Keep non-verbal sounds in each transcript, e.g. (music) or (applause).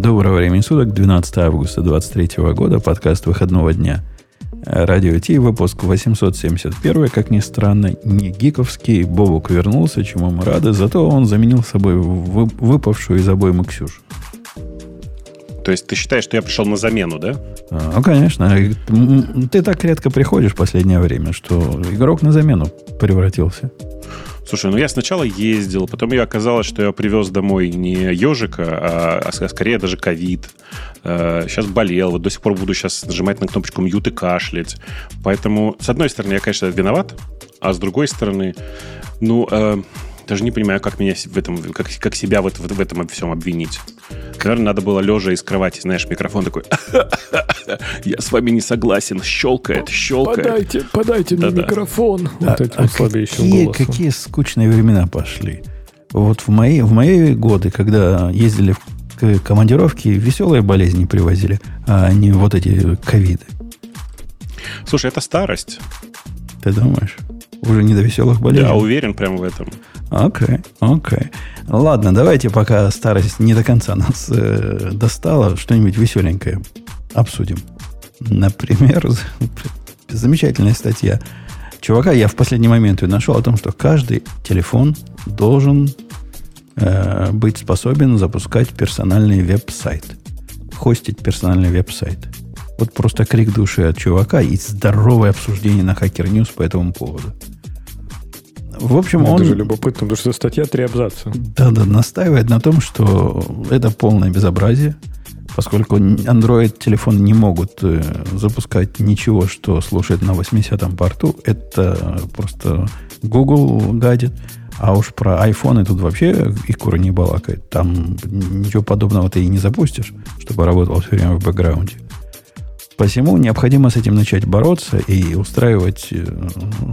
Доброго времени суток, 12 августа 2023 года, подкаст выходного дня. Радио Ти, выпуск 871, как ни странно, не гиковский. Бобук вернулся, чему мы рады, зато он заменил собой выпавшую из обоймы Ксюшу. То есть ты считаешь, что я пришел на замену, да? А, ну, конечно. Ты так редко приходишь в последнее время, что игрок на замену превратился. Слушай, ну я сначала ездил, потом я оказалось, что я привез домой не ежика, а, а скорее даже ковид. Сейчас э, болел, вот до сих пор буду сейчас нажимать на кнопочку мьют и кашлять. Поэтому, с одной стороны, я, конечно, виноват, а с другой стороны, ну, э, даже не понимаю, как меня в этом, как, как себя в, в, в этом всем обвинить. Наверное, надо было лежа из кровати, знаешь, микрофон такой. (laughs) Я с вами не согласен. Щелкает, щелкает. Подайте, подайте мне микрофон. А, вот этим какие скучные времена пошли. Вот в мои, в мои годы, когда ездили в командировки, веселые болезни привозили, а не вот эти ковиды. Слушай, это старость. Ты думаешь? Уже не до веселых болезней? Да, уверен прямо в этом. Окей, окей. Ладно, давайте, пока старость не до конца нас э, достала, что-нибудь веселенькое обсудим. Например, замечательная статья. Чувака я в последний момент ее нашел о том, что каждый телефон должен э, быть способен запускать персональный веб-сайт. Хостить персональный веб-сайт. Вот просто крик души от чувака и здоровое обсуждение на Hacker News по этому поводу. В общем, это он... Это же любопытно, потому что статья три абзаца. Да-да, настаивает на том, что это полное безобразие, поскольку Android-телефоны не могут э, запускать ничего, что слушает на 80-м порту. Это просто Google гадит. А уж про iPhone тут вообще и кура не балакает. Там ничего подобного ты и не запустишь, чтобы работал все время в бэкграунде. Посему необходимо с этим начать бороться и устраивать э,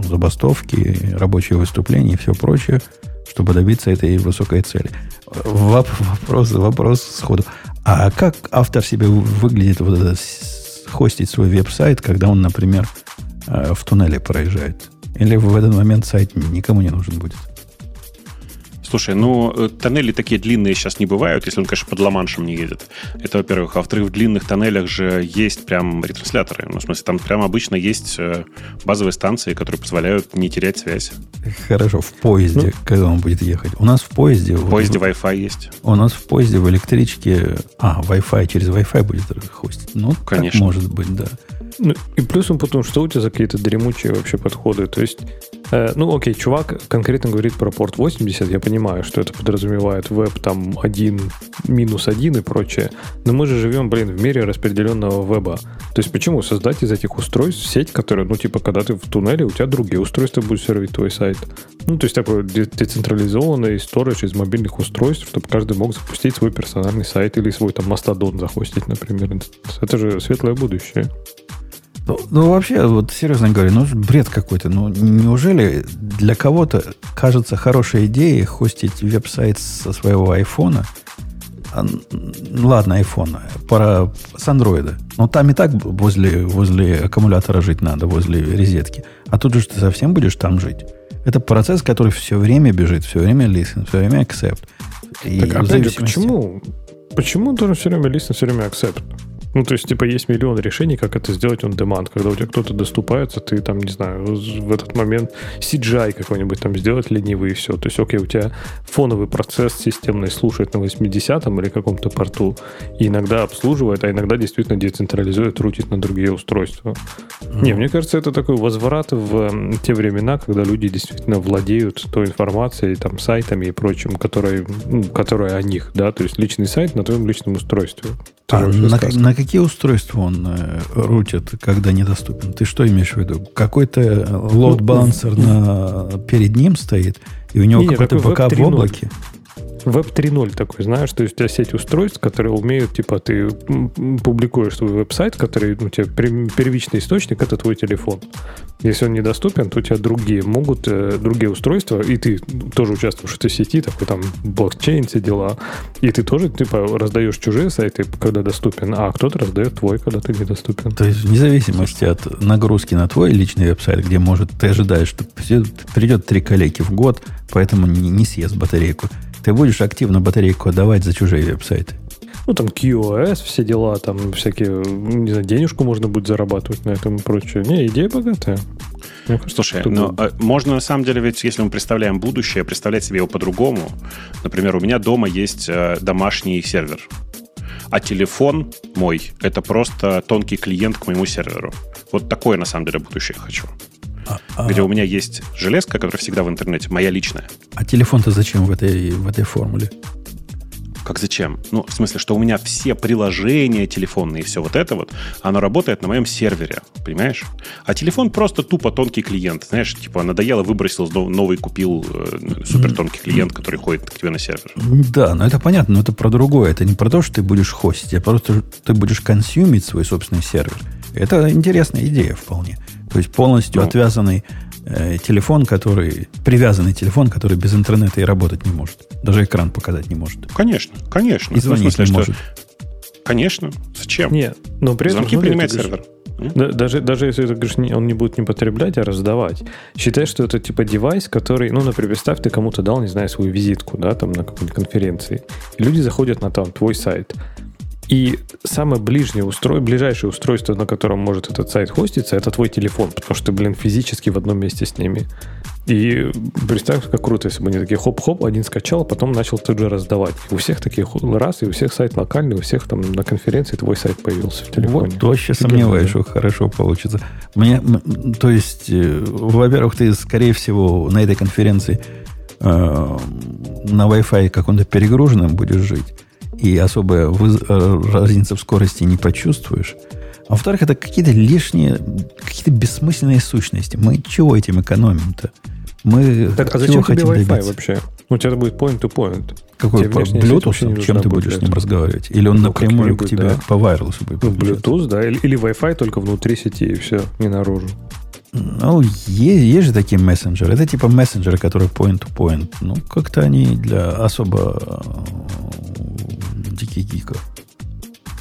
забастовки, рабочие выступления и все прочее, чтобы добиться этой высокой цели. Вопрос, вопрос сходу. А как автор себе выглядит вот это, хостить свой веб-сайт, когда он, например, э, в туннеле проезжает? Или в этот момент сайт никому не нужен будет? Слушай, ну, э, тоннели такие длинные сейчас не бывают, если он, конечно, под Ла-Маншем не едет. Это, во-первых. А во-вторых, в длинных тоннелях же есть прям ретрансляторы. Ну, в смысле, там прям обычно есть э, базовые станции, которые позволяют не терять связь. Хорошо, в поезде, ну, когда он будет ехать. У нас в поезде... В поезде Wi-Fi есть. У нас в поезде в электричке... А, Wi-Fi через Wi-Fi будет хостить. Ну, конечно. может быть, да. Ну, и плюсом потом, что у тебя за какие-то дремучие вообще подходы? То есть, э, ну, окей, чувак конкретно говорит про порт 80, я понимаю, что это подразумевает веб там 1, минус 1 и прочее, но мы же живем, блин, в мире распределенного веба. То есть, почему создать из этих устройств сеть, которая, ну, типа, когда ты в туннеле, у тебя другие устройства будут сервить твой сайт? Ну, то есть, такой децентрализованный сторож из мобильных устройств, чтобы каждый мог запустить свой персональный сайт или свой там мастодон захостить, например. Это же светлое будущее. Ну, ну, вообще, вот серьезно говоря, ну, бред какой-то. Ну, неужели для кого-то кажется хорошей идеей хостить веб-сайт со своего айфона? А, ладно, айфона, пора с андроида. Но там и так возле, возле аккумулятора жить надо, возле розетки. А тут же ты совсем будешь там жить. Это процесс, который все время бежит, все время listen, все время accept. И так, опять же, почему? Почему должен все время listen, все время accept? Ну, то есть, типа, есть миллион решений, как это сделать on demand. Когда у тебя кто-то доступается, ты там, не знаю, в этот момент CGI какой-нибудь там сделать ленивый и все. То есть, окей, у тебя фоновый процесс системный слушает на 80-м или каком-то порту, и иногда обслуживает, а иногда действительно децентрализует, рутит на другие устройства. Mm. Не, мне кажется, это такой возврат в те времена, когда люди действительно владеют той информацией, там, сайтами и прочим, которые, ну, которые о них, да, то есть личный сайт на твоем личном устройстве. А на, на какие устройства он э, рутит, когда недоступен? Ты что имеешь в виду? Какой-то load балансер на, перед ним стоит, и у него какой-то ПК в облаке? Web 3.0 такой, знаешь, то есть у тебя сеть устройств, которые умеют, типа, ты публикуешь свой веб-сайт, который, ну, у тебя первичный источник, это твой телефон. Если он недоступен, то у тебя другие могут, э, другие устройства, и ты тоже участвуешь в этой сети, такой там блокчейн, все дела, и ты тоже, типа, раздаешь чужие сайты, когда доступен, а кто-то раздает твой, когда ты недоступен. То есть вне зависимости от нагрузки на твой личный веб-сайт, где, может, ты ожидаешь, что придет три коллеги в год, поэтому не, не съест батарейку, ты будешь активно батарейку отдавать за чужие веб-сайты. ну, там, QoS, все дела, там, всякие, не знаю, денежку можно будет зарабатывать на этом и прочее. Не, идея богатая. Слушай, но а, можно на самом деле, ведь если мы представляем будущее, представлять себе его по-другому. Например, у меня дома есть э, домашний сервер, а телефон мой — это просто тонкий клиент к моему серверу. Вот такое, на самом деле, будущее хочу. А, а, где у меня есть железка, которая всегда в интернете, моя личная. А телефон-то зачем в этой, в этой формуле? Как зачем? Ну, в смысле, что у меня все приложения телефонные и все вот это вот, оно работает на моем сервере, понимаешь? А телефон просто тупо тонкий клиент. Знаешь, типа надоело, выбросил, новый купил э, супер тонкий клиент, который ходит к тебе на сервер. Да, но это понятно, но это про другое. Это не про то, что ты будешь хостить, а просто ты будешь консюмить свой собственный сервер. Это интересная идея вполне. То есть полностью ну, отвязанный э, телефон, который, привязанный телефон, который без интернета и работать не может. Даже экран показать не может. Конечно, конечно. И звонить ну, смысле, не что... может. Конечно. Зачем? Нет, но при этом... Звонки принимает сервер. Да, даже, даже если ты говоришь, он не будет не потреблять, а раздавать. Считай, что это типа девайс, который, ну, например, представь, ты кому-то дал, не знаю, свою визитку, да, там на какой-нибудь конференции. Люди заходят на там твой сайт. И самое ближнее устройство, ближайшее устройство, на котором может этот сайт хоститься, это твой телефон, потому что ты, блин, физически в одном месте с ними. И представь, как круто, если бы они такие хоп-хоп, один скачал, а потом начал тут же раздавать. у всех такие раз, и у всех сайт локальный, у всех там на конференции твой сайт появился в телефоне. Вот вообще сомневаюсь, что хорошо получится. Мне, то есть, э, во-первых, ты, скорее всего, на этой конференции э, на Wi-Fi каком-то перегруженном будешь жить и особо вы, э, разницы в скорости не почувствуешь. А во-вторых, это какие-то лишние, какие-то бессмысленные сущности. Мы чего этим экономим-то? Мы так, а зачем тебе Wi-Fi добиться? вообще? У тебя будет point-to-point. Какой? Bluetooth? Чем ты будешь с ним разговаривать? Или он ну, напрямую к тебе да. по wireless будет ну, Bluetooth, да. Или, или Wi-Fi только внутри сети, и все, не наружу. Ну, есть, есть же такие мессенджеры. Это типа мессенджеры, которые point-to-point. Ну, как-то они для особо диких гиков.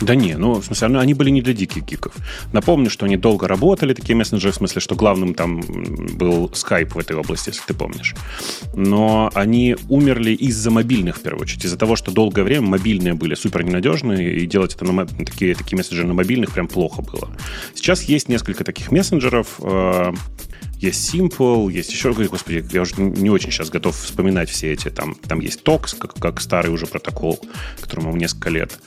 Да не, ну, в смысле, они были не для диких гиков. Напомню, что они долго работали, такие мессенджеры, в смысле, что главным там был Skype в этой области, если ты помнишь. Но они умерли из-за мобильных, в первую очередь. Из-за того, что долгое время мобильные были супер ненадежные, и делать это на такие, такие мессенджеры на мобильных прям плохо было. Сейчас есть несколько таких мессенджеров, э, есть Simple, есть еще, господи, я уже не очень сейчас готов вспоминать все эти. Там, там есть Tox, как, как старый уже протокол, которому несколько лет.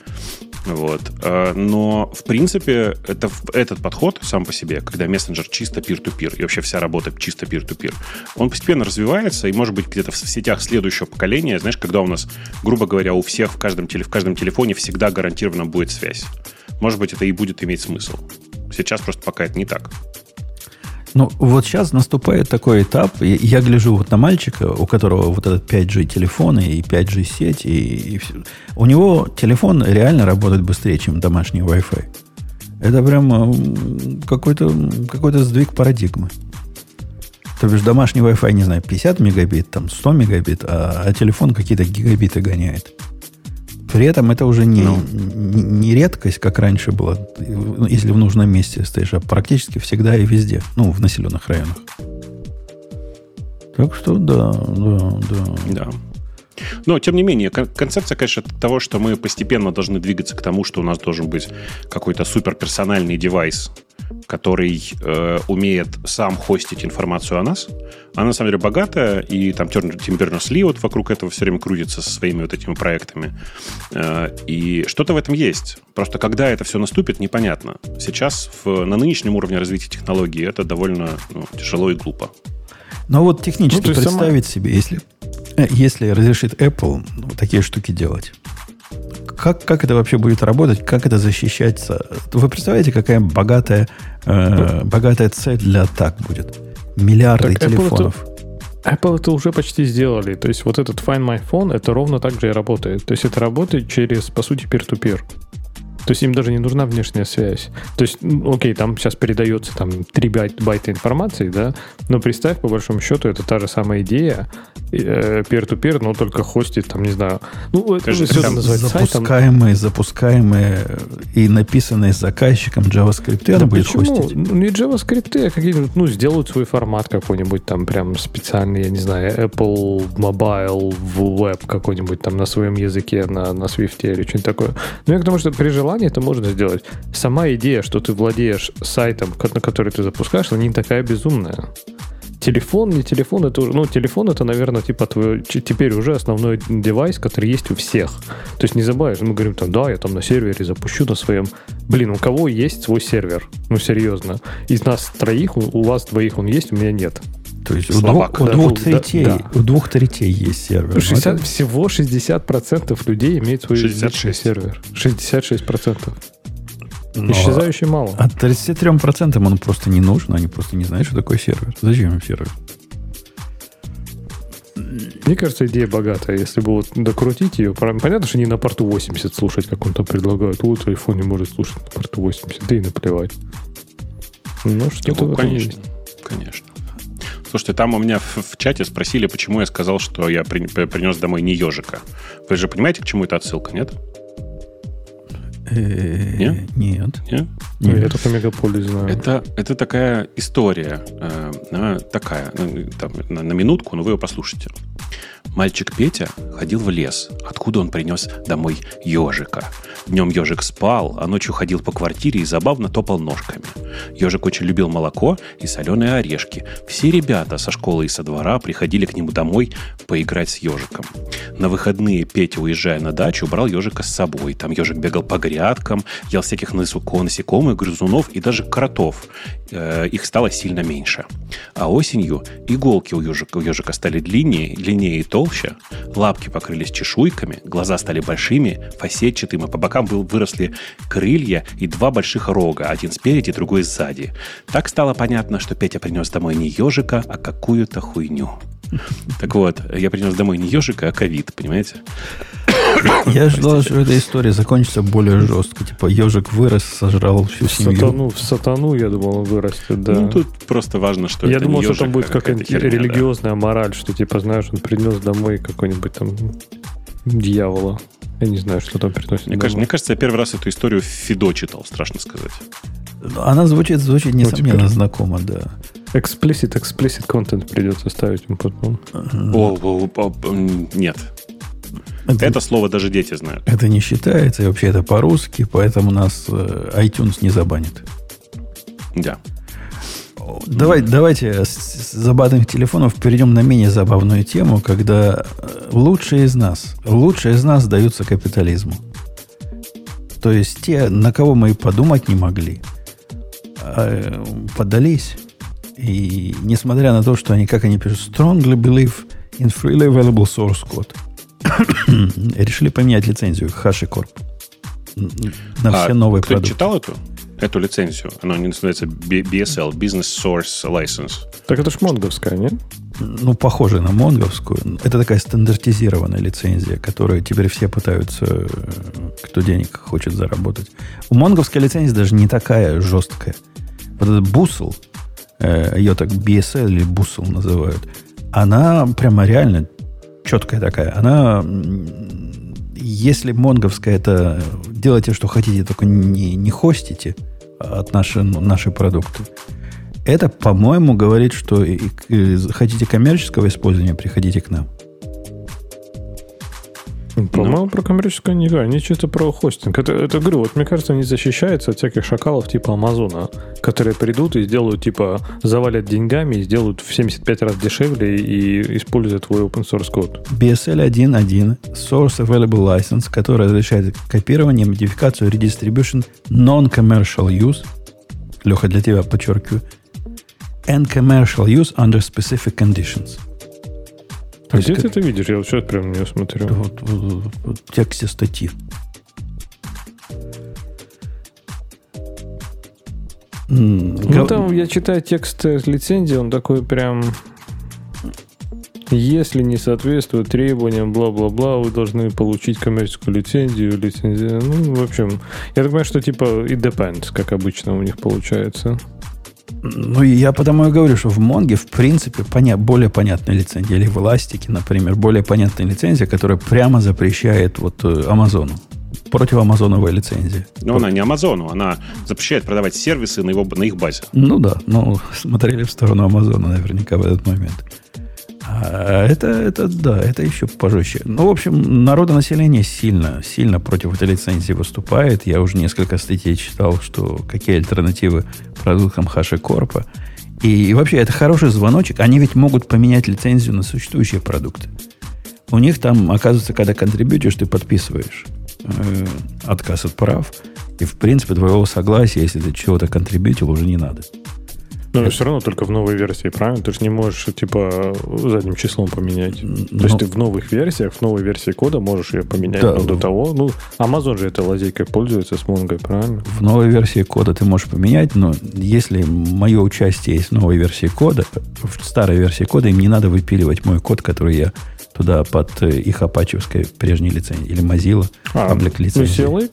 Вот. Э, но, в принципе, это, этот подход сам по себе, когда мессенджер чисто peer-to-peer, и вообще вся работа чисто peer-to-peer, он постепенно развивается, и, может быть, где-то в сетях следующего поколения, знаешь, когда у нас, грубо говоря, у всех в каждом, в каждом телефоне всегда гарантированно будет связь. Может быть, это и будет иметь смысл. Сейчас просто пока это не так. Ну, вот сейчас наступает такой этап. Я гляжу вот на мальчика, у которого вот этот 5G телефон и 5G сеть, и, и все. У него телефон реально работает быстрее, чем домашний Wi-Fi. Это прям какой-то какой сдвиг парадигмы. То бишь домашний Wi-Fi, не знаю, 50 мегабит, там 100 мегабит, а, а телефон какие-то гигабиты гоняет. При этом это уже не, ну. не, не редкость, как раньше было, если в нужном месте стоишь, а практически всегда и везде, ну, в населенных районах. Так что да, да, да. Да. Но, тем не менее, концепция, конечно, того, что мы постепенно должны двигаться к тому, что у нас должен быть какой-то суперперсональный девайс, который э, умеет сам хостить информацию о нас. Она, на самом деле, богатая, и там Тим Бернерс-Ли вот вокруг этого все время крутится со своими вот этими проектами. Э, и что-то в этом есть. Просто когда это все наступит, непонятно. Сейчас в, на нынешнем уровне развития технологий это довольно ну, тяжело и глупо. Но вот технически ну, представить сама... себе, если, если разрешит Apple ну, такие штуки делать, как, как это вообще будет работать, как это защищаться? Вы представляете, какая богатая, э, богатая цель для атак будет? Миллиарды так телефонов. Apple это, Apple это уже почти сделали. То есть вот этот Find My Phone, это ровно так же и работает. То есть это работает через, по сути, peer-to-peer. То То есть им даже не нужна внешняя связь. То есть, окей, там сейчас передается там 3 байт, байта информации, да, но представь, по большому счету, это та же самая идея, э, peer-to-peer, но только хостит, там, не знаю, ну, это же все называть запускаемые, сайтом. запускаемые и написанные заказчиком JavaScript, да будет почему? хостить. Ну, не JavaScript, а какие-нибудь, ну, сделают свой формат какой-нибудь там прям специальный, я не знаю, Apple Mobile Web какой-нибудь там на своем языке, на, на Swift или что-нибудь такое. Но я к тому, что при желании это можно сделать. Сама идея, что ты владеешь сайтом, на который ты запускаешь, она не такая безумная телефон, не телефон, это уже, ну, телефон это, наверное, типа твой, теперь уже основной девайс, который есть у всех. То есть не забываешь, мы говорим там, да, я там на сервере запущу на своем. Блин, у кого есть свой сервер? Ну, серьезно. Из нас троих, у вас двоих он есть, у меня нет. То есть Словак, у, двух, да, у, двух третей, да. у двух третей есть сервер. 60, это... Всего 60% людей имеют свой 66. сервер. 66%. Но Исчезающе мало. А 33% он просто не нужен, они просто не знают, что такое сервер. Зачем им сервер? Мне кажется, идея богатая. Если бы вот докрутить ее, понятно, что не на порту 80 слушать, как он там предлагает. Вот в айфоне может слушать на порту 80, да и наплевать. Ну, что-то ну, конечно, конечно. Слушайте, там у меня в, в чате спросили, почему я сказал, что я при, принес домой не ежика. Вы же понимаете, к чему это отсылка, нет? Э, нет? Нет. Нет? Нет. Я только мегаполис знаю. Это, это такая история. Э, такая, ну, там, на, на минутку, но вы ее послушайте. Мальчик Петя ходил в лес, откуда он принес домой ежика. Днем ежик спал, а ночью ходил по квартире и забавно топал ножками. Ежик очень любил молоко и соленые орешки. Все ребята со школы и со двора приходили к нему домой поиграть с ежиком. На выходные Петя, уезжая на дачу, брал ежика с собой. Там ежик бегал по грядкам, ел всяких насекомых, грызунов и даже кротов. Э, их стало сильно меньше. А осенью иголки у ежика, у ежика стали длиннее, длиннее и толще, лапки покрылись чешуйками, глаза стали большими, фасетчатыми, по бокам выросли крылья и два больших рога, один спереди, другой сзади. Так стало понятно, что Петя принес домой не ежика, а какую-то хуйню. Так вот, я принес домой не ежика, а ковид, понимаете? Я ждал, что эта история закончится более жестко. Типа, ежик вырос, сожрал всю семью. Сатану, в сатану, я думал, он вырастет, да. Ну, тут просто важно, что Я думал, что там будет а какая-нибудь религиозная да. мораль, что, типа, знаешь, он принес домой какой-нибудь там дьявола. Я не знаю, что там приносит. Мне, кажется, мне кажется, я первый раз эту историю в Фидо читал, страшно сказать. Она звучит, звучит несомненно, ну, знакомо, да. Explicit, explicit контент придется ставить им потом. О, о, о, нет. Это, это слово даже дети знают. Это не считается, и вообще это по-русски, поэтому нас э, iTunes не забанит. Да. Давай, давайте с забавных телефонов перейдем на менее забавную тему, когда э, лучшие из нас, лучшие из нас даются капитализму. То есть те, на кого мы и подумать не могли, э, подались. И несмотря на то, что они, как они пишут, strongly believe in freely available source code, (coughs) решили поменять лицензию HashiCorp на а все новые продукты. Ты читал эту? Эту лицензию. Она не называется BSL, Business Source License. Так это ж монговская, нет? Ну, похоже на монговскую. Это такая стандартизированная лицензия, которую теперь все пытаются, кто денег хочет заработать. У монговской лицензии даже не такая жесткая. Вот этот бусл, ее так BSL или бусл называют, она прямо реально четкая такая. Она, если монговская, это делайте, что хотите, только не, не хостите от наши, ну, наши продукты. Это, по-моему, говорит, что и, и, хотите коммерческого использования, приходите к нам. По-моему, про коммерческое не говорю. Они чисто про хостинг. Это, это говорю, вот мне кажется, они защищаются от всяких шакалов типа Амазона, которые придут и сделают, типа, завалят деньгами и сделают в 75 раз дешевле и используют твой open source код. BSL 1.1 Source Available License, который разрешает копирование, модификацию, redistribution, non-commercial use. Леха, для тебя подчеркиваю. And commercial use under specific conditions – а где ты это видишь? Я вот сейчас прям на нее смотрю. Вот, вот, вот, в тексте статьи. Ну, там я читаю текст лицензии, он такой прям... Если не соответствует требованиям, бла-бла-бла, вы должны получить коммерческую лицензию, лицензию. Ну, в общем, я так понимаю, что типа it depends, как обычно у них получается. Ну, я потому и говорю, что в Монге, в принципе, поня- более понятная лицензия. Или в Эластике, например, более понятная лицензия, которая прямо запрещает вот э, Амазону. Против Амазоновой лицензии. Но она не Амазону, она запрещает продавать сервисы на, его, на их базе. Ну да, ну, (laughs) смотрели в сторону Амазона наверняка в этот момент. А это, это, да, это еще пожестче. Ну, в общем, народонаселение сильно, сильно против этой лицензии выступает. Я уже несколько статей читал, что какие альтернативы продуктам HashiCorp. И, и вообще, это хороший звоночек. Они ведь могут поменять лицензию на существующие продукты. У них там, оказывается, когда контрибьютишь, ты подписываешь э, отказ от прав. И, в принципе, твоего согласия, если ты чего-то контрибьютил, уже не надо. Но это... все равно только в новой версии, правильно? Ты же не можешь, типа, задним числом поменять. Но... То есть ну. ты в новых версиях, в новой версии кода можешь ее поменять. Да. Но до того, ну, Amazon же этой лазейкой пользуется с Mongo, правильно? В новой версии кода ты можешь поменять, но если мое участие есть в новой версии кода, в старой версии кода им не надо выпиливать мой код, который я туда под э, их апачевской прежней лицензии. Или Mozilla а, паблик лицензии. Ну, CLA,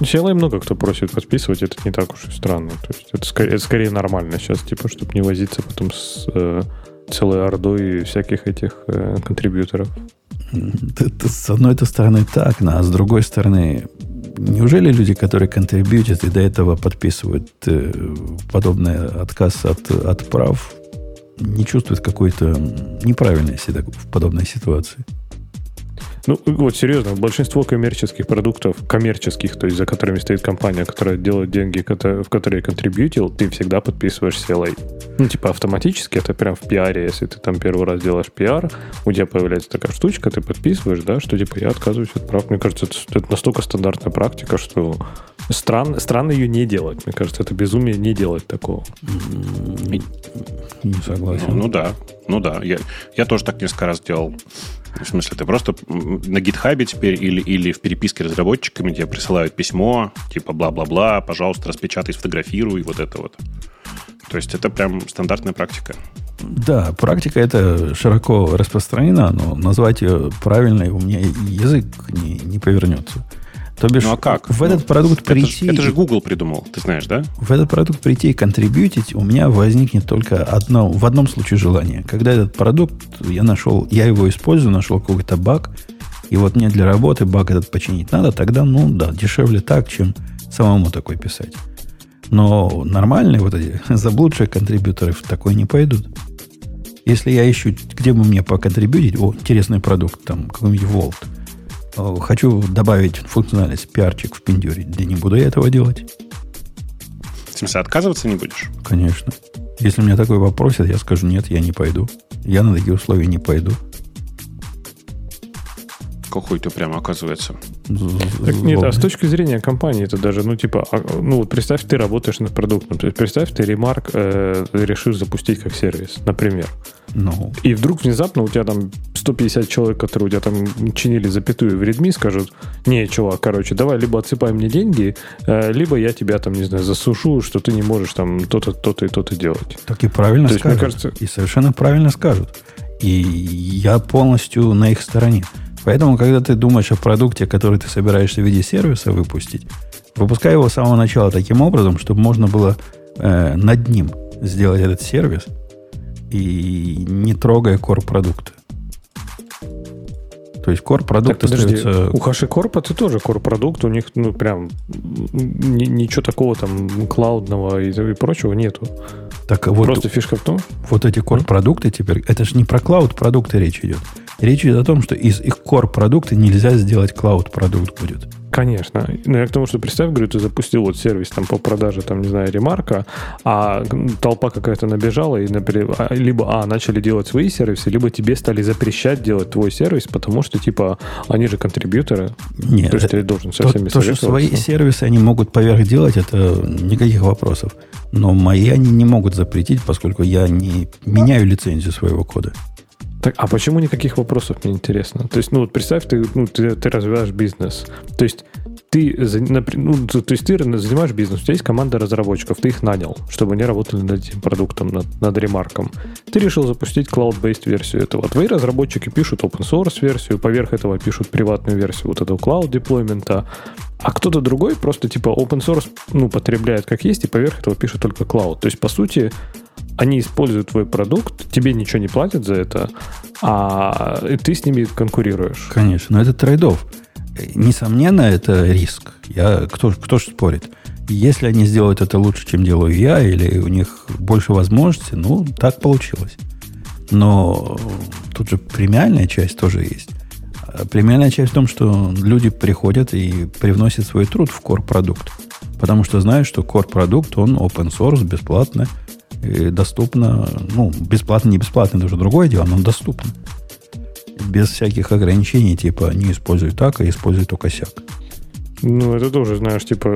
CLA много кто просит подписывать, это не так уж и странно. То есть это, скорее, это скорее нормально сейчас, типа, чтобы не возиться потом с э, целой ордой всяких этих э, контрибьюторов. Это, с одной стороны так, а с другой стороны, неужели люди, которые контрибьютят и до этого подписывают э, подобный отказ от, от прав, не чувствует какой-то неправильности в подобной ситуации. Ну, вот серьезно, большинство коммерческих продуктов, коммерческих, то есть за которыми стоит компания, которая делает деньги, в которые контрибьютил, ты всегда подписываешь CLA. Ну, типа автоматически, это прям в пиаре, если ты там первый раз делаешь пиар, у тебя появляется такая штучка, ты подписываешь, да, что типа я отказываюсь от прав. Мне кажется, это, это настолько стандартная практика, что странно, странно ее не делать. Мне кажется, это безумие не делать такого. Не согласен. Ну, ну да, ну да. Я, я тоже так несколько раз делал. В смысле, ты просто на гитхабе теперь или, или в переписке с разработчиками тебе присылают письмо, типа бла-бла-бла, пожалуйста, распечатай, сфотографируй, вот это вот. То есть это прям стандартная практика. Да, практика это широко распространена, но назвать ее правильной у меня язык не, не повернется. То бишь, ну а как? В этот ну, продукт это прийти... Же, это же Google придумал, ты знаешь, да? В этот продукт прийти и контрибьютить у меня возникнет только одно, в одном случае желание. Когда этот продукт я нашел, я его использую, нашел какой-то баг, и вот мне для работы баг этот починить надо, тогда, ну да, дешевле так, чем самому такой писать. Но нормальные вот эти (laughs) заблудшие контрибьюторы в такой не пойдут. Если я ищу, где бы мне поконтрибьютить, о, интересный продукт, там, какой-нибудь Volt – хочу добавить функциональность пиарчик в пиндюре. Да не буду я этого делать. В смысле, отказываться не будешь? Конечно. Если меня такой попросят, я скажу, нет, я не пойду. Я на такие условия не пойду. Какой ты прямо оказывается. Так нет, а с точки зрения компании это даже, ну, типа, а, ну, вот представь, ты работаешь над продуктом. То есть представь, ты ремарк э, решишь запустить как сервис, например. Ну. И вдруг внезапно у тебя там 150 человек, которые у тебя там чинили запятую в Redmi, скажут, не, чувак, короче, давай либо отсыпай мне деньги, э, либо я тебя там, не знаю, засушу, что ты не можешь там то-то, то-то и то-то делать. Так и правильно То скажут. Есть, мне кажется... И совершенно правильно скажут. И я полностью на их стороне. Поэтому, когда ты думаешь о продукте, который ты собираешься в виде сервиса выпустить, выпускай его с самого начала таким образом, чтобы можно было э, над ним сделать этот сервис и не трогая core продукта. То есть core продукт так, подожди, остается... У HashiCorp это тоже core продукт, у них ну прям ничего такого там клаудного и, и прочего нету. Так вот, Просто фишка в том... Вот эти core продукты теперь, это же не про клауд продукты речь идет. Речь идет о том, что из их core продукта нельзя сделать клауд продукт будет. Конечно. Но я к тому, что представь, говорю, ты запустил вот сервис там по продаже, там, не знаю, ремарка, а толпа какая-то набежала, и, например, а, либо, а, начали делать свои сервисы, либо тебе стали запрещать делать твой сервис, потому что, типа, они же контрибьюторы. Нет. То есть ты должен со всеми то, то, что свои сервисы они могут поверх делать, это никаких вопросов. Но мои они не могут запретить, поскольку я не меняю лицензию своего кода. Так, а почему никаких вопросов, мне интересно? То есть, ну, вот представь, ты, ну, ты, ты развиваешь бизнес. То есть, ты, ну, то есть ты занимаешь бизнес, у тебя есть команда разработчиков, ты их нанял, чтобы они работали над этим продуктом, над, над ремарком. Ты решил запустить cloud-based версию этого. Твои разработчики пишут open source версию, поверх этого пишут приватную версию вот этого cloud деплоймента, а кто-то другой просто типа open source ну, потребляет как есть и поверх этого пишет только cloud. То есть, по сути, они используют твой продукт, тебе ничего не платят за это, а ты с ними конкурируешь. Конечно, но это трейдов. Несомненно, это риск. Я, кто, кто же спорит? Если они сделают это лучше, чем делаю я, или у них больше возможностей, ну, так получилось. Но тут же премиальная часть тоже есть. Премиальная часть в том, что люди приходят и привносят свой труд в core продукт. Потому что знают, что core продукт, он open source, бесплатно, и доступно, ну, бесплатно, не бесплатно, это уже другое дело, но доступно без всяких ограничений, типа не используй так, а используй только сяк. Ну, это тоже, знаешь, типа,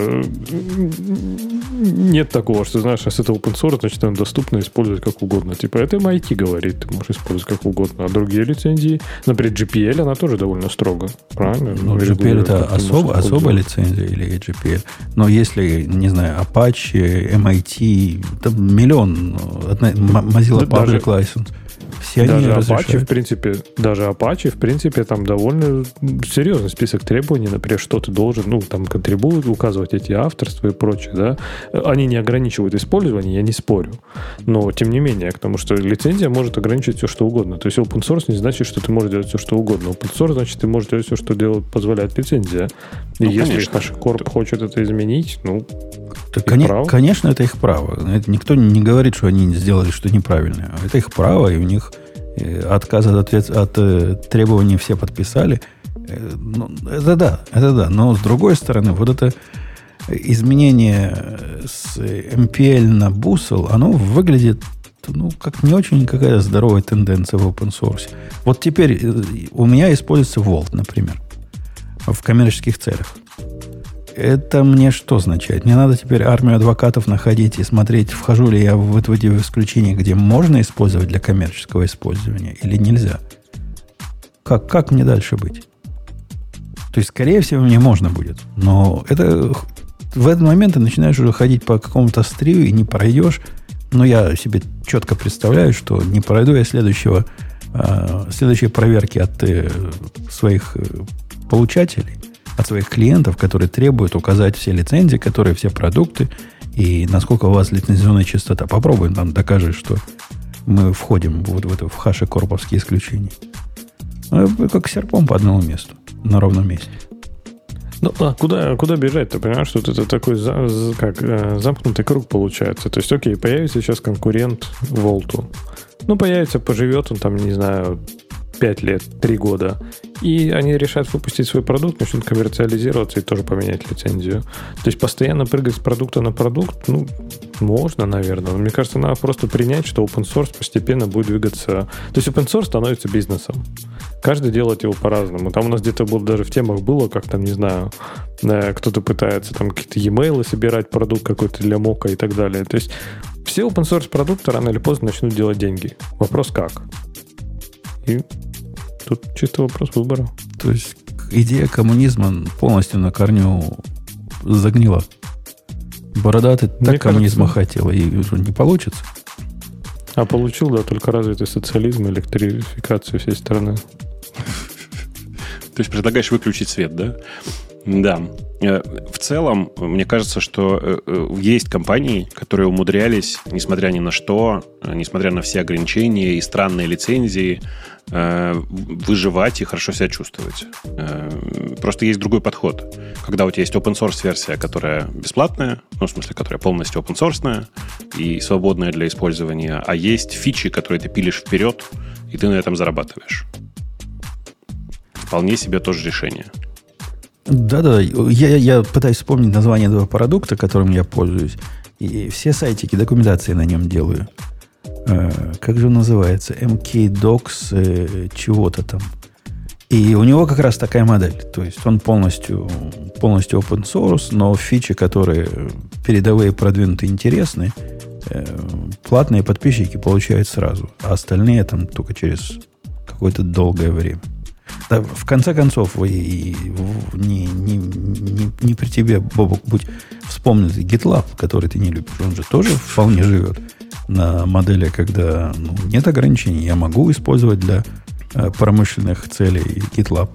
нет такого, что, знаешь, если это open source, значит, он доступно использовать как угодно. Типа, это MIT говорит, ты можешь использовать как угодно. А другие лицензии, например, GPL, она тоже довольно строго, правильно? Ну, GPL это особо, особая лицензия или GPL. Но если, не знаю, Apache, MIT, там миллион, Mozilla Public License. Все даже они Apache, в принципе, даже Apache, в принципе, там довольно серьезный список требований, например, что ты должен, ну, там, контрибуют, указывать эти авторства и прочее, да. Они не ограничивают использование, я не спорю. Но, тем не менее, потому что лицензия может ограничивать все, что угодно. То есть open source не значит, что ты можешь делать все, что угодно. Open source значит, ты можешь делать все, что делать, позволяет лицензия. И ну, если конечно. HashiCorp хочет это изменить, ну, так, кон- конечно, это их право. Это никто не говорит, что они сделали что неправильное. Это их право, и у них отказ от, ответ, от э, требований все подписали. Э, ну, это да, это да. Но с другой стороны, вот это изменение с MPL на Bustle, оно выглядит ну, как не очень какая здоровая тенденция в open source. Вот теперь у меня используется Vault, например, в коммерческих целях это мне что означает? Мне надо теперь армию адвокатов находить и смотреть, вхожу ли я в, в эти исключения, где можно использовать для коммерческого использования или нельзя. Как, как мне дальше быть? То есть, скорее всего, мне можно будет. Но это в этот момент ты начинаешь уже ходить по какому-то стрию и не пройдешь. Но я себе четко представляю, что не пройду я следующего, э, следующей проверки от э, своих э, получателей от своих клиентов, которые требуют указать все лицензии, которые все продукты, и насколько у вас лицензионная частота. Попробуем там докажи, что мы входим вот в это в хаши корповские исключения. Ну, как серпом по одному месту, на ровном месте. Ну, а куда, куда бежать? Ты понимаешь, что это такой за, как, э, замкнутый круг получается. То есть, окей, появится сейчас конкурент Волту. Ну, появится, поживет он там, не знаю, 5 лет, 3 года, и они решают выпустить свой продукт, начнут коммерциализироваться и тоже поменять лицензию. То есть постоянно прыгать с продукта на продукт, ну, можно, наверное. Но мне кажется, надо просто принять, что open source постепенно будет двигаться. То есть open source становится бизнесом. Каждый делает его по-разному. Там у нас где-то было даже в темах было, как там, не знаю, э, кто-то пытается там какие-то e-mail собирать, продукт какой-то для мока и так далее. То есть все open source продукты рано или поздно начнут делать деньги. Вопрос как? И Тут чисто вопрос выбора. То есть идея коммунизма полностью на корню загнила. Бородатый так Мне коммунизма кажется, хотел, и не получится. А получил, да, только развитый социализм, электрификацию всей страны. То есть предлагаешь выключить свет, да? Да. Э, в целом, мне кажется, что э, э, есть компании, которые умудрялись, несмотря ни на что, несмотря на все ограничения и странные лицензии, выживать и хорошо себя чувствовать. Просто есть другой подход. Когда у тебя есть open source версия, которая бесплатная, ну, в смысле, которая полностью open source и свободная для использования, а есть фичи, которые ты пилишь вперед, и ты на этом зарабатываешь. Вполне себе тоже решение. Да-да, я, я пытаюсь вспомнить название этого продукта, которым я пользуюсь. И все сайтики, документации на нем делаю. Э, как же он называется? MKDocs э, чего-то там. И у него как раз такая модель. То есть он полностью, полностью open source, но фичи, которые передовые, продвинутые, интересные, э, платные подписчики получают сразу, а остальные там только через какое-то долгое время. Да, в конце концов, вы не, не, не, не при тебе, Бобок, будь вспомнить GitLab, который ты не любишь. Он же тоже вполне живет на модели, когда ну, нет ограничений. Я могу использовать для э, промышленных целей GitLab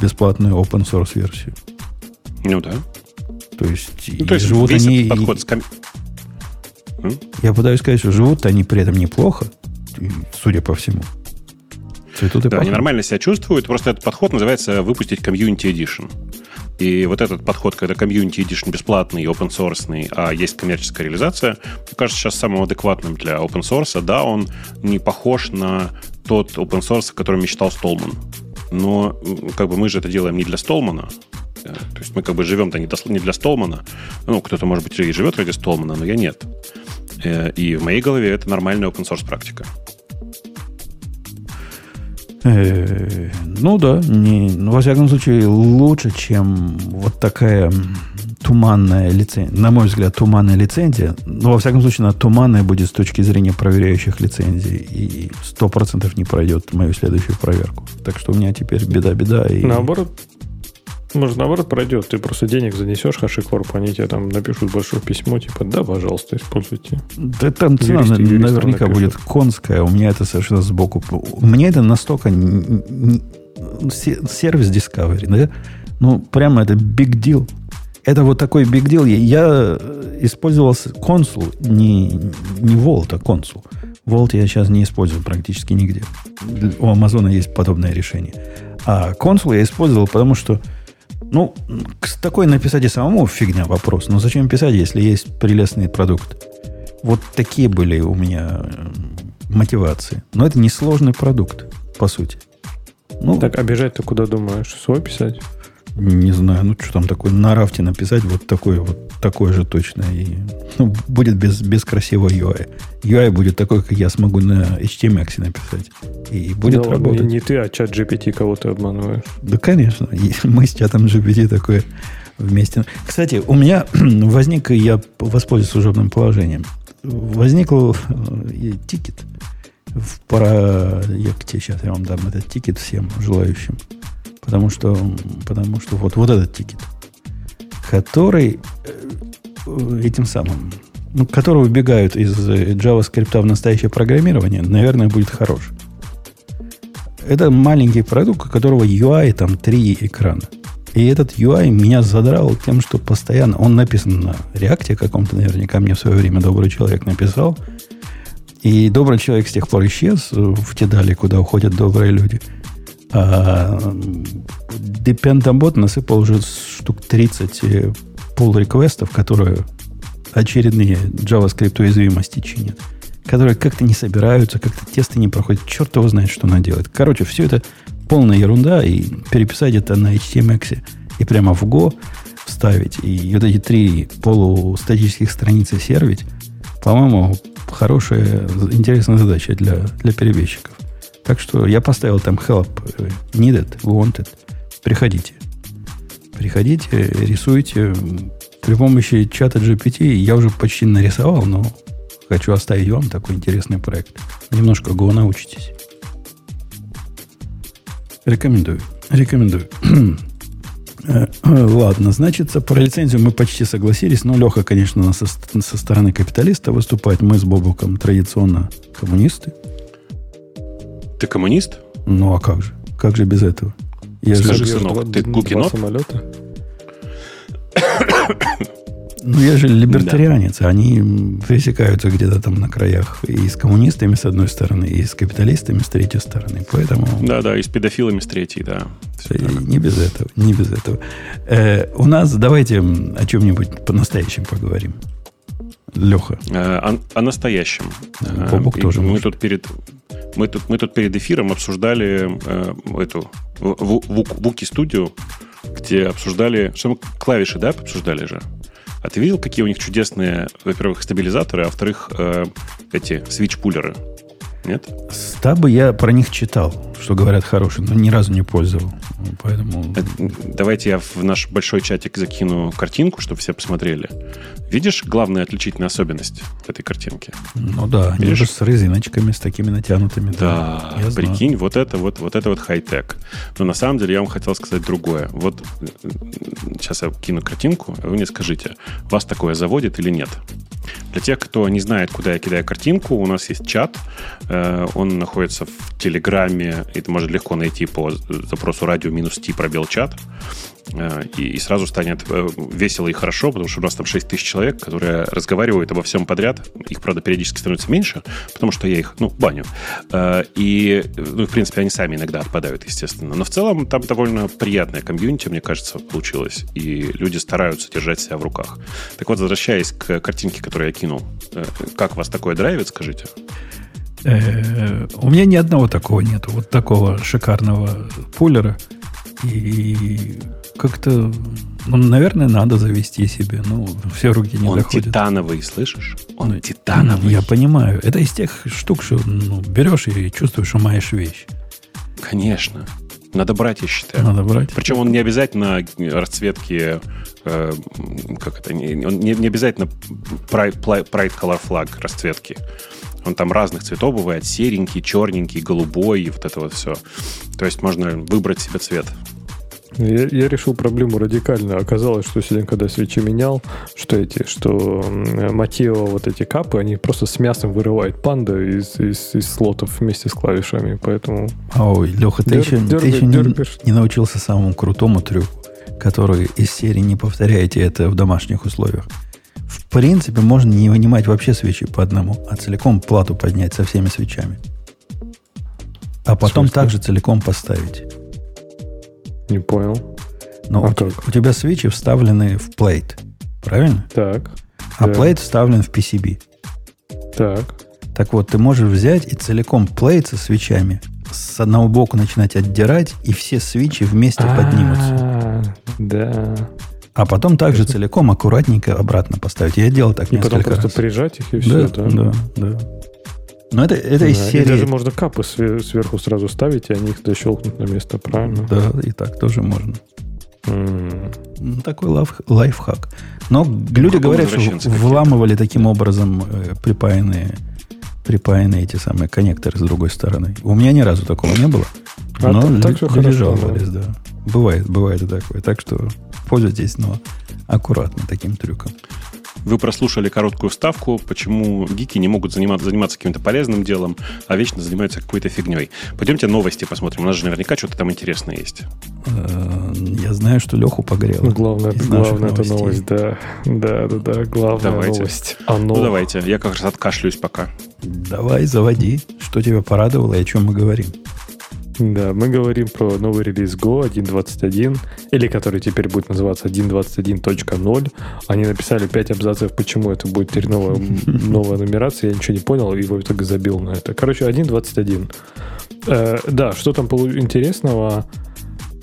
бесплатную open source версию. Ну да. То есть, ну, то есть живут весь они... подход с ком... Я пытаюсь сказать, что живут они при этом неплохо, судя по всему. Цветут и да, пахнут. они нормально себя чувствуют. Просто этот подход называется выпустить Community Edition. И вот этот подход, когда Community Edition бесплатный, open source, а есть коммерческая реализация, мне кажется сейчас самым адекватным для open source. Да, он не похож на тот open source, о котором мечтал Столман. Но как бы мы же это делаем не для Столмана, то есть мы как бы живем-то не для Столмана. Ну, кто-то, может быть, и живет ради Столмана, но я нет. Э, и в моей голове это нормальная open source практика. Э, ну да, не, ну, во всяком случае, лучше, чем вот такая туманная лицензия. На мой взгляд, туманная лицензия. Но, во всяком случае, она туманная будет с точки зрения проверяющих лицензий. И сто процентов не пройдет мою следующую проверку. Так что у меня теперь беда-беда. И... Наоборот, может, наоборот, пройдет. Ты просто денег занесешь HashiCorp, они тебе там напишут большое письмо, типа, да, пожалуйста, используйте. Да там цена юристы, юристы наверняка будет конская. У меня это совершенно сбоку. Меня это настолько сервис Discovery, да? Ну, прямо это big deal. Это вот такой big deal. Я использовал консул, не, не Volt, а консул. Volt я сейчас не использую практически нигде. У Амазона есть подобное решение. А консул я использовал, потому что ну, такой написать и самому фигня вопрос. Но зачем писать, если есть прелестный продукт? Вот такие были у меня э, мотивации. Но это не сложный продукт, по сути. Ну, так, бежать-то куда думаешь? Свой писать? Не знаю, ну что там такое, на рафте написать вот такое вот такое же точно. И, ну, будет без, без красивого UI. UI будет такой, как я смогу на HTMX написать. И будет да, работать. Не, не ты, а ChatGPT кого ты обманываешь. Да, конечно. (laughs) Мы с ChatGPT такое вместе. Кстати, у меня (clears throat) возник, я воспользуюсь служебным положением, возникл э, тикет. В пора, я тебе сейчас я вам дам этот тикет всем желающим. Потому что, потому что вот, вот этот тикет, который э, этим самым, ну, который убегают из JavaScript в настоящее программирование, наверное, будет хорош. Это маленький продукт, у которого UI там три экрана. И этот UI меня задрал тем, что постоянно... Он написан на реакте каком-то, наверняка мне в свое время добрый человек написал. И добрый человек с тех пор исчез в те дали, куда уходят добрые люди – а, Dependabot насыпал уже штук 30 pull э, реквестов, которые очередные JavaScript уязвимости чинят, которые как-то не собираются, как-то тесты не проходят. Черт его знает, что она делает. Короче, все это полная ерунда, и переписать это на HTMX и прямо в Go вставить, и вот эти три полустатических страницы сервить, по-моему, хорошая, интересная задача для, для перебежчиков. Так что я поставил там help, э, needed, wanted. Приходите. Приходите, рисуйте. При помощи чата GPT я уже почти нарисовал, но хочу оставить вам такой интересный проект. Немножко Go научитесь. Рекомендую. Рекомендую. (clears throat) Ладно, значит, про лицензию мы почти согласились, но Леха, конечно, со, со стороны капиталиста выступает. Мы с Бобуком традиционно коммунисты. Ты коммунист? Ну, а как же? Как же без этого? Я Скажи, же... сынок, ты гукинот? самолета? Ну, я же либертарианец. Да. Они пересекаются где-то там на краях и с коммунистами с одной стороны, и с капиталистами с третьей стороны. Поэтому... Да-да, и с педофилами с третьей, да. не без этого, не без этого. Э, у нас, давайте о чем-нибудь по-настоящему поговорим. Леха. Э, о, о настоящем. Бобук э, тоже мы может. тут перед мы тут, мы тут перед эфиром обсуждали э, эту Вуки студию, где обсуждали, что мы клавиши, да, обсуждали же. А ты видел, какие у них чудесные, во-первых, стабилизаторы, а во-вторых, э, эти свич-пулеры? Нет? Стабы я про них читал, что говорят хорошие, но ни разу не пользовал. Поэтому... Давайте я в наш большой чатик закину картинку, чтобы все посмотрели. Видишь главную отличительную особенность этой картинки? Ну да, они же с резиночками, с такими натянутыми. Да, да прикинь, вот это вот, вот это вот хай-тек. Но на самом деле я вам хотел сказать другое. Вот сейчас я кину картинку, а вы мне скажите, вас такое заводит или нет? Для тех, кто не знает, куда я кидаю картинку, у нас есть чат. Э, он находится в Телеграме. Это можно легко найти по запросу радио минус Ти пробел чат. Э, и, и сразу станет э, весело и хорошо, потому что у нас там 6 тысяч человек, которые разговаривают обо всем подряд. Их, правда, периодически становится меньше, потому что я их, ну, баню. Э, и, ну, в принципе, они сами иногда отпадают, естественно. Но в целом там довольно приятная комьюнити, мне кажется, получилось. И люди стараются держать себя в руках. Так вот, возвращаясь к картинке, которую я кинул. Как вас такое драйвит, скажите? У меня ни одного такого нету. Вот такого шикарного пулера. И как-то, ну, наверное, надо завести себе. Ну, все руки не Он доходят. титановый, слышишь? Он ну, титановый. Я понимаю. Это из тех штук, что ну, берешь и чувствуешь, что маешь вещь. Конечно. Надо брать, я считаю. Надо брать. Причем он не обязательно расцветки, э, как это, он не, не обязательно Pride, Pride Color Flag расцветки. Он там разных цветов бывает, серенький, черненький, голубой, и вот это вот все. То есть можно выбрать себе цвет. Я, я решил проблему радикально. Оказалось, что сегодня, когда свечи менял, что эти, что Матео вот эти капы, они просто с мясом вырывают панда из, из, из слотов вместе с клавишами, поэтому... Ой, Леха, ты дер, еще, дергай, ты еще не, не научился самому крутому трюку, который из серии не повторяете это в домашних условиях. В принципе, можно не вынимать вообще свечи по одному, а целиком плату поднять со всеми свечами. А потом также целиком поставить. Не понял. Но а у, как? у тебя свечи вставлены в плейт. Правильно? Так. А да. плейт вставлен в PCB. Так. Так вот, ты можешь взять и целиком плейт со свечами с одного боку начинать отдирать, и все свечи вместе А-а-а, поднимутся. Да. А потом также целиком аккуратненько обратно поставить. Я делал так и несколько потом просто раз. прижать их и все, да? Да, да. Но это, это да, из серии... И даже можно капы сверху сразу ставить, и они их дощелкнут на место, правильно? Да, и так тоже можно. Mm. Ну, такой лайф, лайфхак. Но люди говорят, что вламывали таким образом э, припаянные, припаянные эти самые коннекторы с другой стороны. У меня ни разу такого не было. А но так все люди жаловались, да. Бывает, бывает и такое. Так что пользуйтесь, но аккуратно таким трюком. Вы прослушали короткую вставку, почему гики не могут заниматься, заниматься каким-то полезным делом, а вечно занимаются какой-то фигней. Пойдемте новости посмотрим. У нас же наверняка что-то там интересное есть. Э, я знаю, что Леху погрел. Ну, главное, главное это новость, да. Да, да, да, главная давайте. новость. Оно... Ну, давайте. Я как раз откашлюсь пока. Давай, заводи. Что тебя порадовало и о чем мы говорим? Да, мы говорим про новый релиз Go 1.21, или который теперь будет называться 1.21.0. Они написали 5 абзацев, почему это будет теперь новая, (laughs) новая нумерация. Я ничего не понял, и в итоге забил на это. Короче, 1.21. Э, да, что там интересного?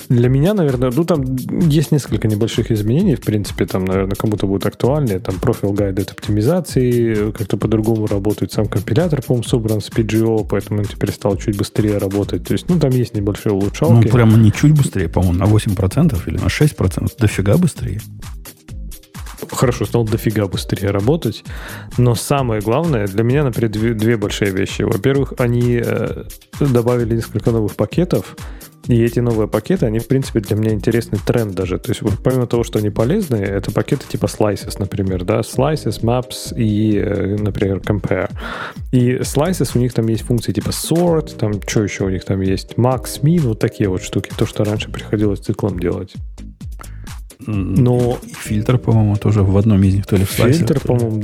Для меня, наверное, ну там есть несколько небольших изменений, в принципе, там, наверное, кому-то будет актуальнее, там профиль гайд оптимизации, как-то по-другому работает сам компилятор, по-моему, собран с PGO, поэтому он теперь стал чуть быстрее работать, то есть, ну, там есть небольшие улучшалки. Ну, прямо не чуть быстрее, по-моему, на 8% или на 6%, дофига быстрее хорошо, стал дофига быстрее работать. Но самое главное, для меня, например, две, две большие вещи. Во-первых, они э, добавили несколько новых пакетов, и эти новые пакеты, они, в принципе, для меня интересный тренд даже. То есть, помимо того, что они полезные, это пакеты типа Slices, например, да, Slices, Maps и, э, например, Compare. И Slices, у них там есть функции типа Sort, там, что еще у них там есть, Max, Min, вот такие вот штуки, то, что раньше приходилось циклом делать. Но фильтр, по-моему, тоже в одном из них то ли в Фильтр, по-моему,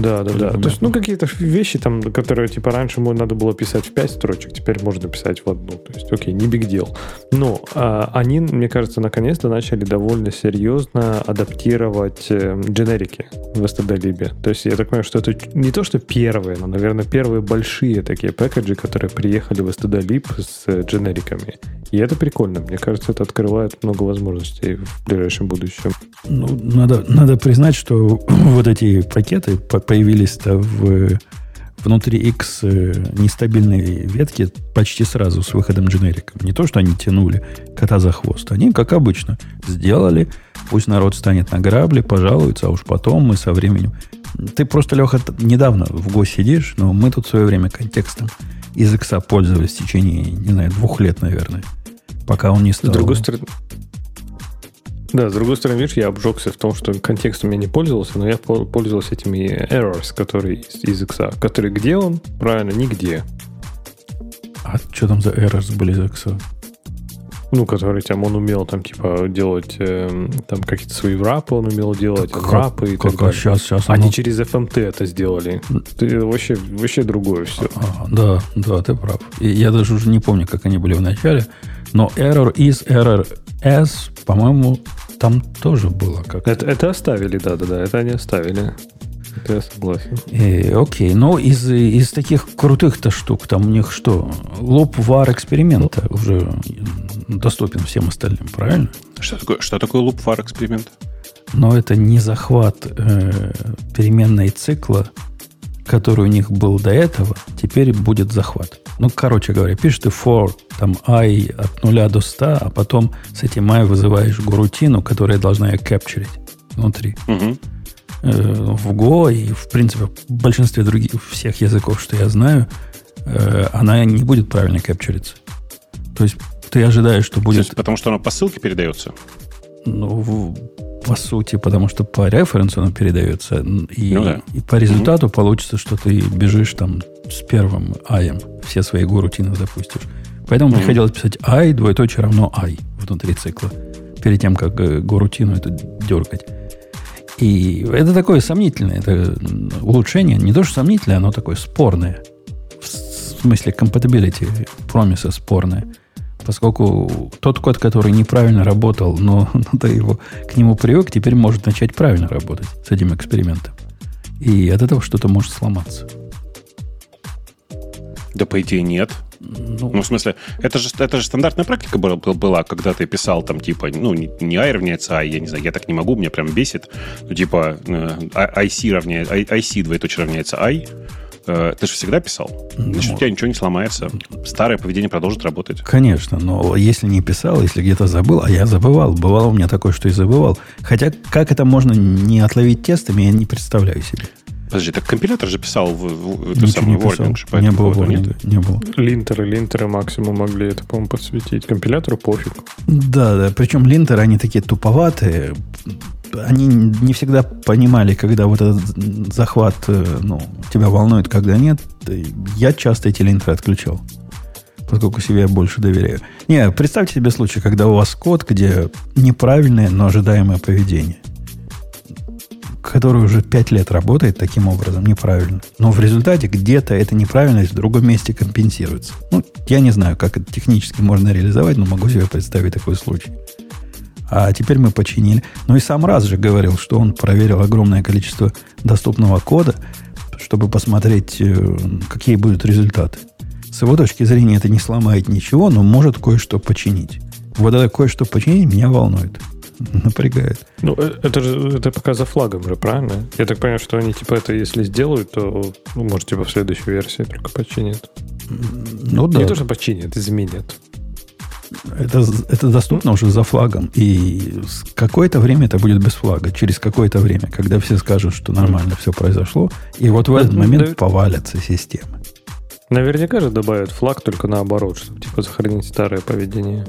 да, да, да. То есть, ну, какие-то вещи там, которые, типа, раньше надо было писать в 5 строчек, теперь можно писать в одну. То есть, окей, не big deal. Но а, они, мне кажется, наконец-то начали довольно серьезно адаптировать э, дженерики в stdlib. То есть, я так понимаю, что это не то, что первые, но, наверное, первые большие такие пэкэджи, которые приехали в stdlib с э, дженериками. И это прикольно. Мне кажется, это открывает много возможностей в ближайшем будущем. Ну, надо, надо признать, что (clears throat) вот эти пакеты появились-то в, внутри X э, нестабильные ветки почти сразу с выходом дженериком. Не то, что они тянули кота за хвост. Они, как обычно, сделали. Пусть народ станет на грабли, пожалуется, а уж потом мы со временем... Ты просто, Леха, недавно в ГО сидишь, но мы тут в свое время контекстом из X пользовались в течение, не знаю, двух лет, наверное. Пока он не стал... С другой стороны, да, с другой стороны, видишь, я обжегся в том, что контекстом я не пользовался, но я пользовался этими errors, которые из, X. Которые где он? Правильно, нигде. А что там за errors были из X? Ну, который там он умел там типа делать э, там какие-то свои врапы он умел делать, как, врапы и как, так далее. Сейчас, сейчас Они оно... через FMT это сделали. Ты вообще, вообще другое все. А, да, да, ты прав. И я даже уже не помню, как они были в начале. Но error is error s, по-моему, там тоже было как это, это оставили, да-да-да, это они оставили. Это я согласен. И, э, окей, но из, из таких крутых-то штук, там у них что? Лоб вар эксперимента ну, уже доступен всем остальным, правильно? Что такое, что такое луп вар эксперимент? Но это не захват э, переменной цикла, который у них был до этого, теперь будет захват. Ну, короче говоря, пишешь ты for там i от 0 до 100, а потом с этим i вызываешь гурутину, которая должна ее капчурить внутри. Угу. В Go и, в принципе, в большинстве других всех языков, что я знаю, э, она не будет правильно капчуриться. То есть ты ожидаешь, что будет... Есть, потому что она по ссылке передается? Ну, по сути, потому что по референсу она передается. И, ну, да. и по результату угу. получится, что ты бежишь там с первым аем. Все свои гурутины запустишь. Поэтому угу. приходилось писать i, двоеточие равно i внутри цикла. Перед тем, как э, гурутину это дергать. И это такое сомнительное это улучшение. Не то, что сомнительное, оно такое спорное. В смысле compatibility промиса спорное. Поскольку тот код, который неправильно работал, но, (laughs) ты его к нему привык, теперь может начать правильно работать с этим экспериментом. И от этого что-то может сломаться. Да, по идее, нет. Ну, ну, в смысле, это же, это же стандартная практика была, была, когда ты писал там, типа, ну, не, не i равняется i, я не знаю, я так не могу, меня прям бесит. Ну, типа, э, IC равняется, IC двоеточие равняется i, Э, ты же всегда писал. Значит, ну, у тебя ничего не сломается. Старое поведение продолжит работать. Конечно, но если не писал, если где-то забыл, а я забывал, бывало у меня такое, что и забывал. Хотя, как это можно не отловить тестами, я не представляю себе. Подожди, так компилятор же писал в, в эту самую warning. Не было warning, не было. Линтеры, линтеры максимум могли это, по-моему, подсветить. Компилятору пофиг. Да, да. Причем линтеры, они такие туповатые они не всегда понимали, когда вот этот захват э, ну, тебя волнует, когда нет. Я часто эти линты отключал, поскольку себе я больше доверяю. Не, представьте себе случай, когда у вас код, где неправильное, но ожидаемое поведение, который уже пять лет работает таким образом, неправильно. Но в результате где-то эта неправильность в другом месте компенсируется. Ну, я не знаю, как это технически можно реализовать, но могу себе представить такой случай. А теперь мы починили. Ну и сам раз же говорил, что он проверил огромное количество доступного кода, чтобы посмотреть, э, какие будут результаты. С его точки зрения это не сломает ничего, но может кое-что починить. Вот это кое-что починить меня волнует. (laughs) Напрягает. Ну, э, это же это пока за флагом же, правильно? Я так понимаю, что они типа это если сделают, то, ну, может, типа в следующей версии только починят. Ну да. Не то, что починят, изменят. Это, это доступно уже за флагом. И какое-то время это будет без флага. Через какое-то время, когда все скажут, что нормально все произошло. И вот в этот момент да, повалятся системы. Наверняка же добавят флаг только наоборот, чтобы типа сохранить старое поведение.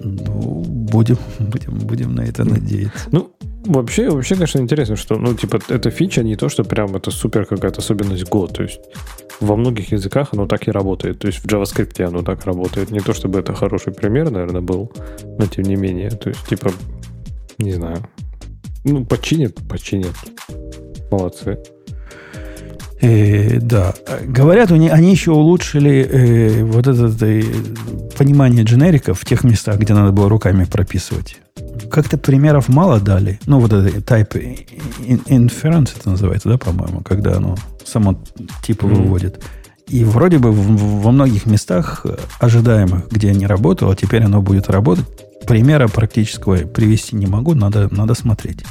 Ну, будем, будем, будем на это надеяться. Ну, вообще, вообще, конечно, интересно, что, ну, типа, эта фича не то, что прям это супер какая-то особенность Go. То есть во многих языках оно так и работает. То есть в JavaScript оно так работает. Не то, чтобы это хороший пример, наверное, был, но тем не менее. То есть, типа, не знаю. Ну, починят, починят. Молодцы. Э, да. Говорят, они, они еще улучшили э, вот это э, понимание дженериков в тех местах, где надо было руками прописывать. Как-то примеров мало дали. Ну, вот это type inference это называется, да, по-моему, когда оно само типа mm-hmm. выводит. И вроде бы во многих местах ожидаемых, где не работало, теперь оно будет работать. Примера практического привести не могу, надо, надо смотреть.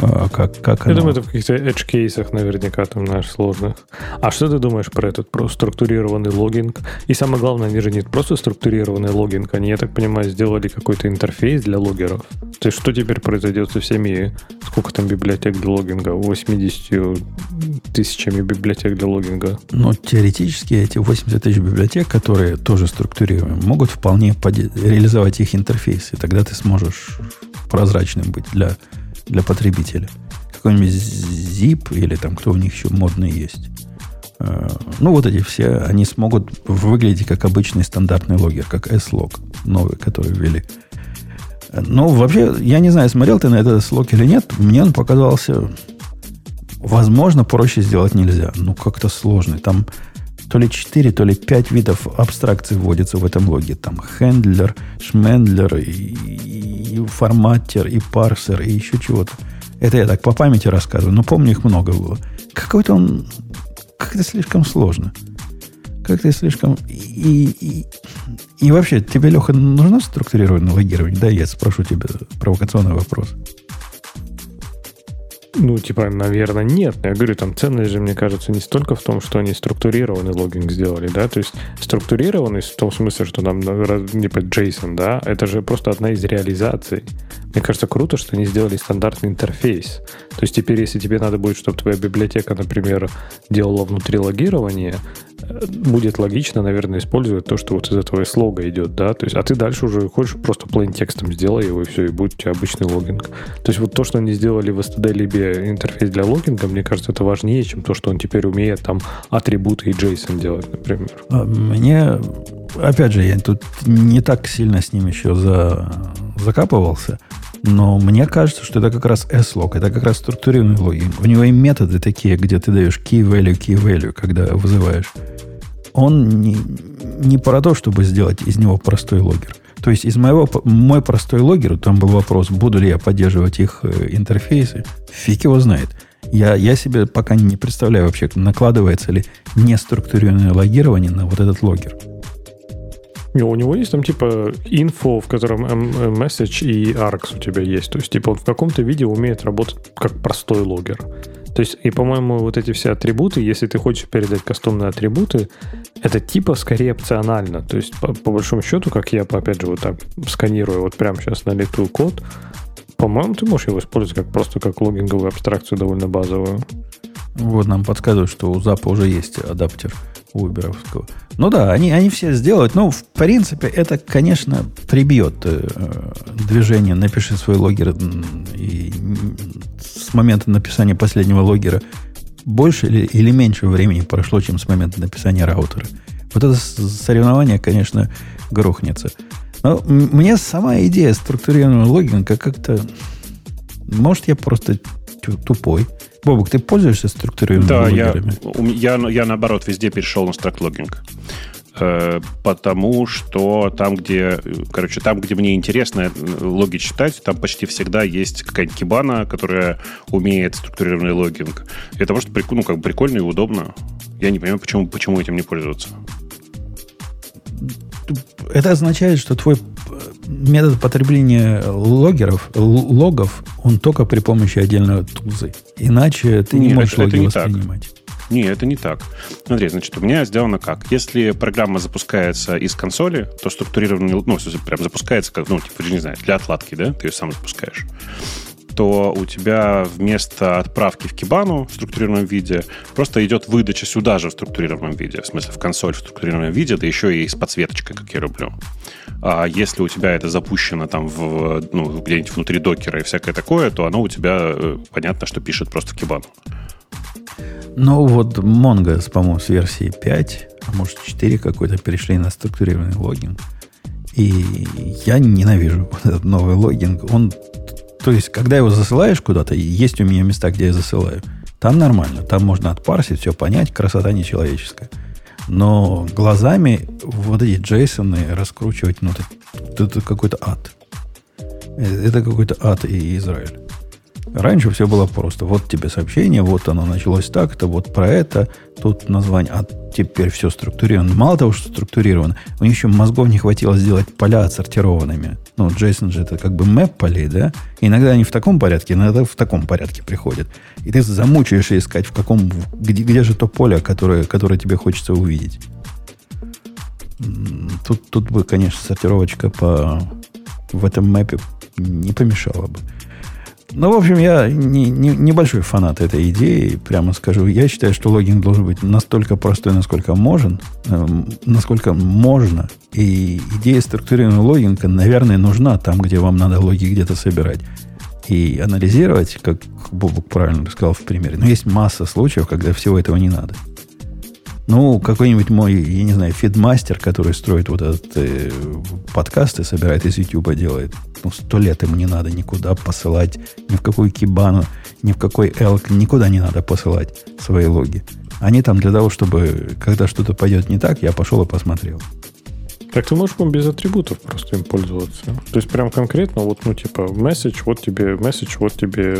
А как, как Я думаю, это в каких-то edge кейсах наверняка там, знаешь, сложных. А что ты думаешь про этот про структурированный логинг? И самое главное, они же не просто структурированный логинг, они, я так понимаю, сделали какой-то интерфейс для логеров. То есть что теперь произойдет со всеми, сколько там библиотек для логинга? 80 тысячами библиотек для логинга? Ну, теоретически эти 80 тысяч библиотек, которые тоже структурированы, могут вполне реализовать их интерфейс, и тогда ты сможешь прозрачным быть для для потребителя. Какой-нибудь zip или там кто у них еще модный есть. Э, ну, вот эти все, они смогут выглядеть как обычный стандартный логер, как S-Log новый, который ввели. Ну, вообще, я не знаю, смотрел ты на этот S-Log или нет, мне он показался, возможно, проще сделать нельзя. Ну, как-то сложный. Там то ли 4, то ли 5 видов абстракций вводится в этом логе. Там хендлер, шмендлер, и, и форматер, и парсер, и еще чего-то. Это я так по памяти рассказываю, но помню, их много было. Какой-то он... Как-то слишком сложно. Как-то слишком... И, и, и вообще, тебе, Леха, нужно структурированное логирование? Да, я спрошу тебя провокационный вопрос. Ну, типа, наверное, нет. Я говорю, там ценность же, мне кажется, не столько в том, что они структурированный логинг сделали, да, то есть структурированный в том смысле, что там, типа, JSON, да, это же просто одна из реализаций. Мне кажется, круто, что они сделали стандартный интерфейс. То есть теперь, если тебе надо будет, чтобы твоя библиотека, например, делала внутри логирование, будет логично, наверное, использовать то, что вот из этого слога идет, да, то есть, а ты дальше уже хочешь просто plain текстом сделай его, и все, и будет у тебя обычный логинг. То есть вот то, что они сделали в std интерфейс для логинга, мне кажется, это важнее, чем то, что он теперь умеет там атрибуты и JSON делать, например. А, мне, опять же, я тут не так сильно с ним еще за, закапывался, но мне кажется, что это как раз S-log, это как раз структурированный логин. У него и методы такие, где ты даешь key value, key value, когда вызываешь. Он не, не про то, чтобы сделать из него простой логер. То есть из моего, мой простой логер, там был вопрос, буду ли я поддерживать их э, интерфейсы. Фиг его знает. Я, я себе пока не представляю вообще, накладывается ли неструктурированное логирование на вот этот логер. Не, у него есть там типа инфо, в котором message и args у тебя есть. То есть, типа, он в каком-то виде умеет работать как простой логер. То есть, и, по-моему, вот эти все атрибуты, если ты хочешь передать кастомные атрибуты, это типа скорее опционально. То есть, по, по большому счету, как я, опять же, вот так сканирую вот прямо сейчас на лету код, по-моему, ты можешь его использовать как просто как логинговую абстракцию довольно базовую. Вот нам подсказывают, что у Запа уже есть адаптер уберовского. Ну да, они, они все сделают. Ну, в принципе, это, конечно, прибьет э, движение «напиши свой логер» и с момента написания последнего логера больше или, или меньше времени прошло, чем с момента написания раутера. Вот это соревнование, конечно, грохнется. Но мне сама идея структурированного логинга как-то... Может, я просто тупой. Бобок, ты пользуешься структурированными да, логерами? Я, я, я, наоборот, везде перешел на стракт-логинг. Э, потому что там, где, короче, там, где мне интересно э, логи читать, там почти всегда есть какая-нибудь кибана, которая умеет структурированный логинг. Это может ну, как бы прикольно и удобно. Я не понимаю, почему, почему этим не пользоваться. Это означает, что твой метод потребления логеров, логов, он только при помощи отдельного тузы. Иначе ты Нет, не можешь это, логи это не воспринимать. Так. Не, это не так. Смотри, значит, у меня сделано как? Если программа запускается из консоли, то структурированный, ну, прям запускается, как, ну, типа, не знаю, для отладки, да, ты ее сам запускаешь то у тебя вместо отправки в кибану в структурированном виде просто идет выдача сюда же в структурированном виде, в смысле в консоль в структурированном виде, да еще и с подсветочкой, как я люблю. А если у тебя это запущено там в, ну, где-нибудь внутри докера и всякое такое, то оно у тебя э, понятно, что пишет просто в кибану. Ну вот Mongo, по-моему, с версии 5, а может 4 какой-то перешли на структурированный логин. И я ненавижу (laughs) этот новый логинг. Он, то есть, когда его засылаешь куда-то, есть у меня места, где я засылаю, там нормально. Там можно отпарсить, все понять, красота нечеловеческая. Но глазами вот эти джейсоны раскручивать, ну, это, это какой-то ад. Э, это какой-то ад и Израиль. Раньше все было просто. Вот тебе сообщение, вот оно началось так-то, вот про это, тут название, а теперь все структурировано. Мало того, что структурировано, у них еще мозгов не хватило сделать поля отсортированными. Ну, JSON же это как бы мэп полей, да? иногда они в таком порядке, иногда в таком порядке приходят. И ты замучаешься искать, в каком, где, где же то поле, которое, которое тебе хочется увидеть. Тут, тут бы, конечно, сортировочка по, в этом мэпе не помешала бы. Ну, в общем, я не, не, небольшой фанат этой идеи, прямо скажу. Я считаю, что логин должен быть настолько простой, насколько можно, э, насколько можно. И идея структурированного логинга, наверное, нужна там, где вам надо логи где-то собирать. И анализировать, как Бобук правильно сказал в примере. Но есть масса случаев, когда всего этого не надо. Ну, какой-нибудь мой, я не знаю, фидмастер, который строит вот этот э, подкаст и собирает из YouTube делает. Ну, сто лет ему не надо никуда посылать, ни в какую кибану, ни в какой элк, никуда не надо посылать свои логи. Они там для того, чтобы, когда что-то пойдет не так, я пошел и посмотрел. Так ты можешь без атрибутов просто им пользоваться. То есть прям конкретно вот, ну, типа, message, вот тебе message, вот тебе,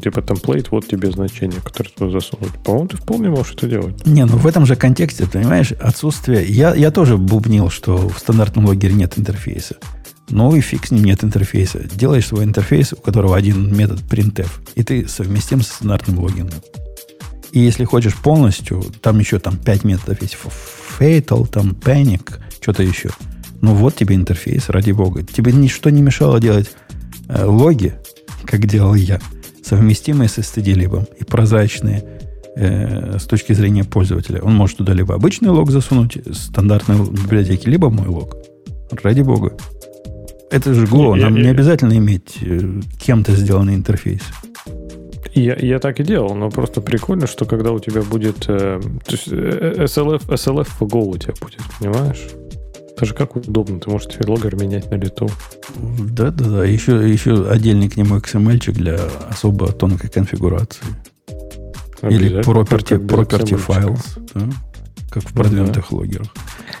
типа, template, вот тебе значение, которое туда засунуть. По-моему, ты вполне можешь это делать. Не, ну в этом же контексте, понимаешь, отсутствие... Я, я тоже бубнил, что в стандартном логере нет интерфейса. Ну и фиг с ним нет интерфейса. Делаешь свой интерфейс, у которого один метод printf, и ты совместим с стандартным логином. И если хочешь полностью, там еще там 5 методов есть. Fatal, там Panic, что-то еще. Ну вот тебе интерфейс, ради бога. Тебе ничто не мешало делать э, логи, как делал я, совместимые с std и прозрачные э, с точки зрения пользователя. Он может туда либо обычный лог засунуть, стандартной библиотеки, либо мой лог. Ради бога. Это же Go, нам не обязательно иметь э, кем-то сделанный интерфейс. Я, я так и делал, но просто прикольно, что когда у тебя будет... Э, то есть э, SLF, SLF по Go у тебя будет, понимаешь? Это же как удобно, ты можешь теперь логер менять на лету. Да, да, да. Еще, еще отдельный к нему XML для особо тонкой конфигурации. Или property, property files. Да? Как в продвинутых да. логерах.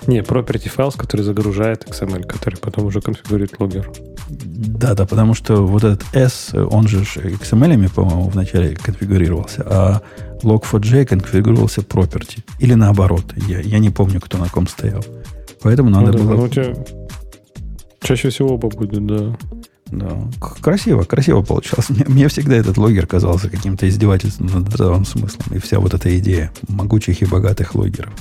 Не, property files, который загружает XML, который потом уже конфигурирует логер. Да, да, потому что вот этот S, он же XML, по-моему, вначале конфигурировался, а log4j конфигурировался property. Или наоборот. Я, я не помню, кто на ком стоял. Поэтому надо ну, было... Ну, у тебя чаще всего оба будет, да. Да. Красиво, красиво получалось. Мне, мне всегда этот логер казался каким-то издевательством над здравым смыслом. И вся вот эта идея могучих и богатых логеров.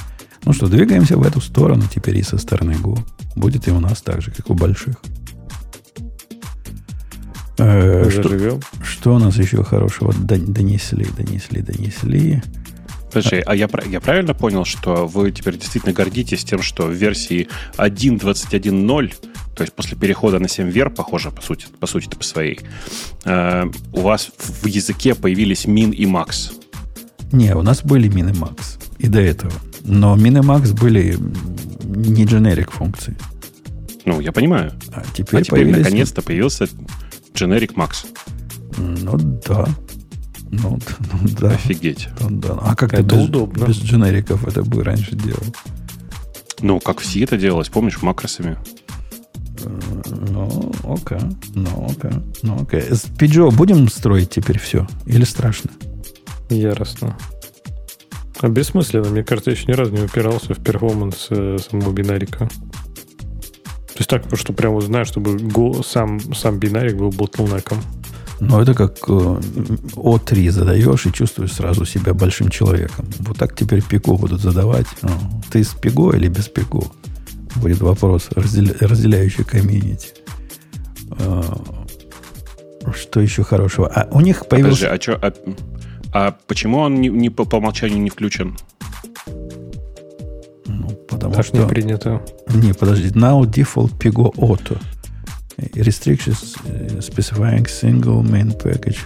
Ну что, двигаемся в эту сторону теперь и со стороны Go. Будет и у нас так же, как у больших. Э, что, что у нас еще хорошего донесли, донесли, донесли? Подожди, а я, я правильно понял, что вы теперь действительно гордитесь тем, что в версии 1.21.0, то есть после перехода на 7 вер, похоже, по сути, по сути по своей, э, у вас в языке появились min и max? Не, у нас были min и max и до этого. Но min и max были не generic функции. Ну, я понимаю. А теперь, а теперь появились... наконец-то появился generic max. Ну да, ну, ну да. Офигеть. Да, да. А как это без, удобно. без дженериков это бы раньше делал? Ну, как все это делалось, помнишь, макросами? Э, ну, окей. Ну, окей. Ну, окей. С Pidgeot будем строить теперь все? Или страшно? Яростно. А бессмысленно. Мне кажется, я еще ни разу не упирался в performance э, самого бинарика. То есть так, что прямо знаю, чтобы сам, сам бинарик был bottleneck -ом. Но это как э, O3 задаешь и чувствуешь сразу себя большим человеком. Вот так теперь PGO будут задавать. Ну, ты с PGO или без PGO? Будет вопрос, разделя, разделяющий community. Э, что еще хорошего? А у них появился... Подожди, а, что, а, а почему он не, не по, по умолчанию не включен? Ну, потому так что... не принято. Не, подожди. Now default PGO auto restrictions э, specifying single main package.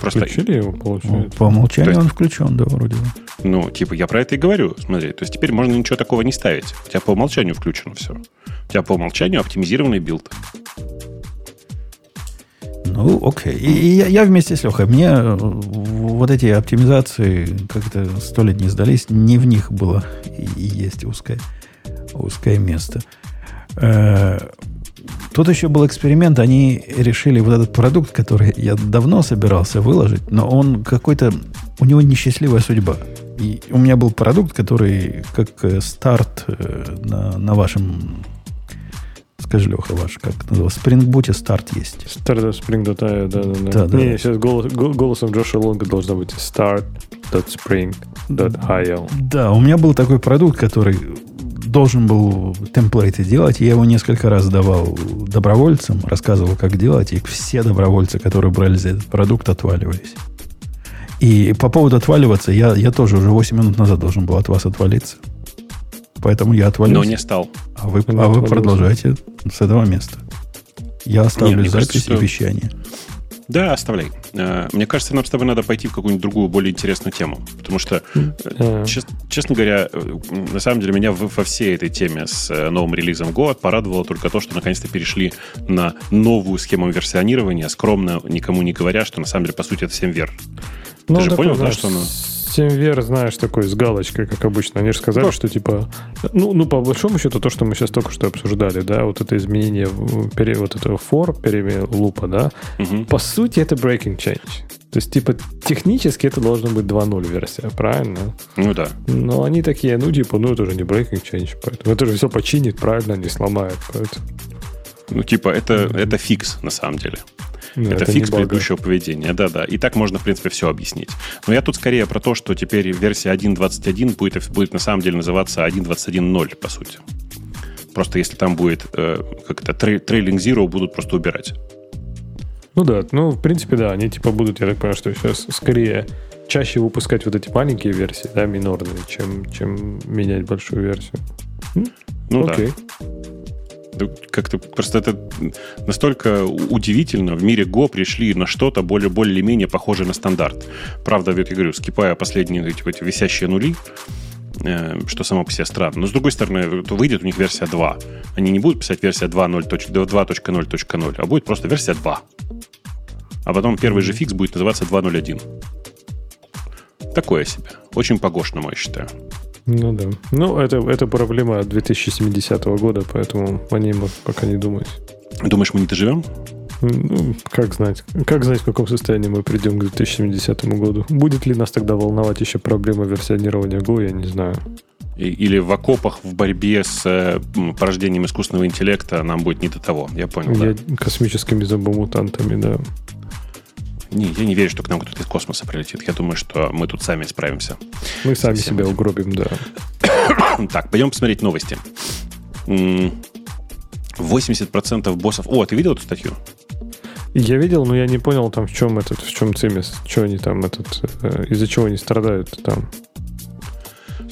Просто... Включили его, получается? По умолчанию есть... он включен, да, вроде бы. Ну, типа, я про это и говорю. Смотри, то есть теперь можно ничего такого не ставить. У тебя по умолчанию включено все. У тебя по умолчанию оптимизированный build. Ну, окей. И, и я, я вместе с Лехой. Мне э, вот эти оптимизации как-то сто лет не сдались. Не в них было и, и есть узкое, узкое место. Э, Тут еще был эксперимент, они решили вот этот продукт, который я давно собирался выложить, но он какой-то, у него несчастливая судьба. И у меня был продукт, который как э, старт э, на, на вашем Скажи, Леха, ваш, как называется? В Spring Boot старт есть. Старт Spring да, да, да. да, да. Не, сейчас голос, голосом Джоша Лонга должно быть start.spring.io. Да, у меня был такой продукт, который должен был темплейты делать. Я его несколько раз давал добровольцам, рассказывал, как делать, и все добровольцы, которые брали за этот продукт, отваливались. И по поводу отваливаться, я, я тоже уже 8 минут назад должен был от вас отвалиться. Поэтому я отвалился. Но не стал. А вы, а вы продолжаете с этого места. Я оставлю Нет, запись кажется, и вещание. Да, оставляй. Э, мне кажется, нам с тобой надо пойти в какую-нибудь другую, более интересную тему. Потому что, э, чест, честно говоря, э, на самом деле меня во всей этой теме с новым релизом Go порадовало только то, что наконец-то перешли на новую схему версионирования, скромно никому не говоря, что на самом деле, по сути, это 7 вер. Ну, Ты же понял, да, что оно... 7 знаешь, такой с галочкой, как обычно. Они же сказали, ну, что типа... Ну, ну, по большому счету, то, что мы сейчас только что обсуждали, да, вот это изменение, пере, вот этого for, перемен лупа, да, угу. по сути, это breaking change. То есть, типа, технически это должна быть 2.0 версия, правильно? Ну да. Но они такие, ну, типа, ну, это уже не breaking change, поэтому это же все починит, правильно, не сломает, поэтому... Ну, типа, это, mm-hmm. это фикс, на самом деле. Нет, это, это фикс предыдущего поведения, да-да. И так можно, в принципе, все объяснить. Но я тут скорее про то, что теперь версия 1.21 будет, будет на самом деле называться 1.21.0, по сути. Просто если там будет э, как это, трейлинг Zero будут просто убирать. Ну да, ну, в принципе, да, они типа будут, я так понимаю, что сейчас скорее чаще выпускать вот эти маленькие версии, да, минорные, чем, чем менять большую версию. Ну Окей. да как-то просто это настолько удивительно. В мире Go пришли на что-то более, более-менее похожее на стандарт. Правда, вот я говорю, скипая последние эти, эти висящие нули, э, что само по себе странно. Но, с другой стороны, выйдет у них версия 2. Они не будут писать версия 2.0.0.0, а будет просто версия 2. А потом первый же фикс будет называться 2.0.1. Такое себе. Очень погошно, я считаю. Ну да. Ну, это, это проблема 2070 года, поэтому о ней мы пока не думать. Думаешь, мы не доживем? Ну, как знать. Как знать, в каком состоянии мы придем к 2070 году. Будет ли нас тогда волновать еще проблема версионирования Go, я не знаю. Или в окопах в борьбе с э, порождением искусственного интеллекта нам будет не до того. Я понял, я, да. Космическими зомбомутантами, да. Не, я не верю, что к нам кто-то из космоса прилетит. Я думаю, что мы тут сами справимся. Мы сами себя этим. угробим, да. (coughs) так, пойдем посмотреть новости. 80% боссов... О, ты видел эту статью? Я видел, но я не понял, там в чем этот, в чем цимис, что они там этот, э, из-за чего они страдают там.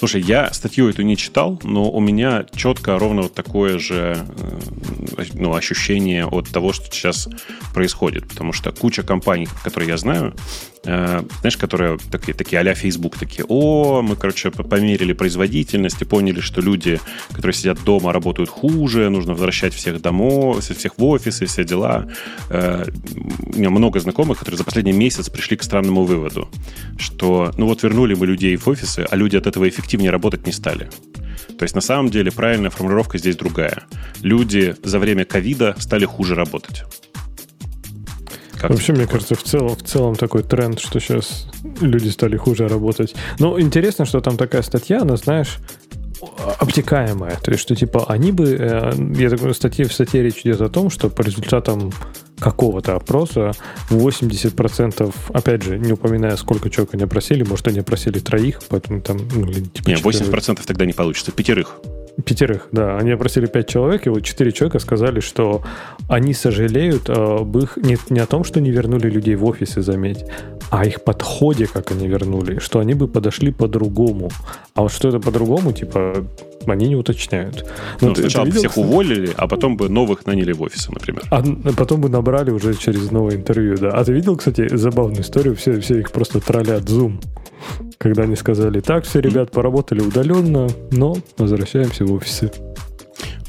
Слушай, я статью эту не читал, но у меня четко ровно вот такое же э, ну, ощущение от того, что сейчас происходит. Потому что куча компаний, которые я знаю, Э, знаешь, которые такие, такие а-ля Facebook, такие, о, мы, короче, померили производительность и поняли, что люди, которые сидят дома, работают хуже, нужно возвращать всех домой, всех в офисы, все дела. Э, у меня много знакомых, которые за последний месяц пришли к странному выводу, что, ну вот вернули мы людей в офисы, а люди от этого эффективнее работать не стали. То есть на самом деле правильная формулировка здесь другая. Люди за время ковида стали хуже работать. Как Вообще, мне кажется, в целом, в целом такой тренд, что сейчас люди стали хуже работать. Но интересно, что там такая статья, она, знаешь, обтекаемая. То есть, что типа они бы... Э, я так в статье, в статье речь идет о том, что по результатам какого-то опроса 80%, опять же, не упоминая, сколько человек они опросили, может, они опросили троих, поэтому там... Ну, типа, не, 80% тогда не получится, пятерых. Пятерых, да. Они опросили пять человек, и вот четыре человека сказали, что они сожалеют об их... Не, не о том, что не вернули людей в офисы, заметь, а о их подходе, как они вернули, что они бы подошли по-другому. А вот что это по-другому, типа, они не уточняют. Ну, ну сначала бы всех уволили, а потом бы новых наняли в офисы, например. А потом бы набрали уже через новое интервью, да. А ты видел, кстати, забавную историю? Все, все их просто троллят Zoom. Когда они сказали, так, все ребят поработали удаленно, но возвращаемся в офисы.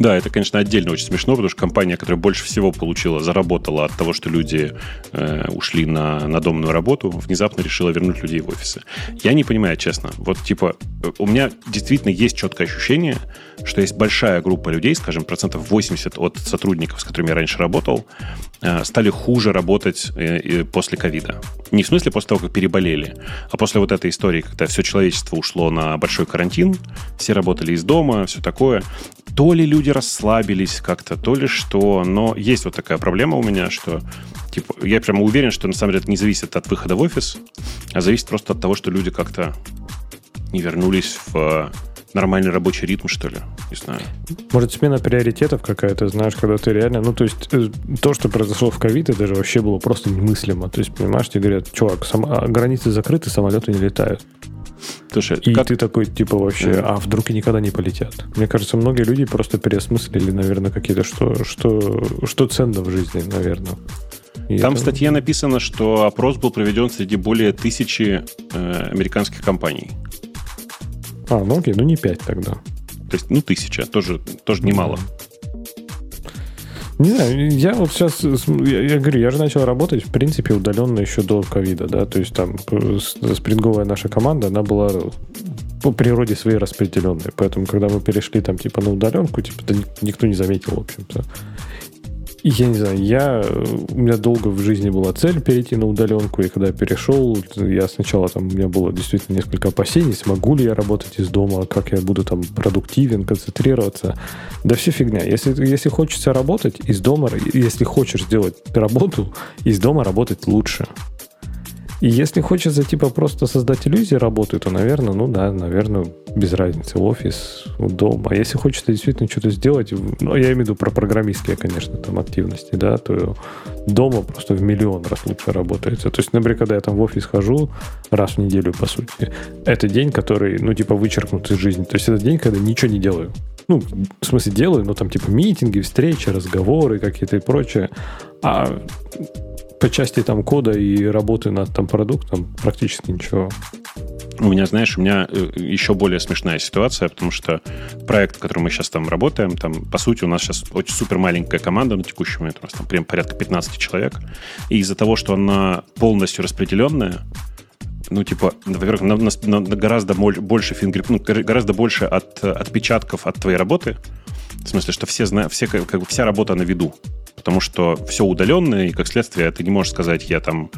Да, это, конечно, отдельно очень смешно, потому что компания, которая больше всего получила, заработала от того, что люди э, ушли на, на домную работу, внезапно решила вернуть людей в офисы. Я не понимаю, честно. Вот, типа, у меня действительно есть четкое ощущение, что есть большая группа людей, скажем, процентов 80 от сотрудников, с которыми я раньше работал, э, стали хуже работать э, после ковида. Не в смысле после того, как переболели, а после вот этой истории, когда все человечество ушло на большой карантин, все работали из дома, все такое. То ли люди расслабились как-то, то ли что. Но есть вот такая проблема у меня, что типа, я прямо уверен, что на самом деле это не зависит от выхода в офис, а зависит просто от того, что люди как-то не вернулись в нормальный рабочий ритм, что ли. Не знаю. Может, смена приоритетов какая-то, знаешь, когда ты реально... Ну, то есть, э, то, что произошло в ковид, это даже вообще было просто немыслимо. То есть, понимаешь, тебе говорят, чувак, сам... А, границы закрыты, самолеты не летают. Слушай, и как... ты такой, типа, вообще, а вдруг и никогда не полетят? Мне кажется, многие люди просто переосмыслили, наверное, какие-то, что, что, что ценно в жизни, наверное. И Там это... в статье написано, что опрос был проведен среди более тысячи э, американских компаний. А, ну окей, ну не 5 тогда. То есть, ну, тысяча, тоже, тоже немало. Не знаю, я вот сейчас, я, я говорю, я же начал работать, в принципе, удаленно еще до ковида, да, то есть там спринговая наша команда, она была по природе своей распределенной, поэтому, когда мы перешли там, типа, на удаленку, типа, никто не заметил, в общем-то. Я не знаю, я, у меня долго в жизни была цель перейти на удаленку, и когда я перешел, я сначала там, у меня было действительно несколько опасений, смогу ли я работать из дома, как я буду там продуктивен, концентрироваться. Да все фигня. Если, если хочется работать из дома, если хочешь сделать работу, из дома работать лучше. И если хочется, типа, просто создать иллюзии работы, то, наверное, ну да, наверное, без разницы, офис, дома. А если хочется действительно что-то сделать, ну, я имею в виду про программистские, конечно, там активности, да, то дома просто в миллион раз лучше работается. То есть, например, когда я там в офис хожу раз в неделю, по сути, это день, который, ну, типа, вычеркнут из жизни. То есть, это день, когда ничего не делаю. Ну, в смысле, делаю, но там, типа, митинги, встречи, разговоры какие-то и прочее. А по части там кода и работы над там продуктом практически ничего. У меня, знаешь, у меня э, еще более смешная ситуация, потому что проект, в котором мы сейчас там работаем, там, по сути, у нас сейчас очень супер маленькая команда на текущий момент, у нас там прям порядка 15 человек, и из-за того, что она полностью распределенная, ну, типа, во-первых, на, на, на гораздо больше фингер, ну, гораздо больше от, отпечатков от твоей работы, в смысле, что все знают, все, как, как бы вся работа на виду потому что все удаленное, и как следствие ты не можешь сказать, я там,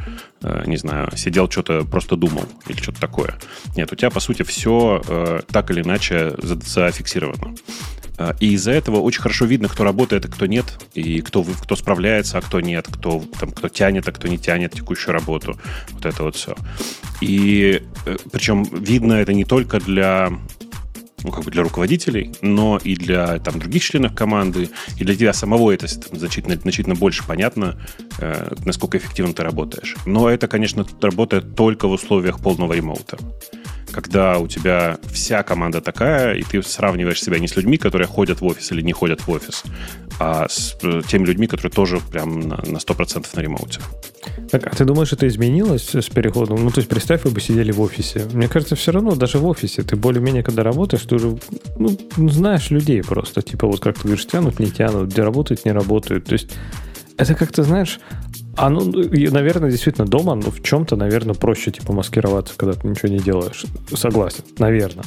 э, не знаю, сидел, что-то просто думал или что-то такое. Нет, у тебя, по сути, все э, так или иначе зафиксировано. Э, и из-за этого очень хорошо видно, кто работает, а кто нет, и кто, кто справляется, а кто нет, кто, там, кто тянет, а кто не тянет текущую работу. Вот это вот все. И причем видно это не только для ну, как бы для руководителей, но и для там, других членов команды, и для тебя самого это там, значительно, значительно больше понятно, э, насколько эффективно ты работаешь. Но это, конечно, работает только в условиях полного ремоута когда у тебя вся команда такая, и ты сравниваешь себя не с людьми, которые ходят в офис или не ходят в офис, а с э, теми людьми, которые тоже прям на, на 100% на ремоуте. Так, а ты думаешь, это изменилось с переходом? Ну, то есть, представь, вы бы сидели в офисе. Мне кажется, все равно, даже в офисе, ты более-менее, когда работаешь, ты уже ну, знаешь людей просто. Типа, вот как ты говоришь, тянут, не тянут, где работают, не работают. То есть, это как-то, знаешь, а ну, наверное, действительно дома, ну, в чем-то, наверное, проще, типа, маскироваться, когда ты ничего не делаешь. Согласен, наверное.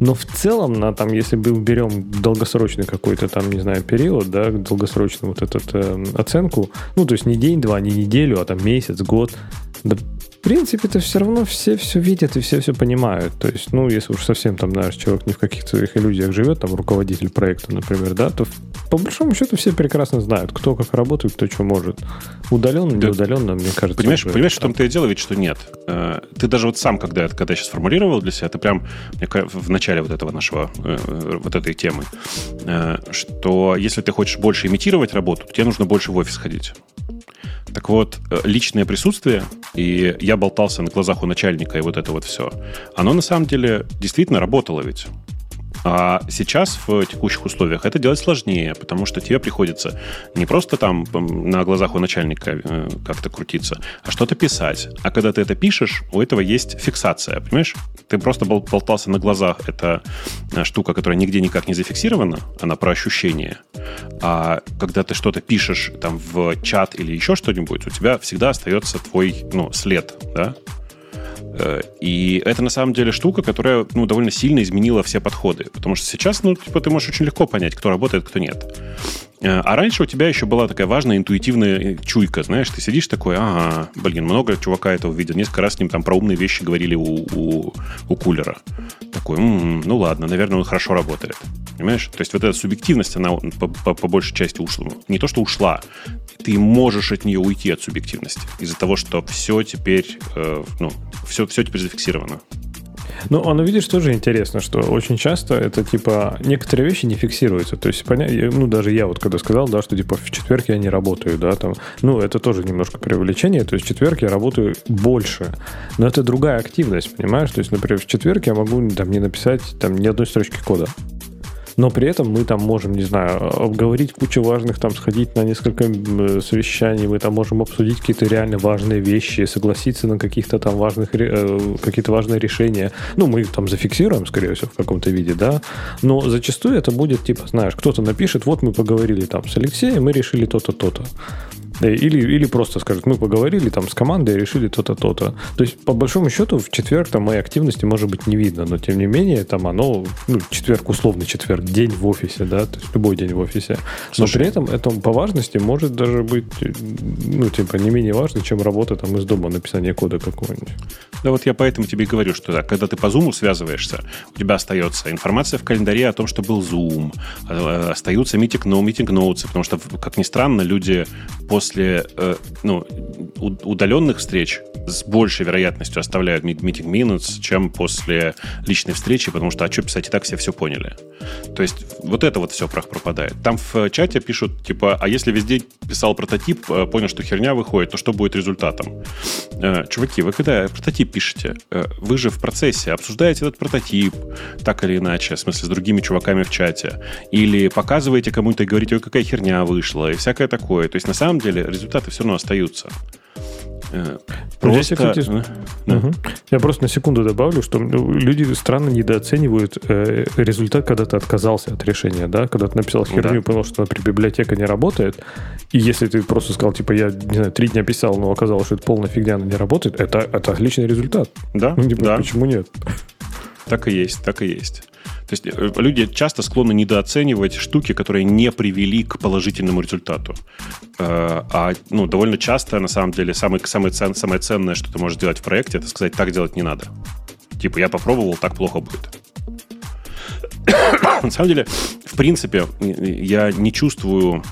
Но в целом, на, там, если мы берем долгосрочный какой-то там, не знаю, период, да, долгосрочную вот эту э, оценку, ну, то есть не день-два, не неделю, а там месяц, год, да в принципе, это все равно все все видят и все все понимают. То есть, ну, если уж совсем там, знаешь, человек не в каких-то своих иллюзиях живет, там, руководитель проекта, например, да, то по большому счету все прекрасно знают, кто как работает, кто что может. Удаленно, не удаленно, мне кажется. Понимаешь, понимаешь, в том-то и дело ведь, что нет. Э, ты даже вот сам, когда, когда я сейчас формулировал для себя, ты прям в начале вот этого нашего, э, вот этой темы, э, что если ты хочешь больше имитировать работу, тебе нужно больше в офис ходить. Так вот, э, личное присутствие, и я болтался на глазах у начальника, и вот это вот все, оно на самом деле действительно работало ведь. А сейчас в текущих условиях это делать сложнее, потому что тебе приходится не просто там на глазах у начальника э, как-то крутиться, а что-то писать. А когда ты это пишешь, у этого есть фиксация, понимаешь? Ты просто болтался на глазах. Это э, штука, которая нигде никак не зафиксирована, она про ощущение. А когда ты что-то пишешь там в чат или еще что-нибудь, у тебя всегда остается твой ну, след, да? Э, и это на самом деле штука, которая ну, довольно сильно изменила все подходы. Потому что сейчас ну, типа, ты можешь очень легко понять, кто работает, кто нет. Э, а раньше у тебя еще была такая важная интуитивная чуйка, знаешь, ты сидишь такой, ага, блин, много чувака этого видел, несколько раз с ним там про умные вещи говорили у, у, у кулера. Такой, м-м, ну ладно, наверное, он хорошо работает. Понимаешь? То есть вот эта субъективность, она по, по большей части ушла. Не то, что ушла, ты можешь от нее уйти от субъективности из-за того, что все теперь, э, ну, все, все теперь зафиксировано. Ну, оно, видишь, тоже интересно, что очень часто это, типа, некоторые вещи не фиксируются. То есть, понятно, ну, даже я вот когда сказал, да, что, типа, в четверг я не работаю, да, там, ну, это тоже немножко преувеличение, то есть в четверг я работаю больше, но это другая активность, понимаешь? То есть, например, в четверг я могу там не написать там ни одной строчки кода но при этом мы там можем, не знаю, обговорить кучу важных, там, сходить на несколько совещаний, мы там можем обсудить какие-то реально важные вещи, согласиться на каких-то там важных, э, какие-то важные решения. Ну, мы их там зафиксируем, скорее всего, в каком-то виде, да, но зачастую это будет, типа, знаешь, кто-то напишет, вот мы поговорили там с Алексеем, мы решили то-то, то-то. Или, или просто скажут, мы поговорили там с командой решили то-то, то-то. То есть, по большому счету, в четверг там моей активности может быть не видно, но тем не менее, там оно, ну, четверг, условный четверг, день в офисе, да, то есть любой день в офисе. Слушай, но при этом это по важности может даже быть, ну, типа, не менее важно, чем работа там из дома, написание кода какого-нибудь. Да вот я поэтому тебе и говорю, что да, когда ты по Zoom связываешься, у тебя остается информация в календаре о том, что был Zoom, э, остаются митинг, no, митинг ноутсы, потому что, как ни странно, люди после после э, ну, удаленных встреч с большей вероятностью оставляют meeting minutes, чем после личной встречи, потому что, а что писать, и так все все поняли. То есть вот это вот все прах пропадает. Там в чате пишут, типа, а если везде писал прототип, э, понял, что херня выходит, то что будет результатом? Э, чуваки, вы когда прототип пишете, э, вы же в процессе обсуждаете этот прототип так или иначе, в смысле с другими чуваками в чате, или показываете кому-то и говорите, ой, какая херня вышла, и всякое такое. То есть на самом деле результаты все равно остаются. Э, просто... Здесь, кстати, угу. Я просто на секунду добавлю, что ну, люди странно недооценивают э, результат, когда ты отказался от решения, да, когда ты написал херню, да. понял, что, например, библиотека не работает, и если ты просто сказал, типа, я, не знаю, три дня писал, но оказалось, что это полная фигня, она не работает, это, это отличный результат. Да, ну, типа, да. Почему нет? Так и есть, так и есть. То есть э, люди часто склонны недооценивать штуки, которые не привели к положительному результату. Э, а ну, довольно часто, на самом деле, самое, самое, цен, самое ценное, что ты можешь делать в проекте, это сказать, так делать не надо. Типа, я попробовал, так плохо будет. (coughs) на самом деле, в принципе, я не чувствую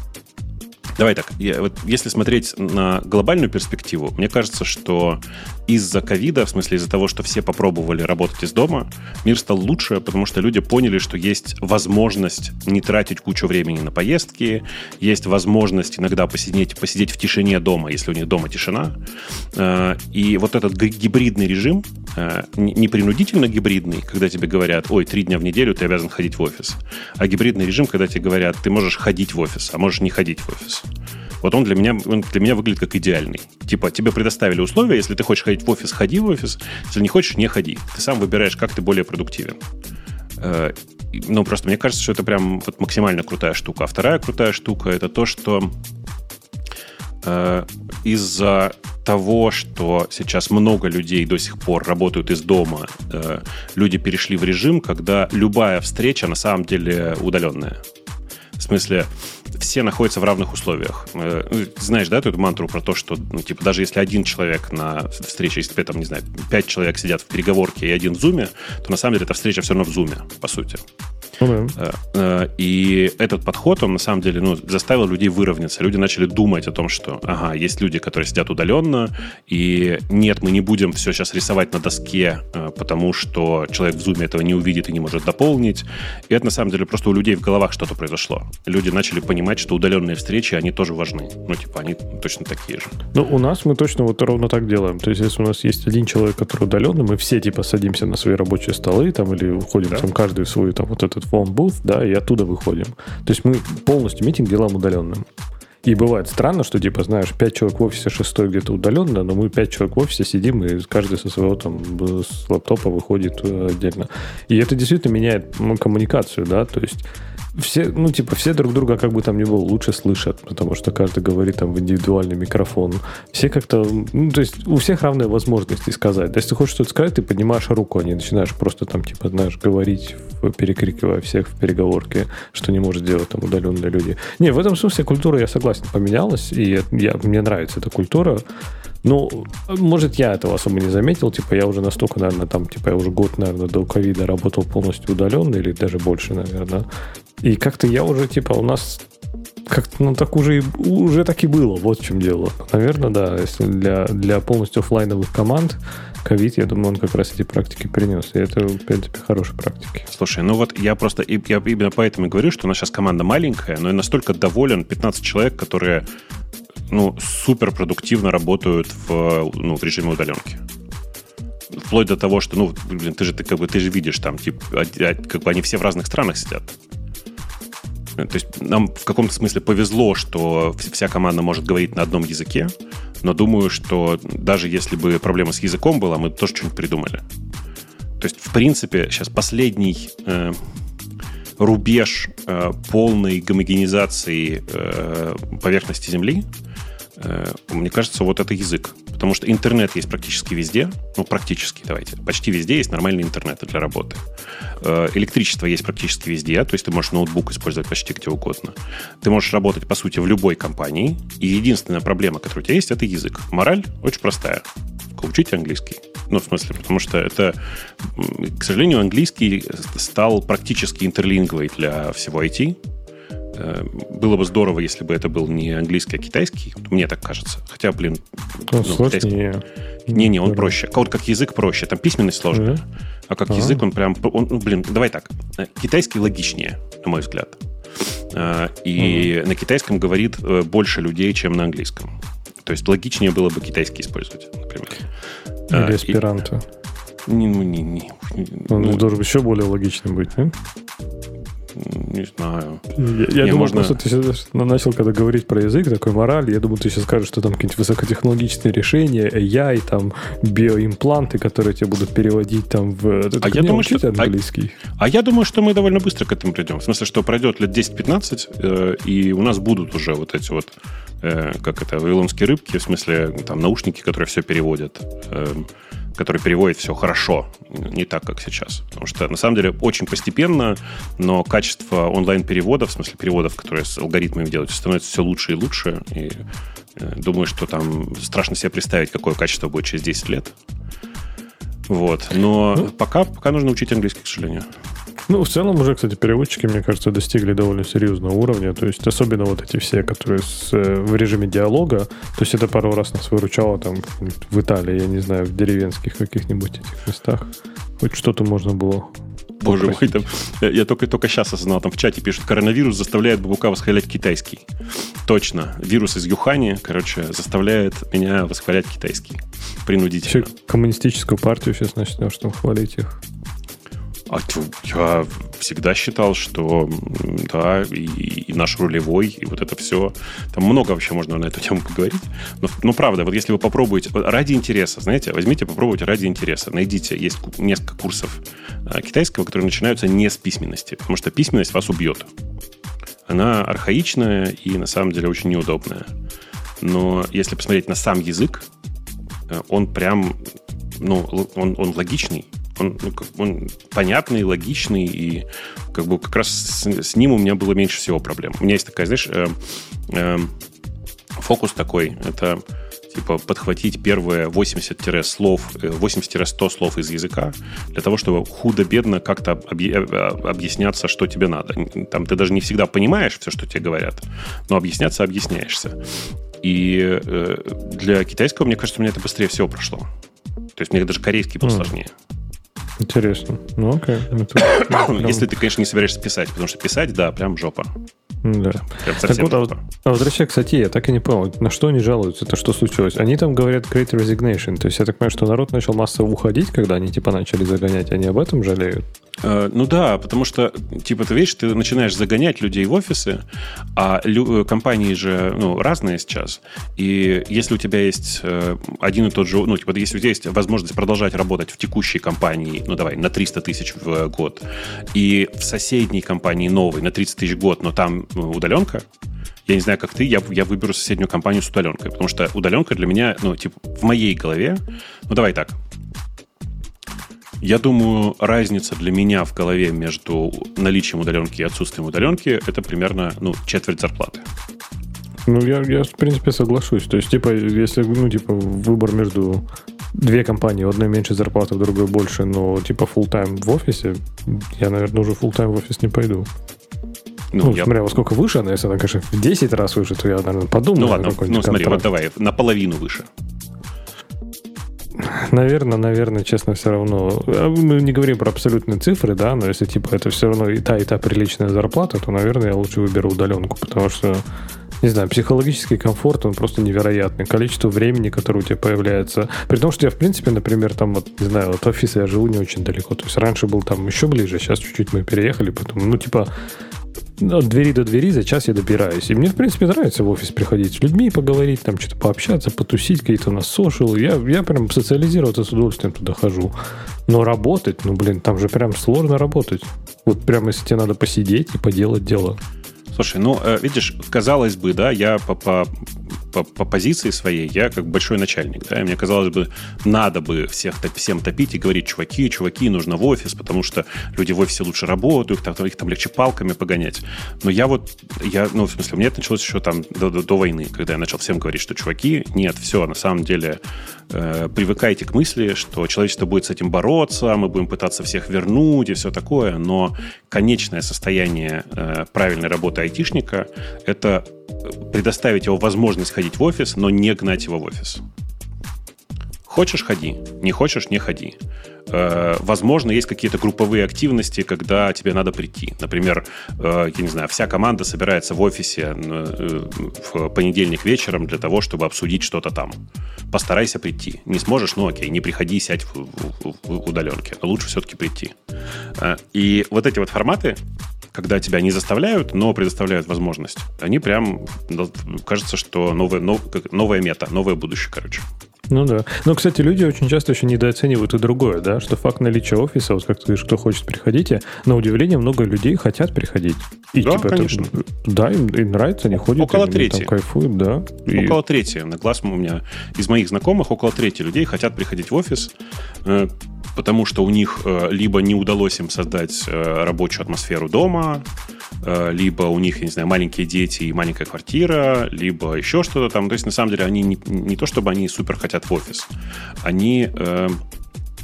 Давай так, я, вот если смотреть на глобальную перспективу, мне кажется, что из-за ковида, в смысле из-за того, что все попробовали работать из дома, мир стал лучше, потому что люди поняли, что есть возможность не тратить кучу времени на поездки, есть возможность иногда посидеть, посидеть в тишине дома, если у них дома тишина. Э, и вот этот гибридный режим, не принудительно гибридный, когда тебе говорят, ой, три дня в неделю ты обязан ходить в офис, а гибридный режим, когда тебе говорят, ты можешь ходить в офис, а можешь не ходить в офис. Вот он для меня, он для меня выглядит как идеальный. Типа, тебе предоставили условия, если ты хочешь ходить в офис, ходи в офис, если не хочешь, не ходи. Ты сам выбираешь, как ты более продуктивен. Э, ну, просто мне кажется, что это прям вот максимально крутая штука. А вторая крутая штука это то, что э, из-за того, что сейчас много людей до сих пор работают из дома, э, люди перешли в режим, когда любая встреча на самом деле удаленная. В смысле, все находятся в равных условиях. Э, ну, знаешь, да, эту мантру про то, что, ну, типа, даже если один человек на встрече, если там, не знаю, пять человек сидят в переговорке и один в зуме, то на самом деле эта встреча все равно в зуме, по сути. Ну, да. Э, э, и этот подход, он на самом деле ну, заставил людей выровняться. Люди начали думать о том, что, ага, есть люди, которые сидят удаленно, и нет, мы не будем все сейчас рисовать на доске, потому что человек в зуме этого не увидит и не может дополнить. И это на самом деле просто у людей в головах что-то произошло. Люди начали понимать, что удаленные встречи, они тоже важны. Ну, типа, они точно такие же. Ну, у нас мы точно вот ровно так делаем. То есть, если у нас есть один человек, который удаленный, мы все, типа, садимся на свои рабочие столы там или уходим да. там каждый в свой там вот этот booth, да, и оттуда выходим. То есть мы полностью митинг делаем удаленным. И бывает странно, что, типа, знаешь, пять человек в офисе, шестой где-то удаленно, но мы пять человек в офисе сидим, и каждый со своего там с лаптопа выходит э, отдельно. И это действительно меняет ну, коммуникацию, да, то есть все, ну, типа, все друг друга, как бы там ни было, лучше слышат, потому что каждый говорит там в индивидуальный микрофон. Все как-то, ну, то есть у всех равные возможности сказать. То есть ты хочешь что-то сказать, ты поднимаешь руку, а не начинаешь просто там, типа, знаешь, говорить, перекрикивая всех в переговорке, что не может делать там удаленные люди. Не, в этом смысле культура, я согласен, поменялась, и я, мне нравится эта культура. Ну, может, я этого особо не заметил. Типа, я уже настолько, наверное, там, типа, я уже год, наверное, до ковида работал полностью удаленно, или даже больше, наверное. И как-то я уже, типа, у нас как-то, ну, так уже, уже так и было, вот в чем дело. Наверное, да, если для, для полностью офлайновых команд ковид, я думаю, он как раз эти практики принес. И это, в принципе, хорошие практики. Слушай, ну вот я просто, я именно поэтому и говорю, что у нас сейчас команда маленькая, но я настолько доволен, 15 человек, которые ну, супер продуктивно работают в, ну, в режиме удаленки. Вплоть до того, что, ну, блин, ты же, ты, как бы, ты же видишь там, типа, как бы они все в разных странах сидят. То есть нам в каком-то смысле повезло, что вся команда может говорить на одном языке, но думаю, что даже если бы проблема с языком была, мы тоже что-нибудь придумали. То есть, в принципе, сейчас последний э, рубеж э, полной гомогенизации э, поверхности Земли мне кажется, вот это язык. Потому что интернет есть практически везде. Ну, практически, давайте. Почти везде есть нормальный интернет для работы. Э, электричество есть практически везде. То есть ты можешь ноутбук использовать почти где угодно. Ты можешь работать, по сути, в любой компании. И единственная проблема, которая у тебя есть, это язык. Мораль очень простая. Учите английский. Ну, в смысле, потому что это, к сожалению, английский стал практически интерлингвой для всего IT. Э, было бы здорово, если бы это был не английский, а китайский. Мне так кажется. Хотя, блин, ну, ну. Не-не, он проще. Вот как язык проще. Там письменность сложная. Mm-hmm. А как ага. язык он прям... Он, ну, блин, давай так. Э, китайский логичнее, на мой взгляд. Э, и mm-hmm. на китайском говорит больше людей, чем на английском. То есть логичнее было бы китайский использовать, например. Или эсперанто. Не, ну, не, не. Он ну, должен еще более логичным быть, да? Не знаю. Я, я не, думал, можно... просто ты сейчас начал, когда говорить про язык, такой мораль, я думаю, ты сейчас скажешь, что там какие-нибудь высокотехнологичные решения, AI, там, биоимпланты, которые тебе будут переводить там в... Ты а я думаю, что... английский. А, а я думаю, что мы довольно быстро к этому придем. В смысле, что пройдет лет 10-15, э, и у нас будут уже вот эти вот э, как это, вавилонские рыбки, в смысле, там, наушники, которые все переводят. Э, который переводит все хорошо, не так, как сейчас. Потому что, на самом деле, очень постепенно, но качество онлайн-переводов, в смысле переводов, которые с алгоритмами делают, становится все лучше и лучше. И э, думаю, что там страшно себе представить, какое качество будет через 10 лет. Вот. Но ну, пока, пока нужно учить английский, к сожалению. Ну, в целом уже, кстати, переводчики, мне кажется, достигли довольно серьезного уровня. То есть, особенно вот эти все, которые с, э, в режиме диалога. То есть, это пару раз нас выручало там в Италии, я не знаю, в деревенских каких-нибудь этих местах. Хоть что-то можно было Боже мой, там, я только, только сейчас осознал, там в чате пишут, коронавирус заставляет Бабука восхвалять китайский. Точно. Вирус из Юхани, короче, заставляет меня восхвалять китайский. Принудительно. Все коммунистическую партию сейчас начнешь там хвалить их. А я всегда считал, что да, и, и наш рулевой, и вот это все. Там много вообще можно на эту тему поговорить. Но, но правда, вот если вы попробуете, ради интереса, знаете, возьмите, попробуйте ради интереса. Найдите, есть несколько курсов а, китайского, которые начинаются не с письменности, потому что письменность вас убьет. Она архаичная и на самом деле очень неудобная. Но если посмотреть на сам язык, э, он прям, ну, он, он логичный, он, ну, он понятный, логичный, и как бы как раз с, с ним у меня было меньше всего проблем. У меня есть такая, знаешь, э, э, фокус такой, это типа подхватить первые 80 слов, 80-100 э, слов из языка для того, чтобы худо-бедно как-то э, объясняться, что тебе надо. Там ты даже не всегда понимаешь все, что тебе говорят, но объясняться объясняешься. И э, для китайского, мне кажется, у меня это быстрее всего прошло. То есть мне даже корейский был mm. сложнее. Интересно. Ну, окей. (coughs) Ну, (coughs) Если ты, конечно, не собираешься писать, потому что писать, да, прям жопа. Да. Прям так вот, жопа. а, возвращаясь к статье, я так и не понял, на что они жалуются, это что случилось? Они там говорят Great Resignation, то есть я так понимаю, что народ начал массово уходить, когда они типа начали загонять, они об этом жалеют? Э, ну да, потому что, типа, ты видишь, ты начинаешь загонять людей в офисы, а лю- э, компании же ну, разные сейчас. И если у тебя есть э, один и тот же, ну, типа, если у тебя есть возможность продолжать работать в текущей компании, ну, давай, на 300 тысяч в год, и в соседней компании новой на 30 тысяч в год, но там удаленка, я не знаю, как ты, я, я выберу соседнюю компанию с удаленкой, потому что удаленка для меня, ну, типа, в моей голове, ну, давай так, я думаю, разница для меня в голове между наличием удаленки и отсутствием удаленки это примерно ну, четверть зарплаты. Ну, я, я, в принципе, соглашусь. То есть, типа, если, ну, типа, выбор между две компании, у одной меньше зарплаты, в другой больше, но, типа, full тайм в офисе, я, наверное, уже full тайм в офис не пойду. Ну, ну я... смотря во сколько выше она, если она, конечно, в 10 раз выше, то я, наверное, подумаю. Ну, ладно, ну, смотри, вот давай, наполовину выше. Наверное, наверное, честно, все равно. А мы не говорим про абсолютные цифры, да, но если типа это все равно и та, и та приличная зарплата, то, наверное, я лучше выберу удаленку, потому что не знаю, психологический комфорт, он просто невероятный. Количество времени, которое у тебя появляется. При том, что я, в принципе, например, там, вот, не знаю, от офиса я живу не очень далеко. То есть раньше был там еще ближе, сейчас чуть-чуть мы переехали, поэтому, ну, типа, от двери до двери за час я добираюсь. И мне, в принципе, нравится в офис приходить с людьми, поговорить, там что-то пообщаться, потусить, какие-то у нас сошел. Я, я прям социализироваться с удовольствием туда хожу. Но работать, ну, блин, там же прям сложно работать. Вот прям если тебе надо посидеть и поделать дело. Слушай, ну, э, видишь, казалось бы, да, я по, по, по, по позиции своей, я как большой начальник, да, и мне казалось бы, надо бы всех, всем топить и говорить, чуваки, чуваки, нужно в офис, потому что люди в офисе лучше работают, там, их там легче палками погонять. Но я вот, я, ну, в смысле, у меня это началось еще там до, до, до войны, когда я начал всем говорить, что, чуваки, нет, все, на самом деле, э, привыкайте к мысли, что человечество будет с этим бороться, мы будем пытаться всех вернуть и все такое, но конечное состояние э, правильной работы айтишника – это предоставить его возможность ходить в офис, но не гнать его в офис. Хочешь – ходи, не хочешь – не ходи. Э, возможно, есть какие-то групповые активности, когда тебе надо прийти. Например, э, я не знаю, вся команда собирается в офисе э, в понедельник вечером для того, чтобы обсудить что-то там. Постарайся прийти. Не сможешь, ну окей, не приходи, сядь в, удаленке. Лучше все-таки прийти. И вот эти вот форматы, когда тебя не заставляют, но предоставляют возможность, они прям, кажется, что новая, нов, новая мета, новое будущее, короче. Ну да. Но, кстати, люди очень часто еще недооценивают и другое, да, что факт наличия офиса, вот как ты говоришь, кто хочет, приходите, на удивление много людей хотят приходить. И, да, типа, конечно. Это, да, им, им нравится, они ходят, около трети. там кайфуют, да. И... Около трети. На глаз у меня из моих знакомых около трети людей хотят приходить в офис, э, потому что у них э, либо не удалось им создать э, рабочую атмосферу дома, э, либо у них, я не знаю, маленькие дети и маленькая квартира, либо еще что-то там. То есть, на самом деле, они не, не то, чтобы они супер хотят в офис, они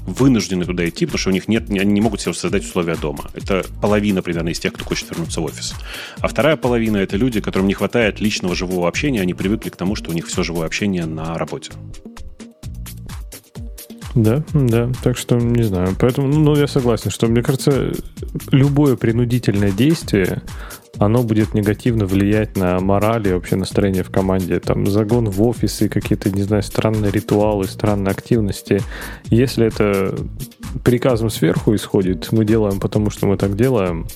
вынуждены туда идти, потому что у них нет, они не могут себе создать условия дома. Это половина примерно из тех, кто хочет вернуться в офис. А вторая половина это люди, которым не хватает личного живого общения, они привыкли к тому, что у них все живое общение на работе. Да, да. Так что, не знаю. Поэтому, ну, я согласен, что, мне кажется, любое принудительное действие, оно будет негативно влиять на мораль и вообще настроение в команде. Там загон в офисы, какие-то, не знаю, странные ритуалы, странные активности. Если это приказом сверху исходит, мы делаем потому, что мы так делаем,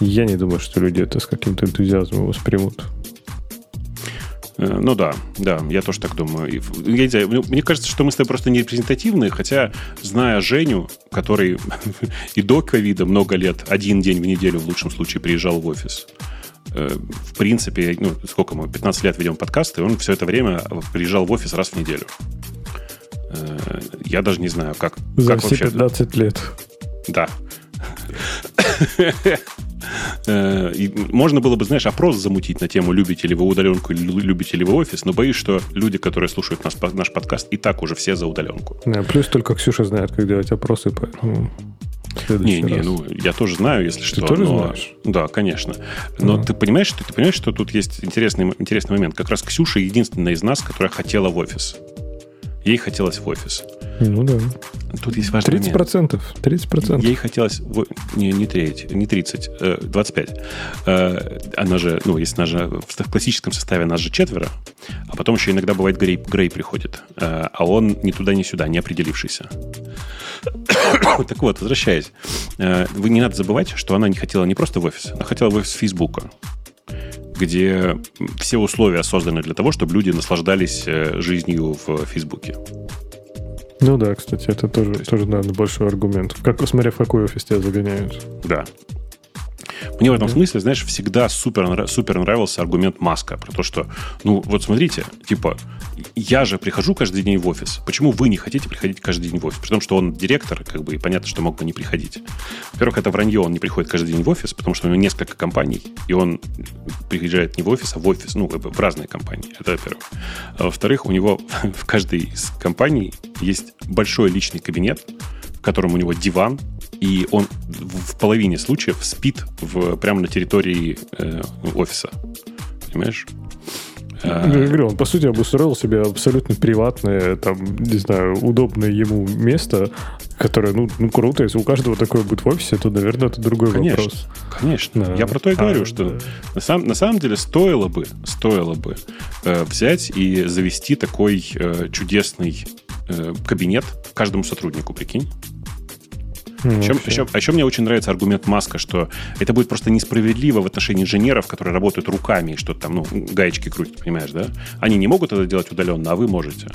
я не думаю, что люди это с каким-то энтузиазмом воспримут. Э, ну да, да, я тоже так думаю. Я не знаю, мне кажется, что мы с тобой просто не репрезентативны, хотя, зная Женю, который (laughs) и до ковида много лет, один день в неделю в лучшем случае приезжал в офис, э, в принципе, ну, сколько мы, 15 лет ведем подкасты, он все это время приезжал в офис раз в неделю. Э, я даже не знаю, как, За как все вообще... 15 лет. Да. (laughs) Э, можно было бы, знаешь, опрос замутить на тему, любите ли вы удаленку или любите ли вы офис, но боюсь, что люди, которые слушают нас, наш подкаст, и так уже все за удаленку. Да, плюс только Ксюша знает, как делать опросы, поэтому... Не, не, раз. ну я тоже знаю, если ты что. Тоже но... знаешь? Да, конечно. Но mm. ты понимаешь, что ты понимаешь, что тут есть интересный, интересный момент. Как раз Ксюша единственная из нас, которая хотела в офис. Ей хотелось в офис. Ну да. Тут есть важный 30 процентов. 30 процентов. Ей хотелось... Не, не треть, не 30, 25. Э, она же, ну, если она же в классическом составе нас же четверо, а потом еще иногда бывает Грей, Грей приходит, э, а он ни туда, ни сюда, не определившийся. (coughs) так вот, возвращаясь. Э, вы не надо забывать, что она не хотела не просто в офис, она хотела в офис Фейсбука где все условия созданы для того, чтобы люди наслаждались жизнью в Фейсбуке. Ну да, кстати, это тоже, тоже наверное, большой аргумент. Как, смотря в какой офис тебя загоняют. Да. Мне в этом смысле, знаешь, всегда супер, супер нравился аргумент Маска про то, что, ну, вот смотрите, типа, я же прихожу каждый день в офис. Почему вы не хотите приходить каждый день в офис? При том, что он директор, как бы, и понятно, что мог бы не приходить. Во-первых, это вранье, он не приходит каждый день в офис, потому что у него несколько компаний, и он приезжает не в офис, а в офис, ну, в разные компании. Это во-первых. А во-вторых, у него (laughs) в каждой из компаний есть большой личный кабинет, в котором у него диван, и он в половине случаев спит в, прямо на территории э, офиса. Понимаешь? Я говорю, он, по сути, обустроил себе абсолютно приватное, там, не знаю, удобное ему место, которое, ну, ну круто. Если у каждого такое будет в офисе, то, наверное, это другой конечно, вопрос. Конечно. Да. Я про то и говорю, а, что да. на, сам, на самом деле стоило бы, стоило бы э, взять и завести такой э, чудесный э, кабинет каждому сотруднику, прикинь. Ну, еще, еще, а еще мне очень нравится аргумент Маска, что это будет просто несправедливо в отношении инженеров, которые работают руками и что-то там, ну, гаечки крутят, понимаешь, да? Они не могут это делать удаленно, а вы можете.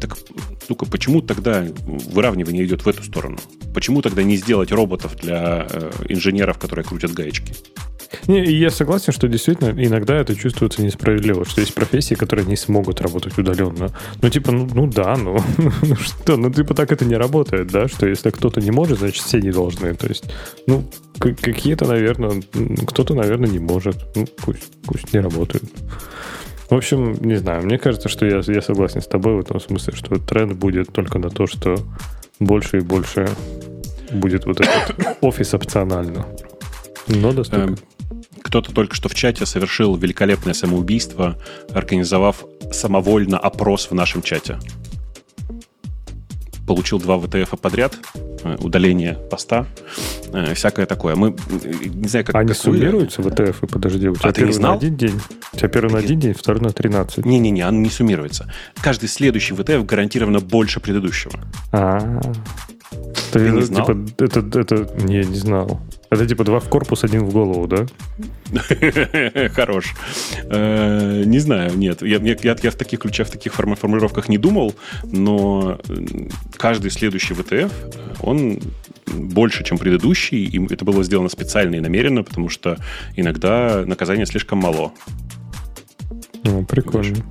Так, ну-ка, почему тогда выравнивание идет в эту сторону? Почему тогда не сделать роботов для э, инженеров, которые крутят гаечки? Не, я согласен, что действительно иногда это чувствуется несправедливо, что есть профессии, которые не смогут работать удаленно. Ну, типа, ну, ну да, ну, (laughs) ну что, ну, типа так это не работает, да, что если кто-то не может, значит все не должны. То есть, ну, какие-то, наверное, кто-то, наверное, не может. Ну, пусть, пусть не работают. В общем, не знаю, мне кажется, что я, я согласен с тобой в этом смысле, что тренд будет только на то, что больше и больше будет вот этот (coughs) офис опционально. Но доступен. Эм, кто-то только что в чате совершил великолепное самоубийство, организовав самовольно опрос в нашем чате. Получил два ВТФ подряд, э, удаление поста, э, всякое такое. Мы не знаю, как... Они какую... суммируются, ВТФ, подожди, у тебя а первый на один день? У тебя первый на один день, второй на 13. Не-не-не, он не суммируется. Каждый следующий ВТФ гарантированно больше предыдущего. А-а-а. Ты, Ты не знал? Типа, это, это, не, не знал. Это типа два в корпус, один в голову, да? (laughs) Хорош. Э, не знаю, нет. Я, я, я в таких ключах, в таких формулировках не думал, но каждый следующий ВТФ, он больше, чем предыдущий, и это было сделано специально и намеренно, потому что иногда наказание слишком мало. Ну, прикольно.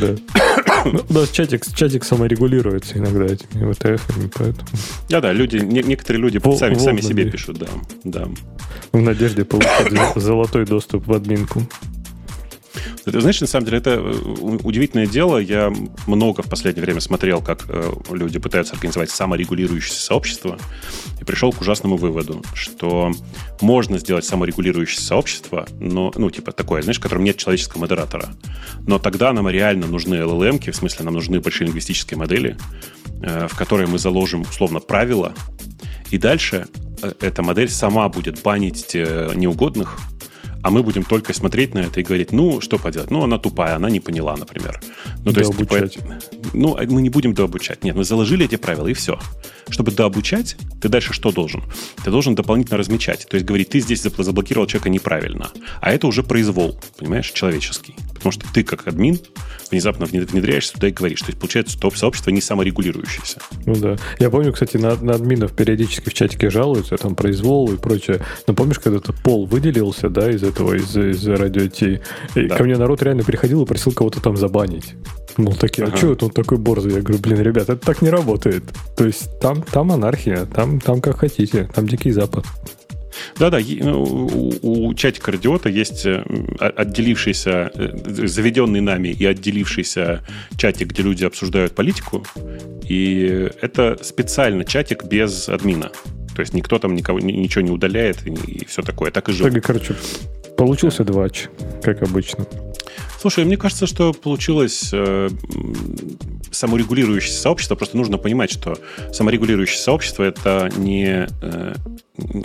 Да. (clears throat) Ну, да, чатик, чатик саморегулируется иногда этими VTF, поэтому... Да-да, люди, некоторые люди Вол, сами, сами себе пишут, да, да. В надежде получить золотой доступ в админку. Ты знаешь, на самом деле, это э, удивительное дело. Я много в последнее время смотрел, как э, люди пытаются организовать саморегулирующееся сообщество, и пришел к ужасному выводу, что можно сделать саморегулирующееся сообщество, но, ну, типа такое, знаешь, в котором нет человеческого модератора. Но тогда нам реально нужны LLM, в смысле, нам нужны большие лингвистические модели, э, в которые мы заложим, условно, правила, и дальше эта модель сама будет банить неугодных, а мы будем только смотреть на это и говорить, ну, что поделать, ну, она тупая, она не поняла, например. Ну, то есть, типа, ну, а мы не будем дообучать. Нет, мы заложили эти правила, и все. Чтобы дообучать, ты дальше что должен? Ты должен дополнительно размечать. То есть говорить, ты здесь заблокировал человека неправильно. А это уже произвол, понимаешь, человеческий. Потому что ты, как админ, внезапно внедряешься туда и говоришь. То есть, получается, топ-сообщество не саморегулирующееся. Ну да. Я помню, кстати, на, на админов периодически в чатике жалуются, там произвол и прочее. Но помнишь, когда этот пол выделился, да, из этого, из, из радио Ти, да. ко мне народ реально приходил и просил кого-то там забанить. Мол, такие, а ага. что это он такой борзый? Я говорю, блин, ребят, это так не работает. То есть там, там анархия, там, там как хотите, там дикий запад. Да-да, ну, у, у чатика радиота есть э, отделившийся, э, заведенный нами и отделившийся чатик, где люди обсуждают политику. И это специально чатик без админа. То есть никто там никого, ничего не удаляет и, и все такое. Так и живет. Так, короче, получился двач, как обычно. Слушай, мне кажется, что получилось э, саморегулирующееся сообщество. Просто нужно понимать, что саморегулирующее сообщество это не, э,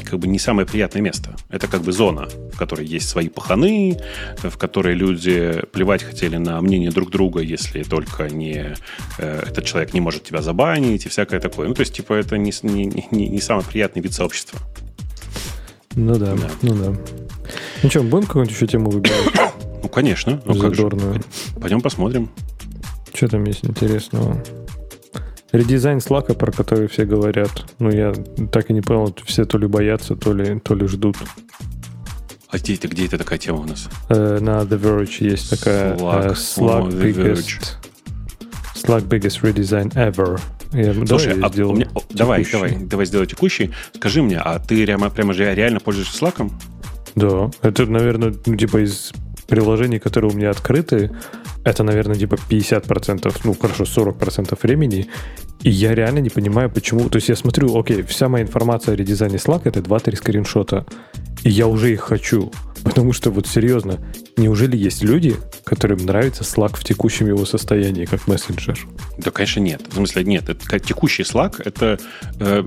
как бы не самое приятное место. Это как бы зона, в которой есть свои паханы, в которой люди плевать хотели на мнение друг друга, если только не э, этот человек не может тебя забанить и всякое такое. Ну, то есть, типа, это не, не, не, не самый приятный вид сообщества. Ну да, да. ну да. Ну что, будем какую-нибудь еще тему выбирать? (coughs) Ну, конечно. Ну, Задорную. Пойдем посмотрим. Что там есть интересного? Редизайн Slack, про который все говорят. Ну, я так и не понял, все то ли боятся, то ли, то ли ждут. А где это, где это такая тема у нас? Э, на The Verge есть такая Slack, uh, Slack, oh, biggest, Slack biggest redesign ever. Я, Слушай, давай, а, меня, давай, давай, давай сделай текущий. Скажи мне, а ты прямо, прямо же реально пользуешься Slack? Да, это, наверное, ну, типа из приложений, которые у меня открыты, это, наверное, типа 50%, ну, хорошо, 40% времени. И я реально не понимаю, почему... То есть я смотрю, окей, вся моя информация о редизайне Slack — это 2-3 скриншота. И я уже их хочу. Потому что, вот серьезно, неужели есть люди, которым нравится Slack в текущем его состоянии, как мессенджер? Да, конечно, нет. В смысле, нет. Это, как текущий Slack — это э,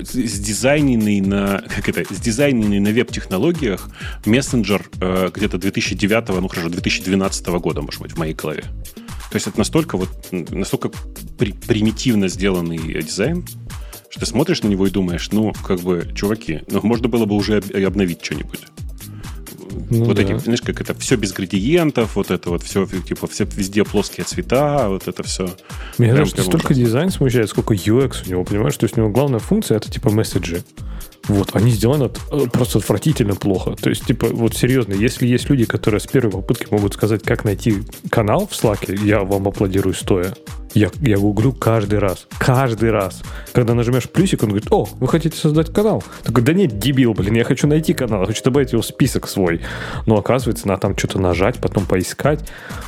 сдизайненный на, как это, сдизайненный на веб-технологиях мессенджер э, где-то 2009, ну хорошо, 2012 года, может быть, в моей голове. То есть это настолько вот, настолько при, примитивно сделанный дизайн, что ты смотришь на него и думаешь, ну, как бы, чуваки, ну, можно было бы уже обновить что-нибудь. Ну, вот да. эти, знаешь, как это все без градиентов, вот это вот все, типа, все везде плоские цвета, вот это все. Меня даже не столько дизайн смущает, сколько UX у него, понимаешь? То есть у него главная функция это типа месседжи. Вот, они сделаны э, просто отвратительно плохо. То есть, типа, вот серьезно, если есть люди, которые с первой попытки могут сказать, как найти канал в Slack, я вам аплодирую стоя. Я, я гуглю каждый раз. Каждый раз. Когда нажмешь плюсик, он говорит, о, вы хотите создать канал? Такой, да нет, дебил, блин, я хочу найти канал, хочу добавить его в список свой. Но оказывается, надо там что-то нажать, потом поискать.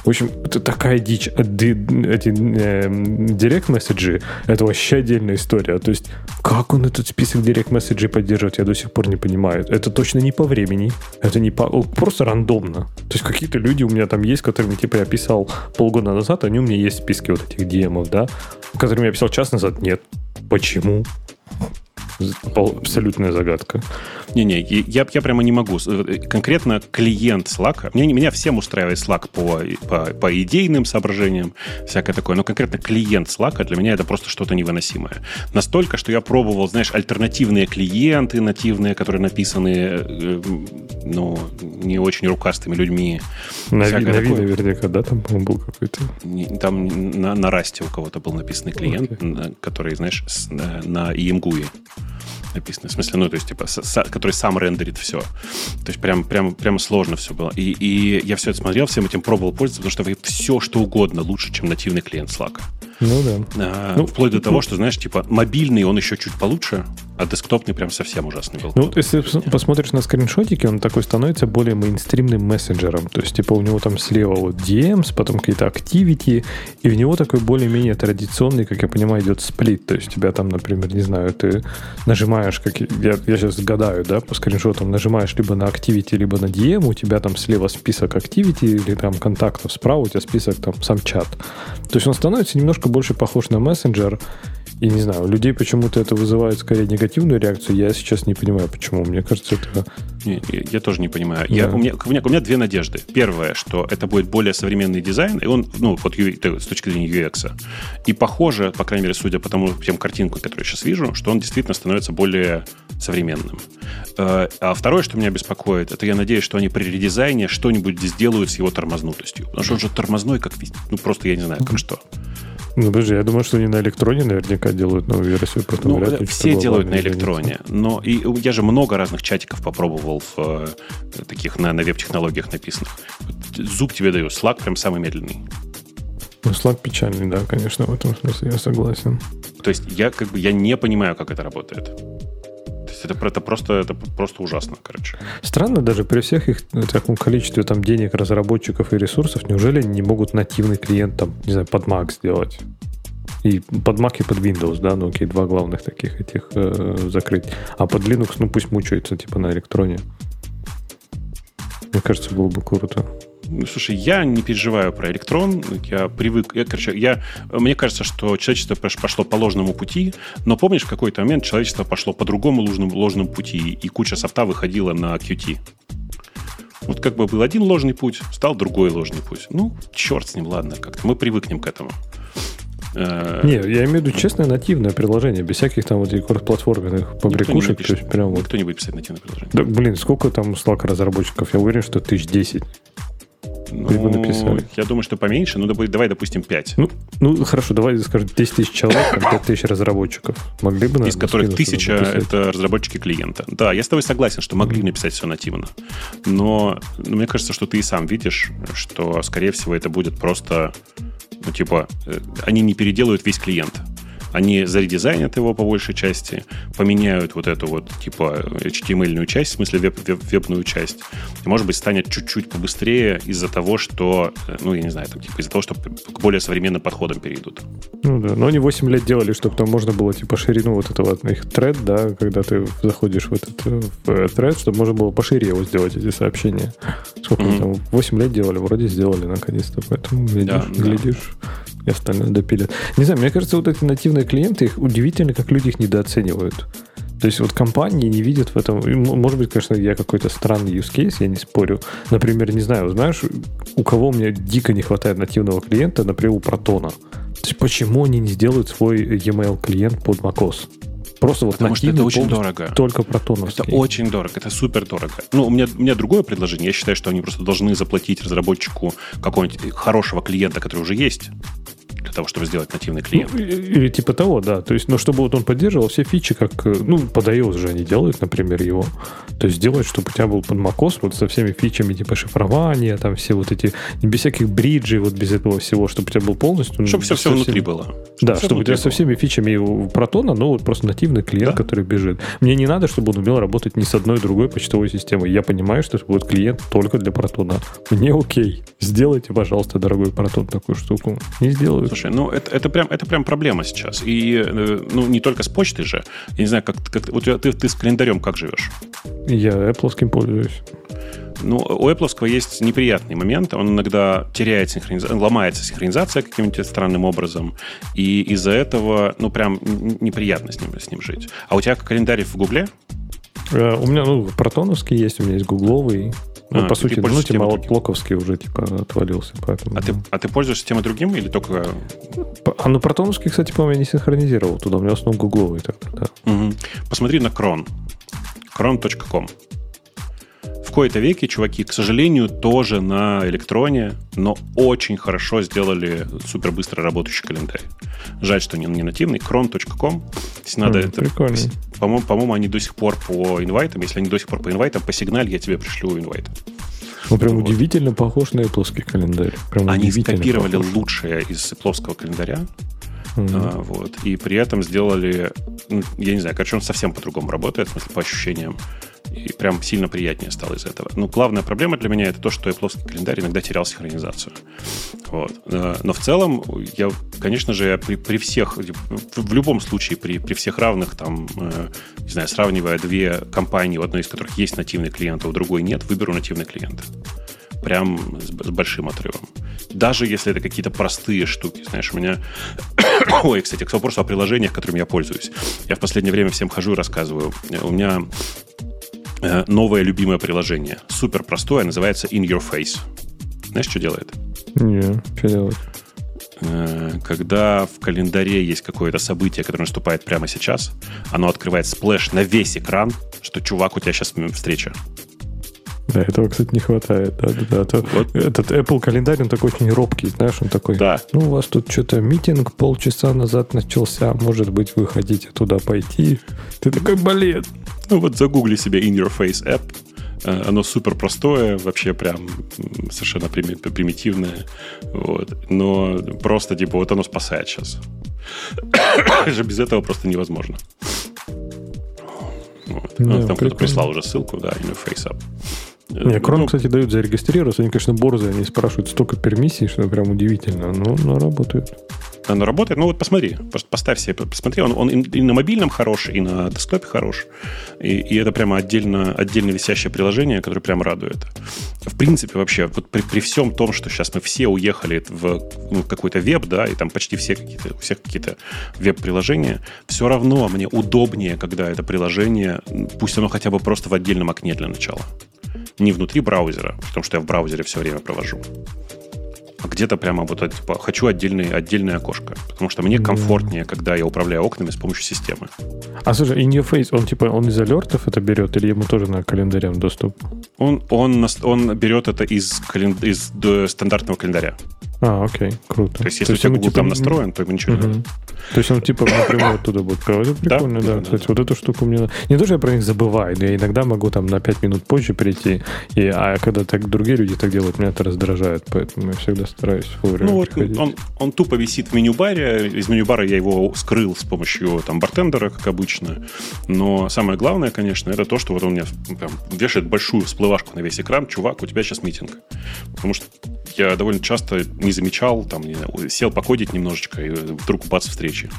В общем, это такая дичь. Э, эти директ-месседжи, э, это вообще отдельная история. То есть, как он этот список директ-месседжей поддерживает, я до сих пор не понимаю. Это точно не по времени, это не по... Просто рандомно. То есть, какие-то люди у меня там есть, которыми, типа, я писал полгода назад, они у меня есть в списке вот этих DM, да, которыми я писал час назад, нет. Почему? Абсолютная загадка. Не-не, я, я прямо не могу. Э, конкретно клиент Slack, меня, меня всем устраивает Slack по, по, по идейным соображениям, всякое такое, но конкретно клиент Slack для меня это просто что-то невыносимое. Настолько, что я пробовал, знаешь, альтернативные клиенты нативные, которые написаны, э, ну, не очень рукастыми людьми. Нави, Нави наверняка, да, там, был какой-то? Там на, на Расте у кого-то был написанный клиент, okay. который, знаешь, на, на EMGUI написано. В смысле, ну, то есть, типа, с, который сам рендерит все. То есть, прям, прям, прям сложно все было. И, и я все это смотрел, всем этим пробовал пользоваться, потому что все, что угодно лучше, чем нативный клиент Slack. Ну да. А, ну, вплоть до ну, того, что, знаешь, типа, мобильный он еще чуть получше, а десктопный прям совсем ужасный был. Ну, если посмотришь на скриншотики, он такой становится более мейнстримным мессенджером. То есть, типа, у него там слева вот DMs, потом какие-то activity, и в него такой более-менее традиционный, как я понимаю, идет сплит. То есть, у тебя там, например, не знаю, ты нажимаешь, как я, я сейчас гадаю, да, по скриншотам, нажимаешь либо на activity, либо на DM, у тебя там слева список activity или там контактов, справа у тебя список там сам чат. То есть, он становится немножко больше похож на мессенджер, и не знаю, у людей почему-то это вызывает скорее негативную реакцию. Я сейчас не понимаю, почему. Мне кажется, это... Не, я тоже не понимаю. Да. Я, у, меня, у, меня, у меня две надежды. Первое, что это будет более современный дизайн, и он, ну, вот с точки зрения UX. И похоже, по крайней мере, судя по тому, тем картинкам, которые я сейчас вижу, что он действительно становится более современным. Э, а второе, что меня беспокоит, это я надеюсь, что они при редизайне что-нибудь сделают с его тормознутостью. Потому что он же тормозной, как... Ну, просто я не знаю, как что. Ну, подожди, я думаю, что они на электроне наверняка делают новую версию. Потом ну, ли, все делают на электроне. Но и я же много разных чатиков попробовал в э, таких на, на веб-технологиях написанных. Зуб тебе даю, Slack прям самый медленный. Ну, Slack печальный, да, конечно, в этом смысле я согласен. То есть я как бы я не понимаю, как это работает есть это, это, просто, это просто ужасно, короче. Странно даже при всех их э, таком количестве там денег, разработчиков и ресурсов, неужели они не могут нативный клиент там, не знаю, под Mac сделать? И под Mac и под Windows, да, ну окей, два главных таких этих э, закрыть. А под Linux, ну пусть мучается, типа на электроне. Мне кажется, было бы круто. Ну, слушай, я не переживаю про электрон. Я привык... Я, короче, я, мне кажется, что человечество пошло по ложному пути, но помнишь, в какой-то момент человечество пошло по другому ложному, ложному пути, и куча софта выходила на Qt. Вот как бы был один ложный путь, стал другой ложный путь. Ну, черт с ним, ладно, как-то мы привыкнем к этому. Э, не, я имею в виду честное нативное приложение, без всяких там вот платформенных побрякушек. Никто не, прям вот... Никто не будет писать нативное приложение. Да, блин, сколько там Slack разработчиков? Я уверен, что тысяч десять. Ну, написали. Я думаю, что поменьше, ну давай, допустим, 5. Ну, ну хорошо, давай скажем 10 тысяч человек, 5 тысяч разработчиков. Могли бы Из которых тысяча это разработчики клиента. Да, я с тобой согласен, что могли написать все нативно. Но ну, мне кажется, что ты и сам видишь, что, скорее всего, это будет просто ну, типа, э, они не переделают весь клиент. Они заредизайнят его по большей части, поменяют вот эту вот, типа, HTML-ную часть, в смысле веб, веб, вебную часть. И, может быть, станет чуть-чуть побыстрее из-за того, что, э, ну, я не знаю, там, типа, из-за того, что к более современным подходам перейдут. Ну да, но они 8 лет делали, чтобы там можно было, типа, ширину вот этого их тред, да, когда ты заходишь в этот в тред, чтобы можно было пошире его сделать, эти сообщения. Сколько mm-hmm. там, 8 лет делали, вроде сделали наконец-то, поэтому видишь, да, глядишь, да и остальное допилят. Не знаю, мне кажется, вот эти нативные клиенты, их удивительно, как люди их недооценивают. То есть вот компании не видят в этом... Может быть, конечно, я какой-то странный use case, я не спорю. Например, не знаю, знаешь, у кого меня дико не хватает нативного клиента, например, у Протона. То есть почему они не сделают свой e-mail клиент под macOS? Просто вот Потому что это очень дорого. Только протоновский. Это очень дорого, это супер дорого. Ну, у меня, у меня другое предложение. Я считаю, что они просто должны заплатить разработчику какого-нибудь хорошего клиента, который уже есть для того, чтобы сделать нативный клиент. Ну, или типа того, да. То есть, но чтобы вот он поддерживал все фичи, как, э, ну, под iOS же они делают, например, его. То есть сделать, чтобы у тебя был под macOS вот со всеми фичами типа шифрования, там все вот эти, без всяких бриджей, вот без этого всего, чтобы у тебя был полностью... Чтобы все, все внутри было. Чтобы да, чтобы у тебя было. со всеми фичами протона, но вот просто нативный клиент, да? который бежит. Мне не надо, чтобы он умел работать ни с одной другой почтовой системой. Я понимаю, что это будет клиент только для протона. Мне окей. Сделайте, пожалуйста, дорогой протон такую штуку. Не сделают. Слушай, ну это, это, прям, это прям проблема сейчас. И э, ну, не только с почтой же. Я не знаю, как, как вот ты, ты с календарем как живешь? Я Apple пользуюсь. Ну, у Apple есть неприятный момент. Он иногда теряет синхронизацию, ломается синхронизация каким-то странным образом. И из-за этого, ну, прям неприятно с ним, с ним жить. А у тебя календарь в Гугле? Uh, у меня, ну, протоновский есть, у меня есть гугловый. Ну, а, по сути, ну, типа, вот Локовский уже, типа, отвалился. Поэтому, а, да. ты, а ты пользуешься тем и другим или только... А, ну, Протоновский, кстати, по-моему, я не синхронизировал туда. У меня в основном гугловый тогда, да. Угу. Посмотри на крон. cron.com. В кои-то веке, чуваки, к сожалению, тоже на электроне, но очень хорошо сделали супер быстро работающий календарь. Жаль, что не, не нативный. cron.com. Если надо mm, это... Прикольно. По-моему, по-моему, они до сих пор по инвайтам. Если они до сих пор по инвайтам, по сигнале я тебе пришлю инвайт. Ну, прям вот. удивительно похож на Apple календарь. Прям они скопировали похож. лучшее из Apple календаря. Mm-hmm. А, вот, и при этом сделали, ну, я не знаю, короче, он совсем по-другому работает, в смысле, по ощущениям. И прям сильно приятнее стало из этого. Ну, главная проблема для меня это то, что Apple календарь иногда терял синхронизацию. Вот. Э, но в целом, я, конечно же, при, при всех, в любом случае, при, при всех равных, там, э, не знаю, сравнивая две компании, у одной из которых есть нативный клиент, а у другой нет, выберу нативный клиент. Прям с, с большим отрывом. Даже если это какие-то простые штуки. Знаешь, у меня... (coughs) Ой, кстати, к вопросу о приложениях, которыми я пользуюсь. Я в последнее время всем хожу и рассказываю. У меня новое любимое приложение. Супер простое, называется In Your Face. Знаешь, что делает? Не, что делает? Э, когда в календаре есть какое-то событие, которое наступает прямо сейчас, оно открывает splash на весь экран, что чувак, у тебя сейчас встреча. Да, этого, кстати, не хватает. Да, да, да. То, вот. Этот Apple календарь, он такой очень робкий, знаешь, он такой. Да. Ну, у вас тут что-то митинг полчаса назад начался, может быть, вы хотите туда пойти. Ты такой, блин, ну вот загугли себе In Your Face App. Э, оно супер простое, вообще прям совершенно примитивное. Вот. Но просто, типа, вот оно спасает сейчас. (coughs) же без этого просто невозможно. Вот. Да, там кто-то прислал уже ссылку, да, In Your Face App. Не, Chrome, ну, кстати, дают зарегистрироваться. Они, конечно, борзые, они спрашивают столько пермиссий, что прям удивительно, но, но работают. Оно работает. Ну вот посмотри, просто поставь себе, посмотри, он, он и на мобильном хорош, и на десктопе хорош. И, и это прямо отдельно, отдельно висящее приложение, которое прямо радует. В принципе, вообще, вот при, при всем том, что сейчас мы все уехали в ну, какой-то веб, да, и там почти все какие-то, у всех какие-то веб-приложения, все равно мне удобнее, когда это приложение, пусть оно хотя бы просто в отдельном окне для начала. Не внутри браузера, потому что я в браузере все время провожу а где-то прямо вот типа, хочу отдельный, отдельное окошко. Потому что мне комфортнее, когда я управляю окнами с помощью системы. А слушай, in your face, он типа он из алертов это берет, или ему тоже на календарям доступ? Он, он, он берет это из, кален... из стандартного календаря. А, окей, круто. То есть, если То есть, у тебя Google типа... там настроен, то ничего угу. не надо. То есть он типа напрямую оттуда будет Это прикольно, да. да. Кстати, да. вот эту штуку мне... Не то, что я про них забываю, но я иногда могу там на 5 минут позже прийти, и, а когда так другие люди так делают, меня это раздражает, поэтому я всегда стараюсь вовремя Ну вот он, он тупо висит в меню-баре, из меню-бара я его скрыл с помощью там бартендера, как обычно, но самое главное, конечно, это то, что вот он мне прям вешает большую всплывашку на весь экран, чувак, у тебя сейчас митинг. Потому что я довольно часто не замечал, там, не знаю, сел покодить немножечко, и вдруг бац, встречи.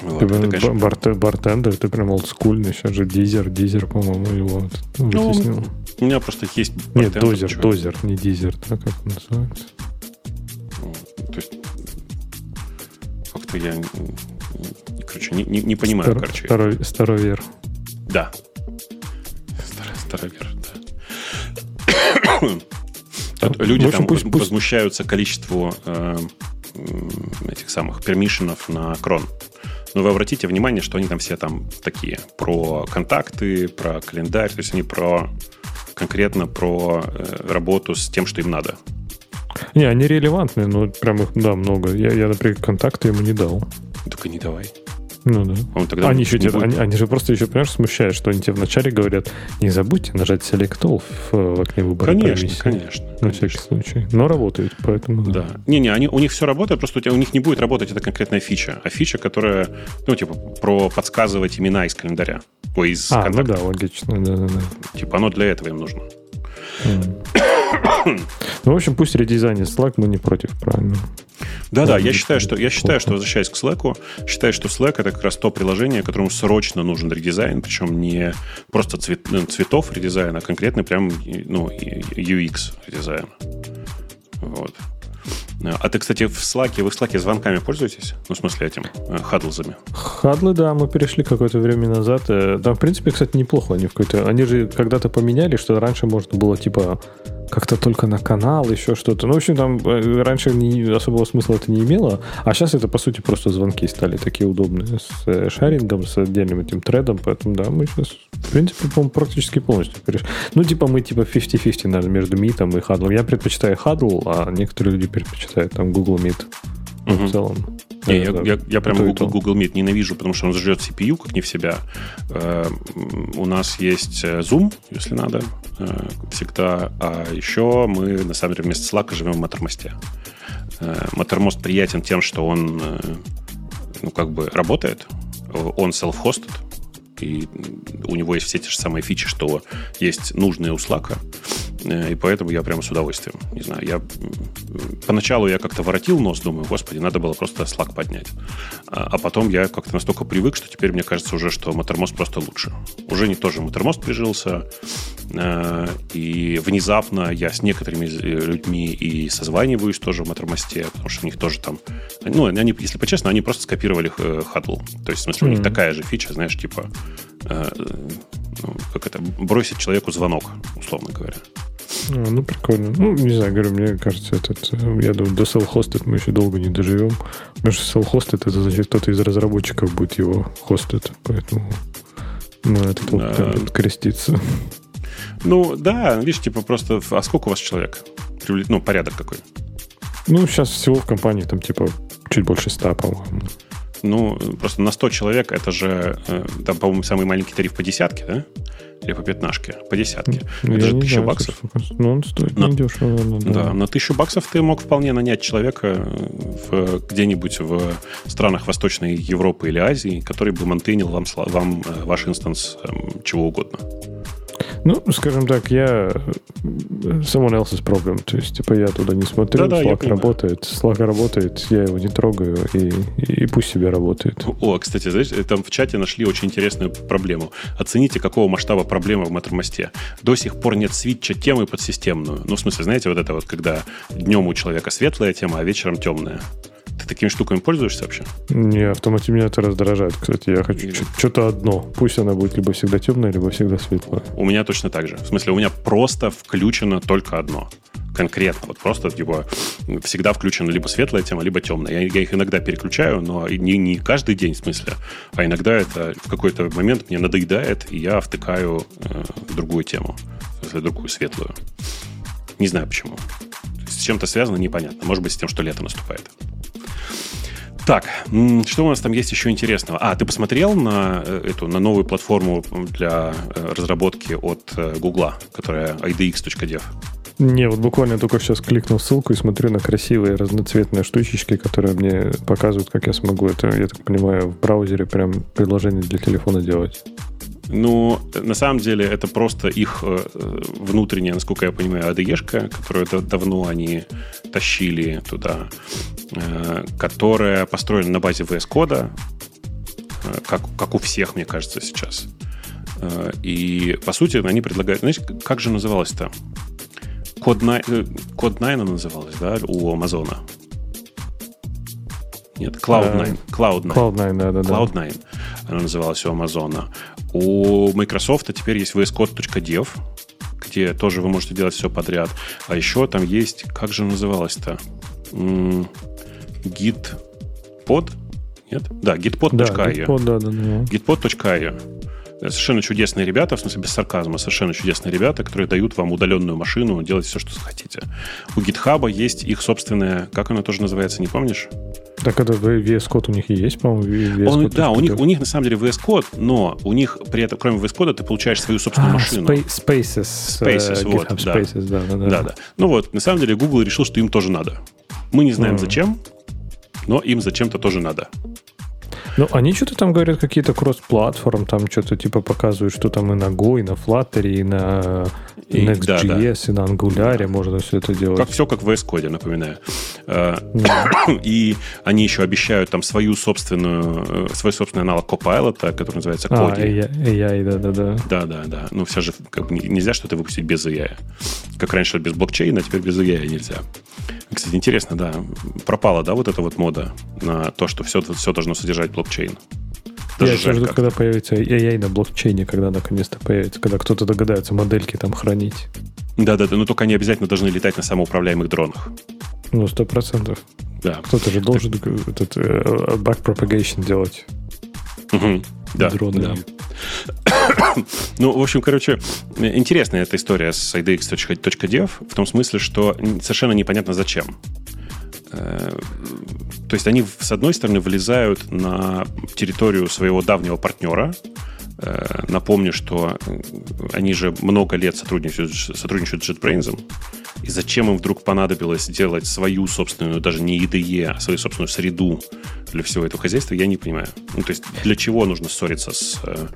Вот, ты, это, конечно... барте, бартендер, ты прям олдскульный, сейчас же дизер, дизер, по-моему, его ну, вытеснил. У меня просто есть Нет, дозер, чего? дозер, не дизер, так как он называется. Ну, то есть, как-то я, короче, не, не, не понимаю, Стар, короче. Старой, старовер. Да. Старый, старовер, да. Люди общем, там пусть, возмущаются количеству э, этих самых пермишенов на крон. Но вы обратите внимание, что они там все там такие про контакты, про календарь, то есть они про конкретно про э, работу с тем, что им надо. Не, они релевантные, но прям их, да, много. Я, я например, контакты ему не дал. Только не давай. Ну да. Он тогда они, еще тебе, они, они же просто еще, понимаешь, смущают, что они тебе вначале говорят, не забудьте нажать Select All в, в окне выбора Конечно, комиссии. конечно. На конечно. всякий случай. Но работает, поэтому да. Не-не, они, у них все работает, просто у, тебя, у них не будет работать эта конкретная фича, а фича, которая, ну, типа, про подсказывать имена из календаря. Ой, из а, контакта. ну да, логично, да-да-да. Типа, оно для этого им нужно. Ну, в общем, пусть редизайнит Slack, мы не против, правильно? Да-да, я считаю, что, я считаю, что, возвращаясь к Slack, считаю, что Slack это как раз то приложение, которому срочно нужен редизайн, причем не просто цвет, ну, цветов редизайн, а конкретный прям ну, UX редизайн. Вот. А ты, кстати, в Slack, вы в Slack звонками пользуетесь? Ну, в смысле, этим, э, хадлзами? Хадлы, да, мы перешли какое-то время назад. Там, э, в принципе, кстати, неплохо они в какой-то... Они же когда-то поменяли, что раньше можно было, типа, как-то только на канал, еще что-то. Ну, в общем, там э, раньше не, особого смысла это не имело, а сейчас это, по сути, просто звонки стали такие удобные с э, шарингом, с отдельным этим тредом, поэтому, да, мы сейчас, в принципе, по практически полностью перешли. Ну, типа, мы, типа, 50-50, наверное, между митом и хадлом. Я предпочитаю хадл, а некоторые люди предпочитают там Google Meet угу. в целом. Не, я, я, я прям Google, Google Meet ненавижу, потому что он жрет CPU, как не в себя. Э, у нас есть э, Zoom, если надо, э, всегда. А еще мы, на самом деле, вместо Slack живем в Mattermost. Mattermost приятен тем, что он ну, как бы работает. Он self-hosted, и у него есть все те же самые фичи, что есть нужные у Slack, и поэтому я прямо с удовольствием. Не знаю, я поначалу я как-то воротил нос, думаю, господи, надо было просто Slack поднять. А, а потом я как-то настолько привык, что теперь мне кажется уже, что Mattermost просто лучше. Уже не тоже Mattermost прижился, э, и внезапно я с некоторыми людьми и созваниваюсь тоже в Mattermost, потому что у них тоже там, ну, они, если по-честному, они просто скопировали Huddle. То есть, в смысле, mm-hmm. у них такая же фича, знаешь, типа, э, ну, как это, бросить человеку звонок, условно говоря. А, ну, прикольно. Ну, не знаю, говорю, мне кажется, этот, я думаю, до self-hosted мы еще долго не доживем. Потому что self-hosted это значит, кто-то из разработчиков будет его хостить, поэтому ну, этот опыт да. будет креститься. Ну, да, видишь, типа просто, а сколько у вас человек? Ну, порядок какой? Ну, сейчас всего в компании там, типа, чуть больше ста, по-моему. Ну, просто на 100 человек это же, э, там, по-моему, самый маленький тариф по десятке, да? Или по пятнашке? По десятке. Ну, это же тысяча баксов. Ну, он стоит на, недешево. Наверное, да. да, на тысячу баксов ты мог вполне нанять человека в, где-нибудь в странах Восточной Европы или Азии, который бы монтейнил вам, вам э, ваш инстанс эм, чего угодно. Ну, скажем так, я someone else's problem. То есть, типа, я туда не смотрю, да, Slack работает, Slack работает, я его не трогаю, и, и пусть себе работает. О, кстати, знаешь, там в чате нашли очень интересную проблему. Оцените, какого масштаба проблема в Маттермосте. До сих пор нет свитча темы под системную. Ну, в смысле, знаете, вот это вот, когда днем у человека светлая тема, а вечером темная. Ты такими штуками пользуешься вообще? Не, автоматически меня это раздражает, кстати. Я хочу что-то одно. Пусть она будет либо всегда темная, либо всегда светлая. У меня точно так же. В смысле, у меня просто включено только одно конкретно. Вот просто, типа, всегда включена либо светлая тема, либо темная. Я, я их иногда переключаю, но не, не каждый день, в смысле. А иногда это в какой-то момент мне надоедает, и я втыкаю э, другую тему. Другую светлую. Не знаю почему. С чем-то связано, непонятно. Может быть, с тем, что лето наступает. Так, что у нас там есть еще интересного? А, ты посмотрел на э, эту, на новую платформу для э, разработки от Гугла, которая idx.dev? Не, вот буквально только сейчас кликнул ссылку и смотрю на красивые разноцветные штучечки, которые мне показывают, как я смогу это, я так понимаю, в браузере прям приложение для телефона делать. Ну, на самом деле, это просто их э, внутренняя, насколько я понимаю, ADE-шка, которую давно они тащили туда, э, которая построена на базе VS Code, э, как, как у всех, мне кажется, сейчас. И, по сути, они предлагают... Знаете, как же называлось-то? Код 9, Код 9 называлась, да, у Амазона? Нет, Cloud9. Cloud9. Cloud9, да, да. Cloud9 она называлась у Амазона. У Microsoft теперь есть vscode.dev, где тоже вы можете делать все подряд. А еще там есть, как же называлось-то? Gitpod? Нет? Да, gitpod.io. Да, gitpod, да, да, да. gitpod.io. Совершенно чудесные ребята, в смысле без сарказма, совершенно чудесные ребята, которые дают вам удаленную машину делать все, что захотите. У GitHub есть их собственная, как она тоже называется, не помнишь? Так это VS Code у них и есть, по-моему, Он, Да, у них, у них на самом деле VS Code, но у них при этом, кроме VS Code, ты получаешь свою собственную а, машину. Spaces. Spaces, uh, вот, да. Spaces, да, да, да. да, да. Ну вот, на самом деле Google решил, что им тоже надо. Мы не знаем, mm. зачем, но им зачем-то тоже надо. Ну, они что-то там говорят, какие-то кросс-платформ, там что-то типа показывают, что там и на Go, и на Flutter, и на и, Next.js, да, да. и на Angular можно все это делать. Как, все как в VS Code, напоминаю. Да. (coughs) И они еще обещают там свою собственную, свой собственный аналог Copilot, который называется Kodi. А, AI, да-да-да. Да-да-да. Ну, все же как, нельзя что-то выпустить без AI. Как раньше без блокчейна, теперь без AI нельзя. Кстати, интересно, да, пропала, да, вот эта вот мода на то, что все, все должно содержать блокчейн. Даже Я жду, когда появится AI на блокчейне, когда наконец-то появится, когда кто-то догадается модельки там хранить. Да-да-да, но только они обязательно должны летать на самоуправляемых дронах. Ну, сто процентов. Да. Кто-то же должен так... этот uh, back propagation делать. Угу. Да, дроны. Да. (coughs) ну, в общем, короче, интересная эта история с idx.dev в том смысле, что совершенно непонятно зачем. Э, то есть они, с одной стороны, влезают на территорию своего давнего партнера. Э, напомню, что они же много лет сотрудничают, сотрудничают с JetBrains. И зачем им вдруг понадобилось делать свою собственную, даже не IDE, а свою собственную среду для всего этого хозяйства, я не понимаю. Ну, то есть для чего нужно ссориться с э,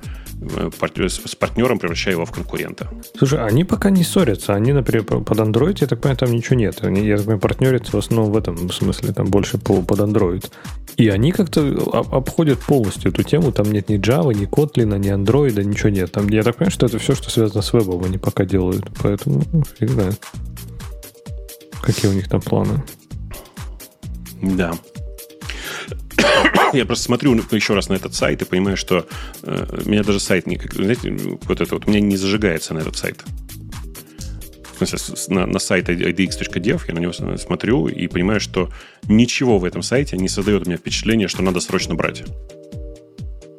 с партнером, превращая его в конкурента. Слушай, они пока не ссорятся. Они, например, под Android, я так понимаю, там ничего нет. Они, я так понимаю, партнерятся в основном в этом смысле, там больше по, под Android. И они как-то обходят полностью эту тему. Там нет ни Java, ни Kotlin, ни Android, ничего нет. Там, я так понимаю, что это все, что связано с вебом, они пока делают. Поэтому ну, фиг знает. Какие у них там планы. Да. Я просто смотрю еще раз на этот сайт и понимаю, что э, меня даже сайт не... Знаете, вот это вот у меня не зажигается на этот сайт. В смысле, на, на сайт idx.dev я на него смотрю и понимаю, что ничего в этом сайте не создает у меня впечатление, что надо срочно брать.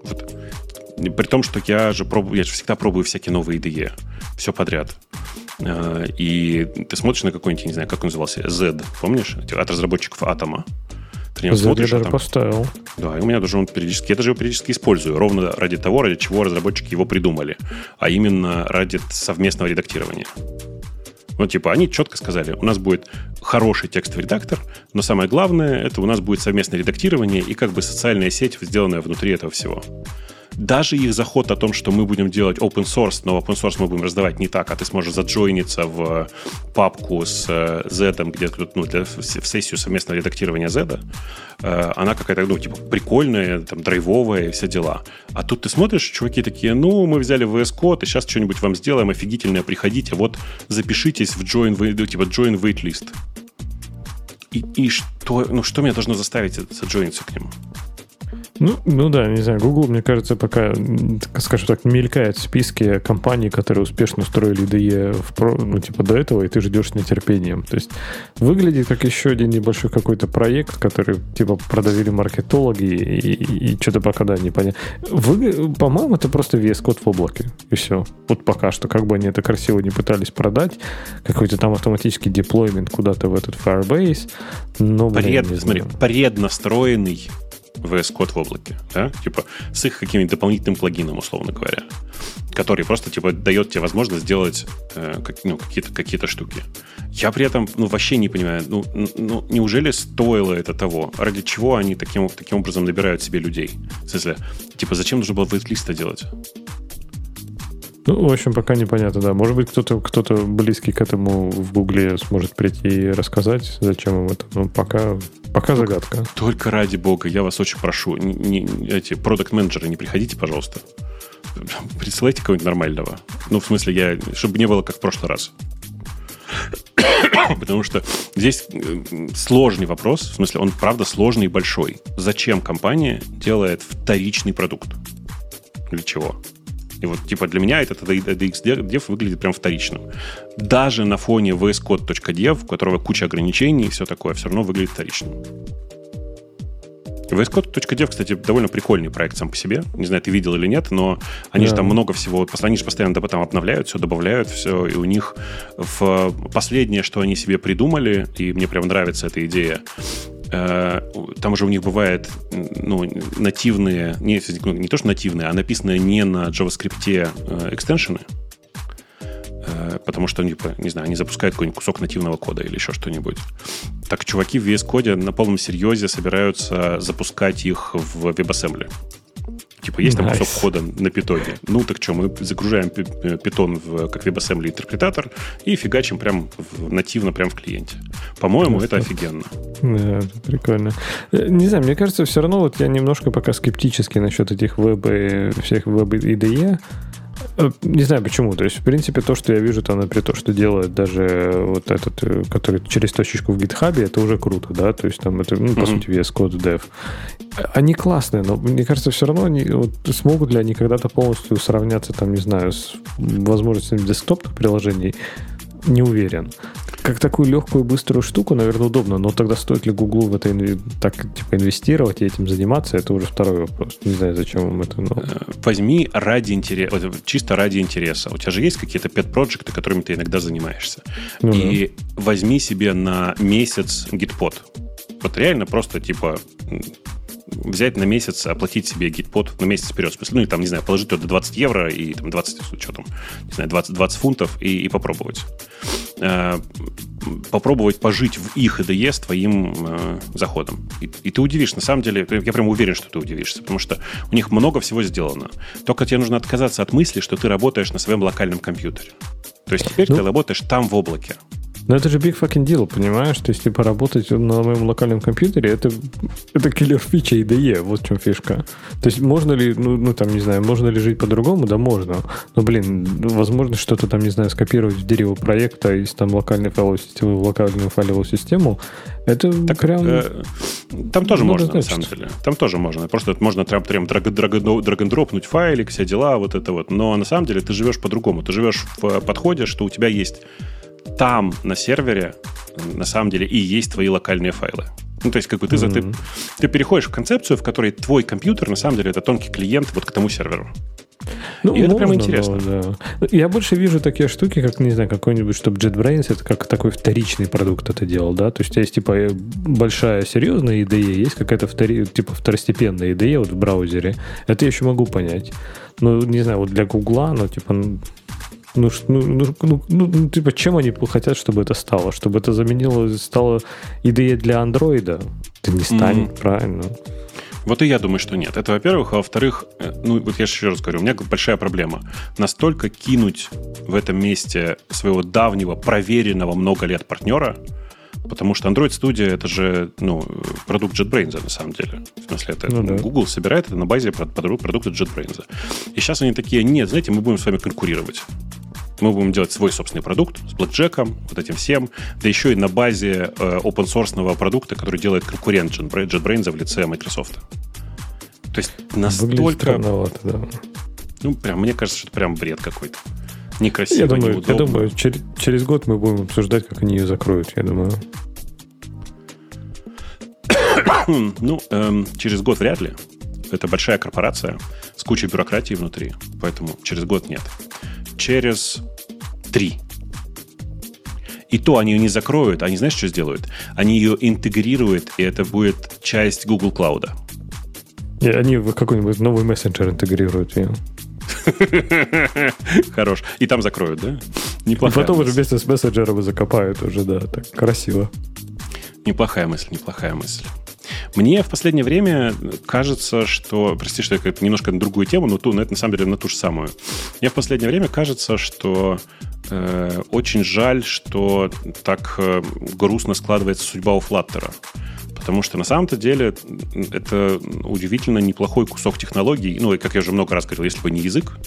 Вот. При том, что я же пробую, я же всегда пробую всякие новые IDE. Все подряд. Э, и ты смотришь на какой-нибудь, не знаю, как он назывался, Z, помнишь? От разработчиков Атома. Ты не смотришь, я даже там... поставил. Да, и у меня даже он периодически... Я даже его периодически использую, ровно ради того, ради чего разработчики его придумали. А именно ради совместного редактирования. Ну, типа, они четко сказали, у нас будет хороший текстовый редактор, но самое главное, это у нас будет совместное редактирование и как бы социальная сеть, сделанная внутри этого всего. Даже их заход о том, что мы будем делать open source, но open source мы будем раздавать не так, а ты сможешь заджойниться в папку с Z, э, где ну, для, в сессию совместного редактирования Z, э, она какая-то, ну, типа, прикольная, там, драйвовая и все дела. А тут ты смотришь, чуваки такие, ну, мы взяли VS Code, и сейчас что-нибудь вам сделаем офигительное, приходите, вот запишитесь в join, типа, join waitlist. И, и что, ну, что меня должно заставить заджойниться к нему? Ну, ну да, не знаю, Google, мне кажется, пока, скажем так, мелькает в списке компаний, которые успешно строили IDE в про, ну, типа до этого, и ты ждешь с нетерпением. То есть выглядит как еще один небольшой какой-то проект, который типа продавили маркетологи, и, и, и что-то пока, да, непонятно. Вы, по-моему, это просто вес код в облаке, и все. Вот пока что, как бы они это красиво не пытались продать, какой-то там автоматический деплоймент куда-то в этот Firebase, но, блин, Пред, смотри, преднастроенный VS Code в облаке, да, типа с их каким-нибудь дополнительным плагином, условно говоря, который просто типа дает тебе возможность сделать э, как, ну, какие-то какие штуки. Я при этом ну, вообще не понимаю, ну, ну, неужели стоило это того? Ради чего они таким, таким образом набирают себе людей? В смысле, типа, зачем нужно было вейтлиста делать? Ну, в общем, пока непонятно, да. Может быть, кто-то кто близкий к этому в Гугле сможет прийти и рассказать, зачем им это. Ну, пока, пока загадка. Только ради бога, я вас очень прошу, не, не, эти продукт-менеджеры, не приходите, пожалуйста. Присылайте кого-нибудь нормального. Ну, в смысле, я, чтобы не было как в прошлый раз. (coughs) Потому что здесь э, сложный вопрос, в смысле, он правда сложный и большой. Зачем компания делает вторичный продукт? Для чего? И вот, типа, для меня этот ADX выглядит прям вторичным. Даже на фоне vscode.dev, у которого куча ограничений и все такое, все равно выглядит вторичным. VSCode.dev, кстати, довольно прикольный проект сам по себе. Не знаю, ты видел или нет, но они да. же там много всего, они же постоянно там обновляют все, добавляют все, и у них в последнее, что они себе придумали, и мне прям нравится эта идея, там уже у них бывает ну, нативные, не, ну, не то что нативные, а написанные не на JavaScript э, экстеншены, э, потому что, типа, не знаю, они запускают какой-нибудь кусок нативного кода или еще что-нибудь. Так чуваки в VS Code на полном серьезе собираются запускать их в WebAssembly. Типа, есть там nice. кусок кода на питоне. Ну, так что, мы загружаем питон в, как WebAssembly интерпретатор и фигачим прям в, нативно прям в клиенте. По-моему, это офигенно. Да, прикольно. Э, не знаю, мне кажется, все равно вот я немножко пока скептически насчет этих веб и всех веб IDE. Э, не знаю почему. То есть, в принципе, то, что я вижу там, например, то, что делает даже вот этот, э, который через точечку в GitHub, это уже круто, да? То есть, там это, ну, по mm-hmm. сути, VS Code Dev. Они классные, но мне кажется, все равно они вот, смогут ли они когда-то полностью сравняться, там, не знаю, с возможностями десктопных приложений не уверен. Как такую легкую, быструю штуку, наверное, удобно, но тогда стоит ли Гуглу в это так типа инвестировать и этим заниматься, это уже второй вопрос. Не знаю, зачем вам это. Но... Э, возьми ради интереса, чисто ради интереса. У тебя же есть какие-то пет-проекты, которыми ты иногда занимаешься. Ну, и да. возьми себе на месяц гитпод. Вот реально просто типа взять на месяц, оплатить себе гитпод на месяц вперед. В смысле, ну, и там, не знаю, положить туда 20 евро и там 20, что там, не знаю, 20, 20 фунтов и, и попробовать. Э, попробовать пожить в их IDE с твоим э, заходом. И, и ты удивишь, на самом деле, я прям уверен, что ты удивишься, потому что у них много всего сделано. Только тебе нужно отказаться от мысли, что ты работаешь на своем локальном компьютере. То есть теперь ну, ты работаешь там в облаке. Но это же big fucking deal, понимаешь? То есть, типа, работать на моем локальном компьютере, это, это киллер фича IDE, вот в чем фишка. То есть, можно ли, ну, ну, там, не знаю, можно ли жить по-другому? Да, можно. Но, блин, возможно, что-то там, не знаю, скопировать в дерево проекта из там локальной файловой системы в локальную файловую систему, это так, прям... Э, там тоже можно, значит. на самом деле. Там тоже можно. Просто можно прям, прям драг-н-дропнуть файлик, все дела, вот это вот. Но на самом деле ты живешь по-другому. Ты живешь в подходе, что у тебя есть там на сервере на самом деле и есть твои локальные файлы. Ну, то есть, как бы ты, mm-hmm. ты, ты переходишь в концепцию, в которой твой компьютер, на самом деле, это тонкий клиент вот к тому серверу. Ну, и это прям интересно. Но, да. Я больше вижу такие штуки, как, не знаю, какой-нибудь, чтобы JetBrains, это как такой вторичный продукт это делал, да? То есть у тебя есть, типа, э, большая серьезная IDE, есть какая-то втори, типа второстепенная IDE вот в браузере. Это я еще могу понять. Ну, не знаю, вот для Гугла, ну, типа, ну, ну, ну, ну, ну, типа, чем они хотят, чтобы это стало? Чтобы это заменило, стало идеей для андроида? Это не станет, mm-hmm. правильно? Вот и я думаю, что нет. Это, во-первых. А во-вторых, э, ну, вот я еще раз говорю, у меня большая проблема. Настолько кинуть в этом месте своего давнего, проверенного много лет партнера, потому что Android Studio это же ну, продукт JetBrains на самом деле. В смысле, это ну, да. Google собирает это на базе продукта JetBrains. И сейчас они такие, нет, знаете, мы будем с вами конкурировать. Мы будем делать свой собственный продукт с блэкджеком, вот этим всем, да еще и на базе э, open source продукта, который делает конкурент JetBrains в лице Microsoft. То есть настолько... да. Ну, прям, мне кажется, что это прям бред какой-то. Некрасиво, я думаю, неудобно. Я думаю, через, через год мы будем обсуждать, как они ее закроют, я думаю. (coughs) ну, эм, через год вряд ли. Это большая корпорация с кучей бюрократии внутри, поэтому через год нет через три. И то они ее не закроют, они знаешь, что сделают? Они ее интегрируют, и это будет часть Google Cloud. И они в какой-нибудь новый мессенджер интегрируют ее. (laughs) Хорош. И там закроют, да? Неплохая И потом уже вместе с мессенджером закопают уже, да, так красиво. Неплохая мысль, неплохая мысль. Мне в последнее время кажется, что... Прости, что я немножко на другую тему, но, ту, но это на самом деле на ту же самую. Мне в последнее время кажется, что э, очень жаль, что так э, грустно складывается судьба у Флаттера. Потому что на самом-то деле это удивительно неплохой кусок технологий. Ну, и как я уже много раз говорил, если бы не язык,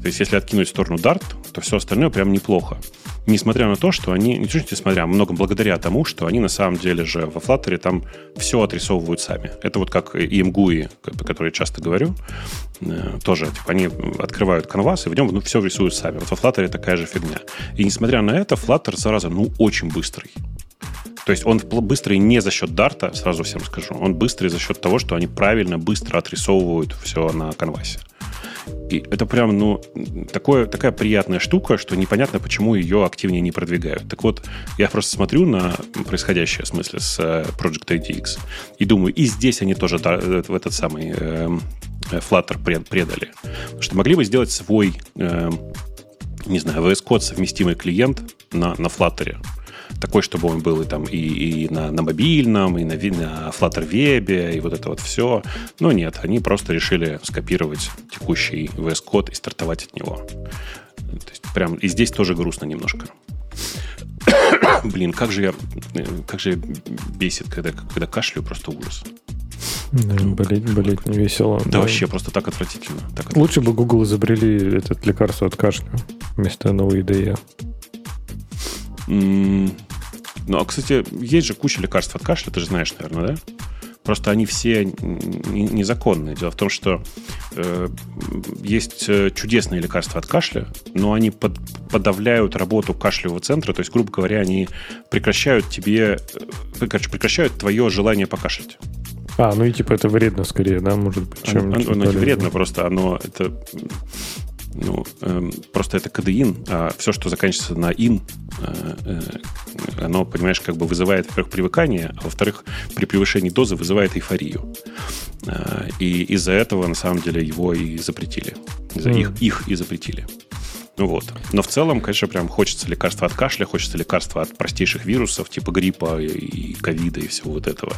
то есть если откинуть в сторону Dart, то все остальное прям неплохо несмотря на то, что они, не несмотря, много благодаря тому, что они на самом деле же во Flutter там все отрисовывают сами. Это вот как и MGUI, про который я часто говорю, э, тоже, типа, они открывают канвас, и в нем ну, все рисуют сами. Вот во Flutter такая же фигня. И несмотря на это, Flutter, зараза, ну, очень быстрый. То есть он быстрый не за счет дарта, сразу всем скажу. Он быстрый за счет того, что они правильно, быстро отрисовывают все на канвасе. И это прям, ну, такое, такая приятная штука, что непонятно, почему ее активнее не продвигают. Так вот, я просто смотрю на происходящее, в смысле, с э, Project IDX, и думаю, и здесь они тоже э, в этот самый э, Flutter предали. Потому что могли бы сделать свой, э, не знаю, VS Code совместимый клиент на, на Flutter такой, чтобы он был и там и, и на, на мобильном, и на, на Flutter Web, и вот это вот все. Но нет, они просто решили скопировать текущий VS Code и стартовать от него. То есть прям и здесь тоже грустно немножко. (coughs) Блин, как же я, как же я бесит, когда, когда кашлю, просто ужас. Да, болеть, болеть не весело. Да, да, вообще просто так отвратительно, так отвратительно. Лучше бы Google изобрели этот лекарство от кашля вместо новой идеи. Ну, а, кстати, есть же куча лекарств от кашля, ты же знаешь, наверное, да? Просто они все незаконные. Дело в том, что э, есть э, чудесные лекарства от кашля, но они под, подавляют работу кашлевого центра. То есть, грубо говоря, они прекращают тебе, э, короче, прекращают твое желание покашлять. А, ну и типа это вредно скорее, да, может быть, чем... Оно, оно не вредно, просто оно это ну, э, просто это кадеин, а все, что заканчивается на ин, э, э, оно, понимаешь, как бы вызывает, во-первых, привыкание, а во-вторых, при превышении дозы вызывает эйфорию. Э, и из-за этого, на самом деле, его и запретили. Из-за mm. их, их и запретили. Ну вот. Но в целом, конечно, прям хочется лекарства от кашля, хочется лекарства от простейших вирусов, типа гриппа и ковида и всего вот этого.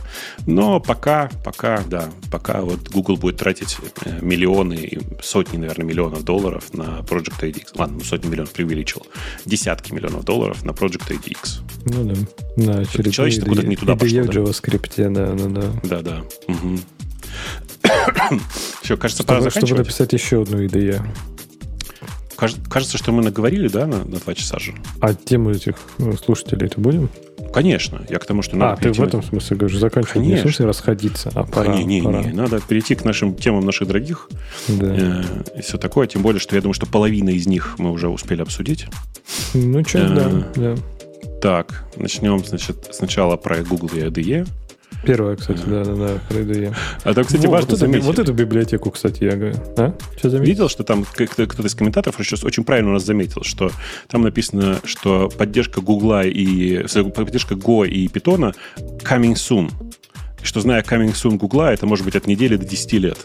Но пока, пока, да, пока вот Google будет тратить э, миллионы, сотни, наверное, миллионов долларов на Project IDX. Ладно, ну сотни миллионов преувеличил. Десятки миллионов долларов на Project IDX. Ну да. да через Человечество куда-то не туда пошло. в JavaScript, да, да, да. Да, да. Угу. Все, кажется, чтобы, пора заканчивать. Чтобы написать еще одну IDE. Кажется, что мы наговорили, да, на, на два часа же. А тему этих ну, слушателей это будем? Конечно. Я к тому, что надо А, ты в этом на... смысле говоришь, заканчивать Конечно. не смысле расходиться, а пора. Не, не, пора. не, надо перейти к нашим темам наших дорогих. Да. Э, и все такое. Тем более, что я думаю, что половина из них мы уже успели обсудить. Ну, часть, э, да, да. Так, начнем, значит, сначала про Google и ADE. Первая, кстати, да, да, да, про А там, кстати, ну, важно вот, вот эту библиотеку, кстати, я говорю. А? Что заметил? Видел, что там кто-то из комментаторов сейчас очень правильно у нас заметил, что там написано, что поддержка Гугла и поддержка Go и Python coming soon. Что, зная coming soon Гугла, это может быть от недели до 10 лет.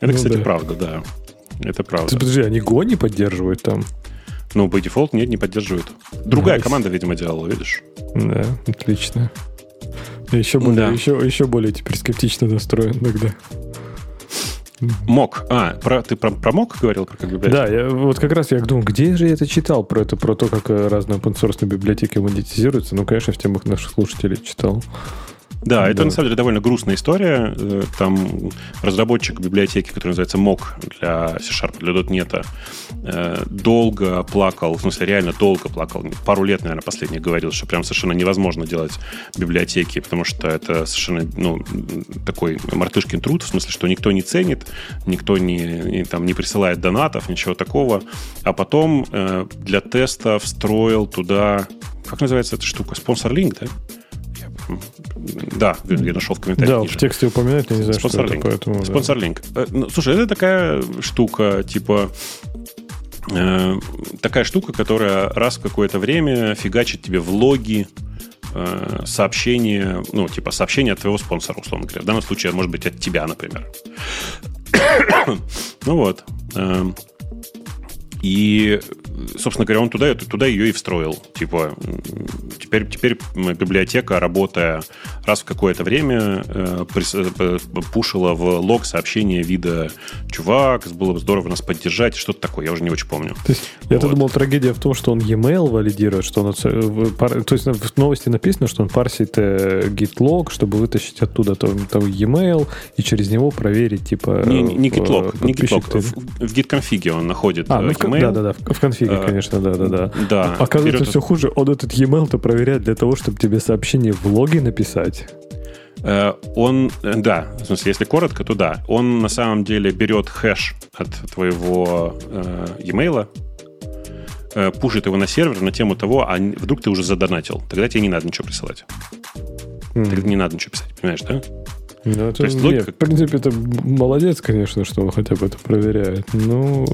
Это, ну, кстати, да. правда, да. Это правда. Ты, подожди, они Go не поддерживают там? Ну, by default нет, не поддерживают. Другая nice. команда, видимо, делала, видишь? Да, отлично. Еще более, да. еще, еще более теперь скептично настроен тогда. Мок. А, про, ты про, про Мок говорил? Про как Да, я, вот как раз я думаю, где же я это читал про это, про то, как э, разные open библиотеки монетизируются. Ну, конечно, в темах наших слушателей читал. Да, это на самом деле довольно грустная история. Э, там разработчик библиотеки, который называется Mock для C-Sharp, для .NET, э, долго плакал, в смысле реально долго плакал, пару лет, наверное, последний говорил, что прям совершенно невозможно делать библиотеки, потому что это совершенно ну, такой мартышкин труд, в смысле, что никто не ценит, никто не, не, там, не присылает донатов, ничего такого. А потом э, для теста встроил туда, как называется эта штука, спонсор-линк, да? Да, я нашел в комментариях. Да, ниже. в тексте упоминают, я не знаю, Спонсор что это, поэтому... Спонсор-линк. Да. Э, ну, слушай, это такая штука, типа... Э, такая штука, которая раз в какое-то время фигачит тебе в логи э, сообщение, ну, типа сообщение от твоего спонсора, условно говоря. В данном случае, может быть, от тебя, например. (coughs) ну вот. Э, и, собственно говоря, он туда, туда ее и встроил. Типа, теперь, теперь библиотека, работая раз в какое-то время, э, э, пушила в лог сообщение вида «Чувак, было бы здорово нас поддержать», что-то такое, я уже не очень помню. То есть, вот. я думал, трагедия в том, что он e-mail валидирует, что он... То есть в новости написано, что он парсит э, git-лог, чтобы вытащить оттуда то, то e-mail и через него проверить, типа... Не, не, не git-лог, не git-лог. В, в git-конфиге он находит а, ну, e-mail. Да, да, да, в конфиге, а, конечно, да, да, да. Да. Оказывается, все хуже. Он этот e-mail-то проверяет для того, чтобы тебе сообщение в логе написать. Э, он, э, да, в смысле, если коротко, то да. Он на самом деле берет хэш от твоего э, e-mail, э, пушит его на сервер на тему того, а вдруг ты уже задонатил. Тогда тебе не надо ничего присылать. Mm. Тогда не надо ничего писать, понимаешь, да? Ну, это, То есть, нет, логика... в принципе, это молодец, конечно, что он хотя бы это проверяет. Ну,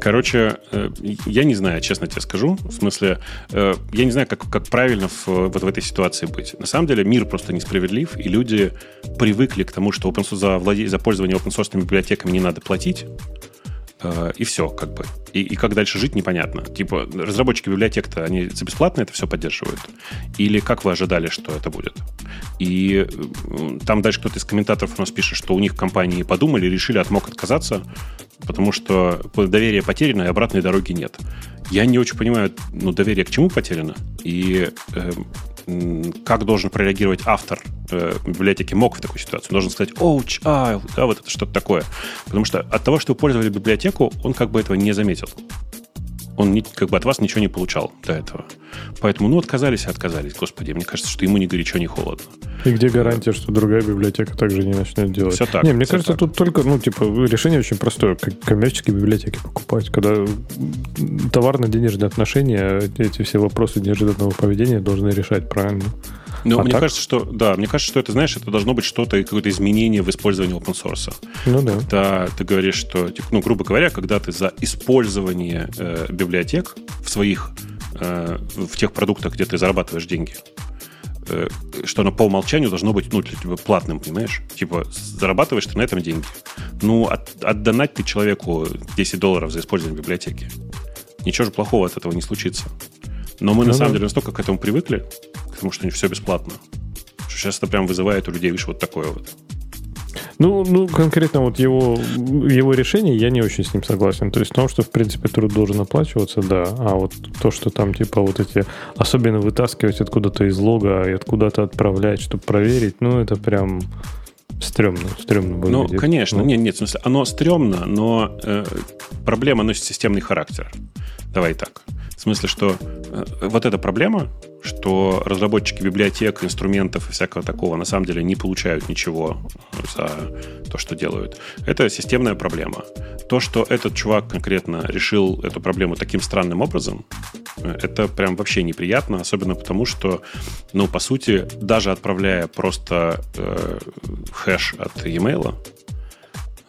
Короче, э, я не знаю, честно тебе скажу. В смысле, э, я не знаю, как, как правильно в, вот в этой ситуации быть. На самом деле мир просто несправедлив, и люди привыкли к тому, что open за, владе... за пользование open source библиотеками не надо платить. Э, и все, как бы. И, и как дальше жить, непонятно. Типа, разработчики библиотек-то, они за бесплатно это все поддерживают? Или как вы ожидали, что это будет? И там дальше кто-то из комментаторов у нас пишет, что у них компании подумали, решили от МОК отказаться, потому что доверие потеряно, и обратной дороги нет. Я не очень понимаю, ну, доверие к чему потеряно, и э, как должен прореагировать автор э, библиотеки МОК в такой ситуации. Он должен сказать «Oh, child», да, вот это что-то такое. Потому что от того, что вы пользовали библиотеку, он как бы этого не заметил он как бы от вас ничего не получал до этого. Поэтому, ну, отказались и отказались. Господи, мне кажется, что ему ни горячо, ни холодно. И где гарантия, что другая библиотека также не начнет делать? Все так. Не, мне кажется, так. тут только, ну, типа, решение очень простое. Коммерческие библиотеки покупать. Когда товарно-денежные отношения, эти все вопросы неожиданного поведения должны решать правильно. Ну, а мне так? кажется, что да, мне кажется, что это, знаешь, это должно быть что-то, какое-то изменение в использовании open source. Ну да. Когда ты говоришь, что, типа, ну, грубо говоря, когда ты за использование э, библиотек в своих, э, в тех продуктах, где ты зарабатываешь деньги, э, что оно по умолчанию должно быть, ну, для тебя платным, понимаешь? Типа, зарабатываешь ты на этом деньги. Ну, от, отдонать ты человеку 10 долларов за использование библиотеки. Ничего же плохого от этого не случится. Но мы, ну, на самом деле, настолько к этому привыкли, к тому, что все бесплатно, что сейчас это прям вызывает у людей, видишь, вот такое вот. Ну, ну, конкретно вот его, его решение, я не очень с ним согласен. То есть в том, что, в принципе, труд должен оплачиваться, да. А вот то, что там, типа, вот эти, особенно вытаскивать откуда-то из лога и откуда-то отправлять, чтобы проверить, ну, это прям стрёмно, стрёмно выглядит. Ну, конечно, ну. нет, нет, в смысле, оно стрёмно, но э, проблема носит системный характер. Давай так. В смысле, что э, вот эта проблема, что разработчики библиотек, инструментов и всякого такого на самом деле не получают ничего за то, что делают. Это системная проблема. То, что этот чувак конкретно решил эту проблему таким странным образом, э, это прям вообще неприятно, особенно потому, что, ну, по сути, даже отправляя просто э, хэш от e-mail,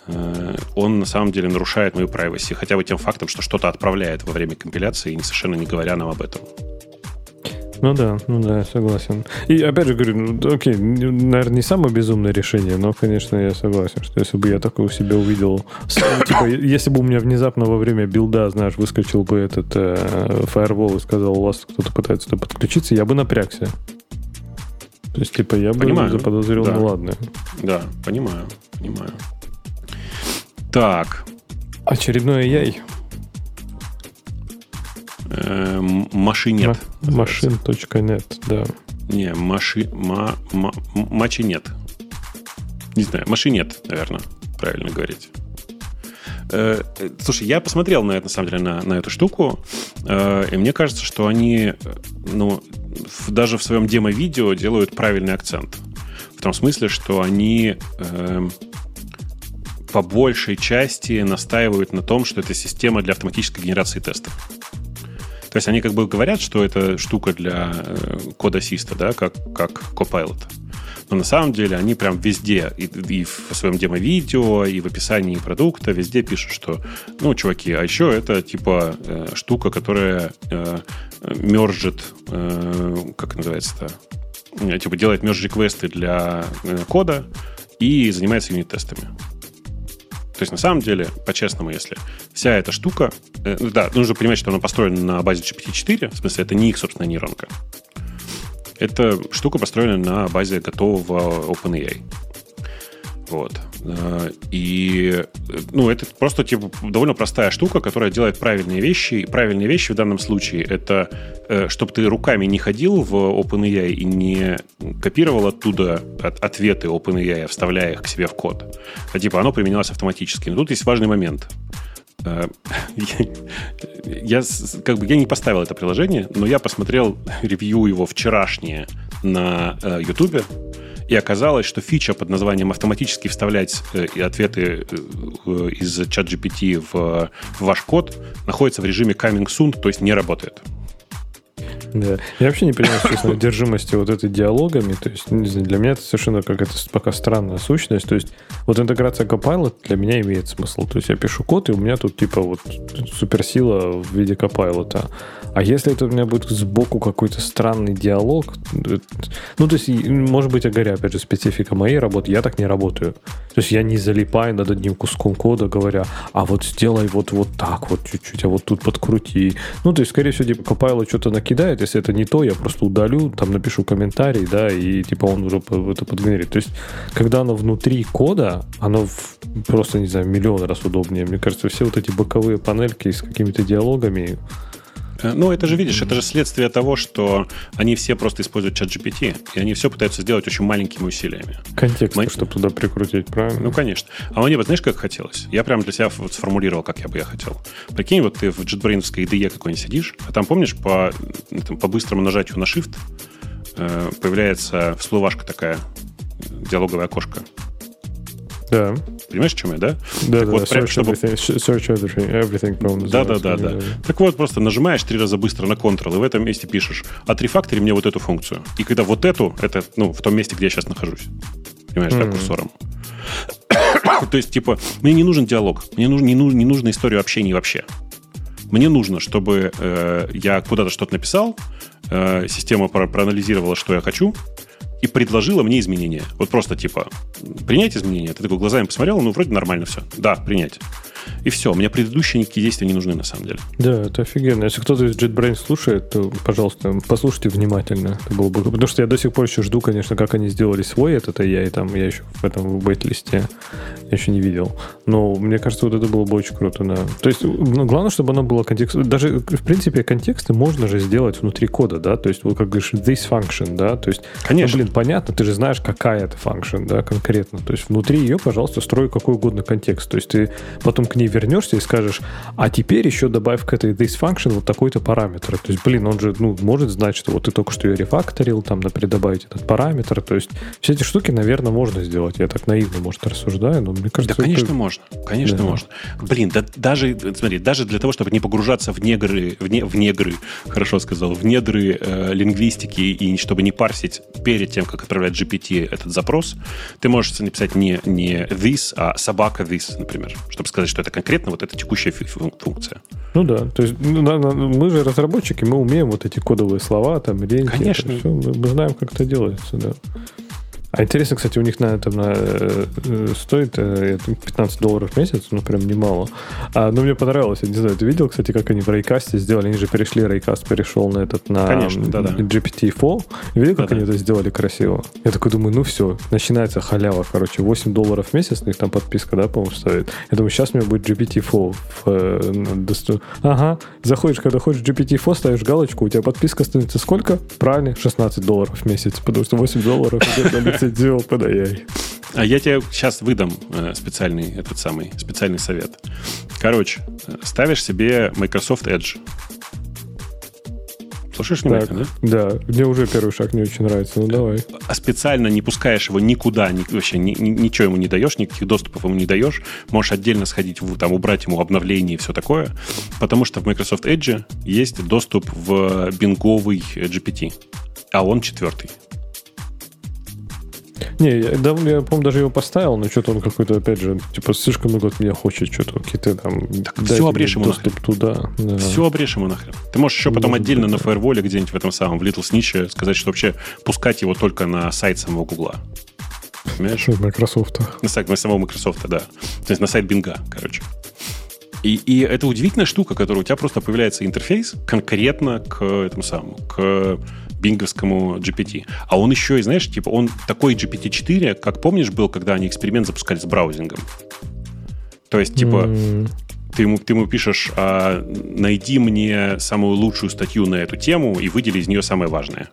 Э, он на самом деле нарушает мою privacy, хотя бы тем фактом, что что-то отправляет во время компиляции, и совершенно не говоря нам об этом. Ну да, ну да, согласен. И опять же говорю, ну, окей, наверное, не самое безумное решение, но, конечно, я согласен, что если бы я такое у себя увидел, типа, если бы у меня внезапно во время билда, знаешь, выскочил бы этот э, фаервол и сказал, у вас кто-то пытается туда подключиться, я бы напрягся. То есть, типа, я бы понимаю. заподозрил, да. ну ладно. Да, понимаю, понимаю. Так. Очередной яй. Эм, машинет. Машин.нет, да. Не, маши... Ма... Ма... Мачи нет. Не знаю, машинет, наверное, правильно говорить. Э, слушай, я посмотрел на это, на самом деле, на, на эту штуку, э, и мне кажется, что они, ну, даже в своем демо-видео делают правильный акцент. В том смысле, что они э, по большей части настаивают на том, что это система для автоматической генерации тестов. То есть они как бы говорят, что это штука для э, код-ассиста, да, как, как Copilot. Но на самом деле они прям везде, и, и в своем демо-видео, и в описании продукта, везде пишут, что, ну, чуваки, а еще это типа э, штука, которая э, мержит, э, как называется-то, э, типа делает мерж-реквесты для э, кода и занимается юнит-тестами. То есть, на самом деле, по-честному, если вся эта штука... Э, ну да, нужно понимать, что она построена на базе GPT-4, в смысле, это не их собственная нейронка. Эта штука построена на базе готового OpenAI. Вот. Э, и, ну, это просто типа, довольно простая штука, которая делает правильные вещи. И правильные вещи в данном случае это, э, чтобы ты руками не ходил в OpenAI и не копировал оттуда от, ответы OpenAI, вставляя их к себе в код. А типа оно применялось автоматически. Но тут есть важный момент. Э, (laughs) я, как бы, я не поставил это приложение, но я посмотрел (laughs) ревью его вчерашнее на YouTube. И оказалось, что фича под названием автоматически вставлять э, ответы э, из ChatGPT в ваш код находится в режиме coming soon, то есть не работает. Да. Я вообще не понимаю, честно, (laughs) одержимости вот этой диалогами. То есть, не знаю, для меня это совершенно какая-то пока странная сущность. То есть, вот интеграция Copilot для меня имеет смысл. То есть, я пишу код, и у меня тут типа вот суперсила в виде Copilot. А если это у меня будет сбоку какой-то странный диалог, ну, то есть, может быть, я говорю, опять же, специфика моей работы, я так не работаю. То есть, я не залипаю над одним куском кода, говоря, а вот сделай вот, вот так вот чуть-чуть, а вот тут подкрути. Ну, то есть, скорее всего, типа, Copilot что-то накидает, если это не то, я просто удалю, там напишу комментарий, да, и типа он уже это подгенерит. То есть, когда оно внутри кода, оно в, просто, не знаю, миллион раз удобнее. Мне кажется, все вот эти боковые панельки с какими-то диалогами, Э, ну, это же, видишь, это же следствие того, что они все просто используют чат GPT, и они все пытаются сделать очень маленькими усилиями. Контекст, Мы... чтобы туда прикрутить, правильно? Ну, конечно. А мне, вот знаешь, как хотелось? Я прям для себя вот сформулировал, как я бы я хотел. Прикинь, вот ты в JetBrains IDE какой-нибудь сидишь, а там, помнишь, по, там, по быстрому нажатию на Shift э, появляется всплывашка такая, диалоговое окошко. Да. Понимаешь, о чем я, да? Да, так да, вот, search, прям, чтобы... everything, search everything, everything from да, да, да, да. Так вот, просто нажимаешь три раза быстро на Ctrl, и в этом месте пишешь, отрефактори мне вот эту функцию. И когда вот эту, это, ну, в том месте, где я сейчас нахожусь. Понимаешь, mm-hmm. да, курсором. (coughs) То есть, типа, мне не нужен диалог, мне нужен, не, нужен, не нужна история общения вообще. Мне нужно, чтобы э, я куда-то что-то написал, э, система про- проанализировала, что я хочу, и предложила мне изменения. Вот просто типа, принять изменения. Ты такой глазами посмотрел, ну, вроде нормально все. Да, принять. И все, мне предыдущие никакие действия не нужны на самом деле. Да, это офигенно. Если кто-то из JetBrains слушает, то, пожалуйста, послушайте внимательно. Это было бы... Потому что я до сих пор еще жду, конечно, как они сделали свой этот я и там я еще в этом бейт-листе еще не видел. Но мне кажется, вот это было бы очень круто, да. То есть, ну, главное, чтобы оно было контекст... Даже, в принципе, контексты можно же сделать внутри кода, да? То есть, вот как говоришь, this function, да? То есть, конечно. Ну, блин, понятно, ты же знаешь, какая это function, да, конкретно. То есть, внутри ее, пожалуйста, строй какой угодно контекст. То есть, ты потом к ней вернешься и скажешь, а теперь еще добавь к этой this function вот такой-то параметр. То есть, блин, он же ну, может знать, что вот ты только что ее рефакторил, там, например, добавить этот параметр. То есть, все эти штуки, наверное, можно сделать. Я так наивно, может, рассуждаю, но мне кажется... Да, конечно, это... можно. Конечно, да. можно. Блин, да даже, смотри, даже для того, чтобы не погружаться в негры, в, не, в негры, хорошо сказал, в недры э, лингвистики и чтобы не парсить перед тем, как отправлять GPT этот запрос, ты можешь написать не, не this, а собака this, например, чтобы сказать, что это конкретно вот эта текущая функция. Ну да, то есть ну, мы же разработчики, мы умеем вот эти кодовые слова, там, ленти, Конечно. все, мы знаем, как это делается, да. А интересно, кстати, у них на этом на, э, стоит 15 долларов в месяц, ну прям немало. А, но мне понравилось, я не знаю, ты видел, кстати, как они в Raycast сделали? Они же перешли, Raycast перешел на этот, на Конечно, да, да. GPT-4. Видел, как да, они да. это сделали красиво? Я такой думаю, ну все, начинается халява, короче, 8 долларов в месяц, у них там подписка, да, по-моему, стоит. Я думаю, сейчас у меня будет GPT-4 в, э, Ага, заходишь, когда хочешь GPT-4, ставишь галочку, у тебя подписка становится сколько? Правильно, 16 долларов в месяц, потому что 8 долларов идет на лицензию OpenAI. А я тебе сейчас выдам э, специальный этот самый специальный совет. Короче, э, ставишь себе Microsoft Edge. Слушаешь внимательно, так, да? Да, мне уже первый шаг не очень нравится, ну давай. А специально не пускаешь его никуда, ни, вообще ни, ни, ничего ему не даешь, никаких доступов ему не даешь. Можешь отдельно сходить, в, там, убрать ему обновление и все такое, потому что в Microsoft Edge есть доступ в бинговый GPT, а он четвертый. Не, я, да, я помню, даже его поставил, но что-то он какой-то, опять же, типа, слишком много от меня хочет, что-то какие-то там... Так все обрежем ему доступ нахрен. туда. Да. Все обрежем ему нахрен. Ты можешь еще потом Может отдельно быть, на фаерволе где-нибудь в этом самом, в Little Snitch сказать, что вообще пускать его только на сайт самого Гугла. Понимаешь? Microsoft. На сайт на самого Microsoft, да. То есть на сайт Бинга, короче. И, и это удивительная штука, которая у тебя просто появляется интерфейс конкретно к этому самому, к бинговскому GPT. А он еще и, знаешь, типа, он такой GPT-4, как помнишь, был, когда они эксперимент запускали с браузингом. То есть, типа, mm. ты, ему, ты ему пишешь, а, найди мне самую лучшую статью на эту тему и выдели из нее самое важное.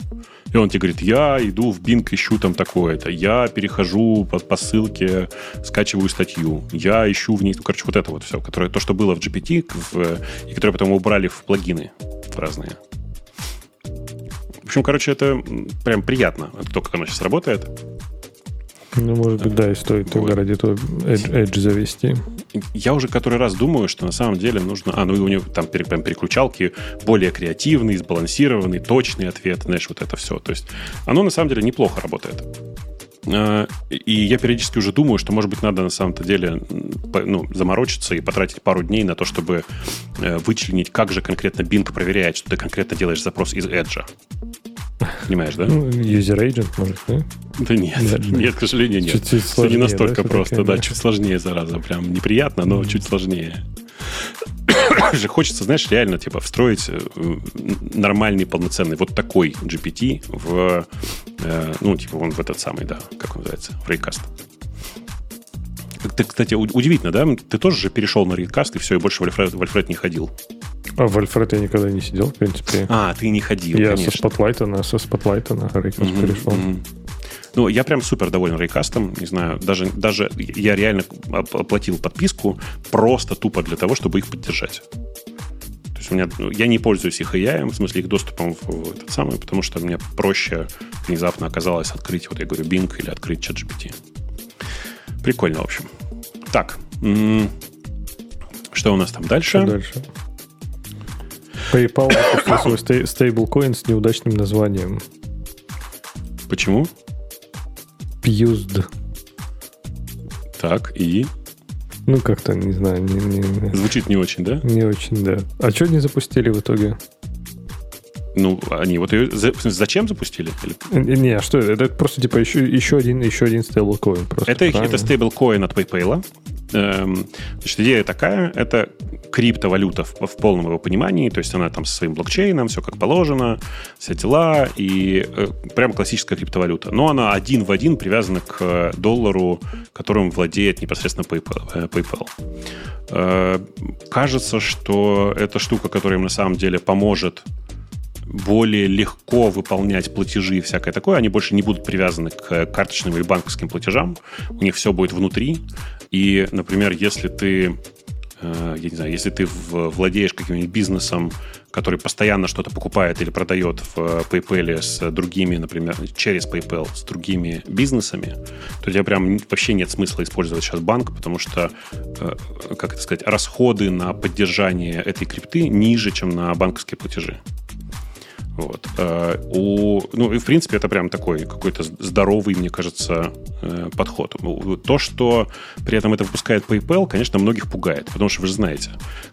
И он тебе говорит, я иду в Bing, ищу там такое-то, я перехожу по, по ссылке, скачиваю статью, я ищу в ней, ну, короче, вот это вот все, которое, то, что было в GPT, в, и которое потом убрали в плагины разные общем, короче, это прям приятно, то, как оно сейчас работает. Ну, может быть, да, и стоит вот. ради этого Edge, Edge завести. Я уже который раз думаю, что на самом деле нужно... А, ну и у него там прям переключалки более креативный, сбалансированный, точный ответ, знаешь, вот это все. То есть оно на самом деле неплохо работает. А, и я периодически уже думаю, что, может быть, надо на самом-то деле ну, заморочиться и потратить пару дней на то, чтобы э, вычленить, как же конкретно Bing проверяет, что ты конкретно делаешь запрос из Edge. Понимаешь, да? Ну, user agent, может, да? Да нет, да, нет, к сожалению, нет. Чуть-чуть сложнее, не настолько да, просто, такая, да, да, чуть сложнее, зараза. Прям неприятно, но mm-hmm. чуть сложнее. (coughs) же хочется, знаешь, реально, типа, встроить э, нормальный, полноценный вот такой GPT в, э, ну, типа, он в этот самый, да, как он называется, в Raycast. Ты, кстати, удивительно, да? Ты тоже же перешел на Raycast и все, и больше в Альфред, в Альфред не ходил. А в Альфред я никогда не сидел, в принципе. А, ты не ходил, Я конечно. со Spotlight на, со Spotlight на Raycast mm-hmm, перешел. Mm-hmm. Ну, я прям супер доволен рейкастом. Не знаю, даже, даже я реально оплатил подписку просто тупо для того, чтобы их поддержать. То есть у меня, ну, я не пользуюсь их AI, в смысле их доступом в этот самый, потому что мне проще внезапно оказалось открыть, вот я говорю, Bing или открыть ChatGPT. Прикольно, в общем. Так, что у нас там дальше? Что дальше? PayPal выпустил свой стейблкоин с неудачным названием. Почему? Abused. Так, и? Ну, как-то, не знаю. Не, не, Звучит не очень, да? Не очень, да. А что не запустили в итоге? Ну, они вот ее... Зачем запустили? Или... Не, а что это? Это просто типа еще, еще один, еще один стейблкоин. Это, это стейблкоин от PayPal. Эм, значит, идея такая, это криптовалюта в, в полном его понимании, то есть она там со своим блокчейном, все как положено, все дела, и э, прям классическая криптовалюта. Но она один в один привязана к доллару, которым владеет непосредственно PayPal. Э, PayPal. Э, кажется, что это штука, которая им на самом деле поможет более легко выполнять платежи и всякое такое. Они больше не будут привязаны к карточным или банковским платежам. У них все будет внутри. И, например, если ты э, я не знаю, если ты владеешь каким-нибудь бизнесом, который постоянно что-то покупает или продает в PayPal с другими, например, через PayPal с другими бизнесами, то у тебя прям вообще нет смысла использовать сейчас банк, потому что, э, как это сказать, расходы на поддержание этой крипты ниже, чем на банковские платежи. Вот. Э, у, ну, и, в принципе, это прям такой какой-то здоровый, мне кажется, э, подход. То, что при этом это выпускает PayPal, конечно, многих пугает, потому что вы же знаете,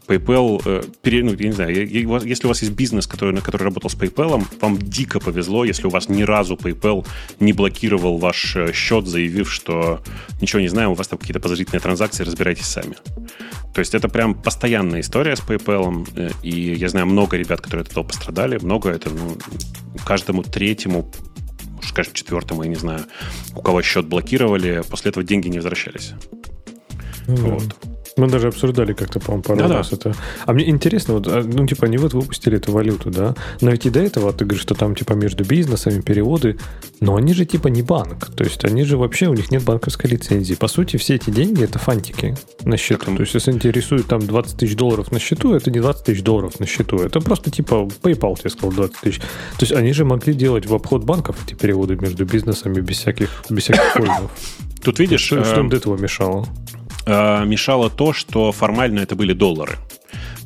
PayPal, э, пере, ну, я не знаю, если у вас есть бизнес, который, на который работал с PayPal, вам дико повезло, если у вас ни разу PayPal не блокировал ваш счет, заявив, что ничего не знаем, у вас там какие-то подозрительные транзакции, разбирайтесь сами. То есть это прям постоянная история с PayPal, и я знаю много ребят, которые от этого пострадали, много это ну, каждому третьему, скажем, четвертому, я не знаю, у кого счет блокировали, после этого деньги не возвращались. Mm-hmm. Вот. Мы даже обсуждали как-то, по-моему, пару да, раз это. А мне интересно, вот, а, ну, типа, они вот выпустили эту валюту, да? Но ведь и до этого ты говоришь, что там, типа, между бизнесами переводы, но они же, типа, не банк. То есть они же вообще, у них нет банковской лицензии. По сути, все эти деньги — это фантики на счету. Так, то есть если интересует там 20 тысяч долларов на счету, это не 20 тысяч долларов на счету. Это просто, типа, PayPal тебе сказал 20 тысяч. То есть они же могли делать в обход банков эти переводы между бизнесами без всяких, без всяких пользов. Тут видишь... Что, что им до этого мешало? Э, мешало то, что формально это были доллары.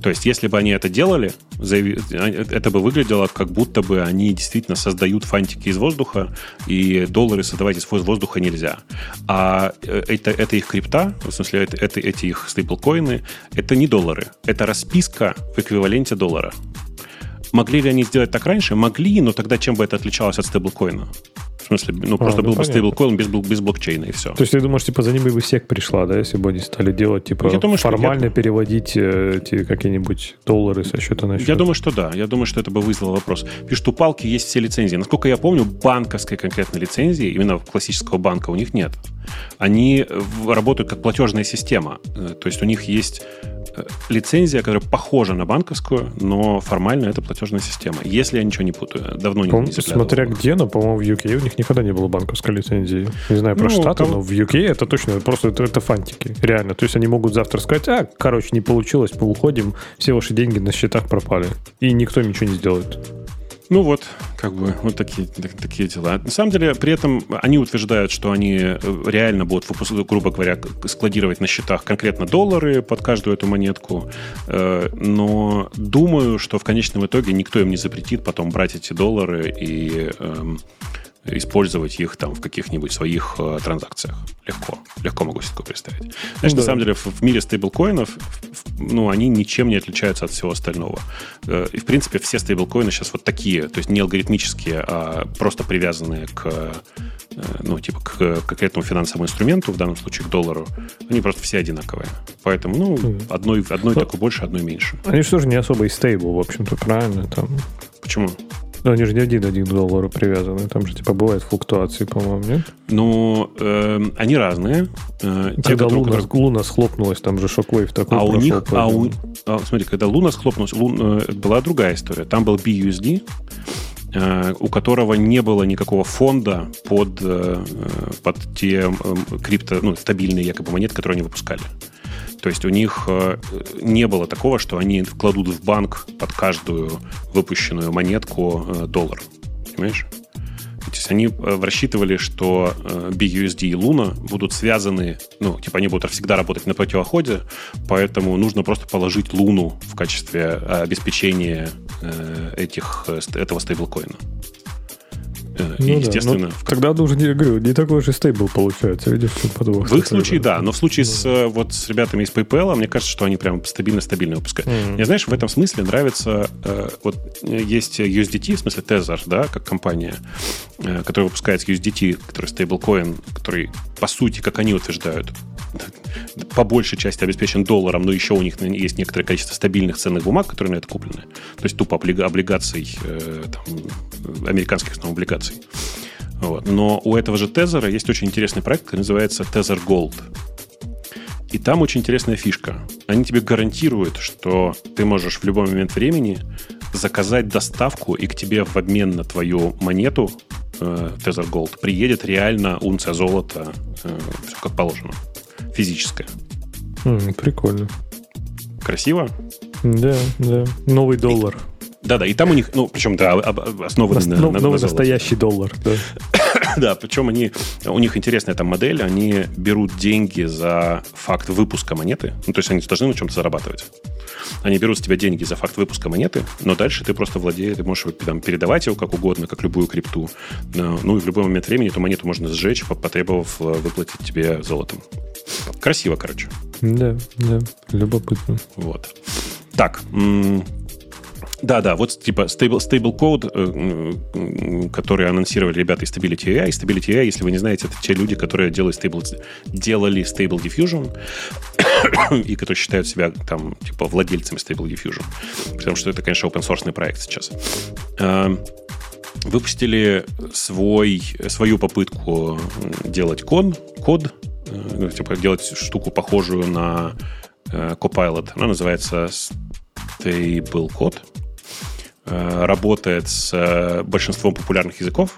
То есть, если бы они это делали, это бы выглядело, как будто бы они действительно создают фантики из воздуха, и доллары создавать из воздуха нельзя. А э, это, это их крипта, в смысле, это, это, эти их стейблкоины, это не доллары, это расписка в эквиваленте доллара. Могли ли они сделать так раньше? Могли, но тогда чем бы это отличалось от стейблкоина? В смысле, ну, а, просто ну, был понятно. бы стейблкоин без, без блокчейна и все. То есть ты думаешь, типа, за ними бы всех пришла, да, если бы они стали делать, типа, я думаю, формально я... переводить э, эти какие-нибудь доллары со счета на счет? Я думаю, что да. Я думаю, что это бы вызвало вопрос. Пишут, у палки есть все лицензии. Насколько я помню, банковской конкретной лицензии, именно классического банка, у них нет. Они работают как платежная система. Э, то есть у них есть Э, лицензия, которая похожа на банковскую, но формально это платежная система. Если я ничего не путаю, давно не, не Смотря где, но, по-моему, в UK у них никогда не было банковской лицензии. Не знаю про ну, Штаты, там... но в UK это точно просто это, это фантики. Реально. То есть они могут завтра сказать, а, короче, не получилось, мы уходим, все ваши деньги на счетах пропали. И никто ничего не сделает. Ну вот, как бы вот такие, так, такие дела. На самом деле, при этом они утверждают, что они э, реально будут, грубо говоря, складировать на счетах конкретно доллары под каждую эту монетку. Э, но думаю, что в конечном итоге никто им не запретит потом брать эти доллары и эм, использовать их там в каких-нибудь своих э, транзакциях. Легко. Легко могу себе такое представить. Знаешь, да. на самом деле в, в мире стейблкоинов, ну, они ничем не отличаются от всего остального. Э, и, в принципе, все стейблкоины сейчас вот такие, то есть не алгоритмические, а просто привязанные к, э, ну, типа, к конкретному финансовому инструменту, в данном случае к доллару. Они просто все одинаковые. Поэтому, ну, одной, одной Но, такой больше, одной меньше. Они же тоже не особо и стейбл, в общем-то, правильно? Там... Почему? Но они же не один один к доллару привязаны. Там же типа бывают флуктуации, по-моему, нет? Ну, э, они разные. Э, когда те, Луна, которые... Луна схлопнулась, там же шоквейв такой А у них, а у, а, смотри, когда Луна схлопнулась, Лун, э, была другая история. Там был BUSD, э, у которого не было никакого фонда под, э, под те э, крипто, ну, стабильные якобы монеты, которые они выпускали. То есть у них э, не было такого, что они вкладут в банк под каждую выпущенную монетку э, доллар. Понимаешь? То есть они э, рассчитывали, что BUSD и Luna будут связаны, ну, типа они будут всегда работать на противоходе, поэтому нужно просто положить Луну в качестве обеспечения этих, этого стейблкоина. Э, ну, естественно... Да, тогда уже не, говорю, не такой же стейбл получается, видишь, подвох. В их случае, да, но в случае с, э, вот, с ребятами из PayPal, мне кажется, что они прям стабильно-стабильно выпускают. Mm-hmm. Мне, знаешь, в этом смысле нравится, э, вот есть USDT, в смысле Tether, да, как компания, которая выпускает USDT, который стейблкоин, который, по сути, как они утверждают, по большей части обеспечен долларом, но еще у них есть некоторое количество стабильных ценных бумаг, которые на это куплены. То есть тупо облигаций, э, там, американских основных облигаций. Вот. Но у этого же Тезера есть очень интересный проект, который называется Tether Gold. И там очень интересная фишка. Они тебе гарантируют, что ты можешь в любой момент времени заказать доставку, и к тебе в обмен на твою монету э, Tether Gold приедет реально унция золота, э, все как положено физическое. Mm, прикольно. Красиво? Да, да. Новый доллар. Да-да, и там у них, ну, причем, да, основаны на, на, на Новый настоящий доллар, да. (coughs) да, причем они, у них интересная там модель, они берут деньги за факт выпуска монеты, ну, то есть они должны на чем-то зарабатывать. Они берут с тебя деньги за факт выпуска монеты, но дальше ты просто владеешь, ты можешь там, передавать его как угодно, как любую крипту. Ну и в любой момент времени эту монету можно сжечь, потребовав э, выплатить тебе золотом. Красиво, короче. Да, да, любопытно. Вот. Так, да, да, вот типа stable, stable code, э, который анонсировали ребята из Stability AI. Stability AI, если вы не знаете, это те люди, которые делают stable, делали Stable Diffusion (coughs) и которые считают себя там типа владельцами Stable Diffusion. Потому что это, конечно, open source проект сейчас. Э, выпустили свой, свою попытку делать кон, код, типа делать штуку похожую на Copilot. Она называется Stable Code. Э, работает с э, большинством популярных языков.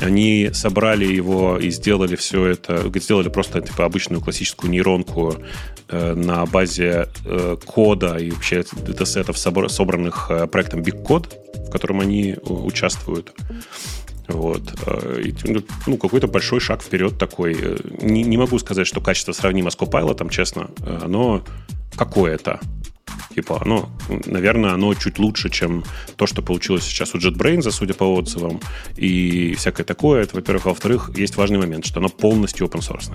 Они собрали его и сделали все это, сделали просто типа обычную классическую нейронку э, на базе э, кода и вообще датасетов, собранных э, проектом Big Code, в котором они участвуют. Вот. И, ну, какой-то большой шаг вперед такой. Не, не могу сказать, что качество сравнимо с Copilot, честно, но какое-то. Типа, оно, наверное, оно чуть лучше, чем то, что получилось сейчас у JetBrains, судя по отзывам, и всякое такое. Это, во-первых. А во-вторых, есть важный момент, что оно полностью open source.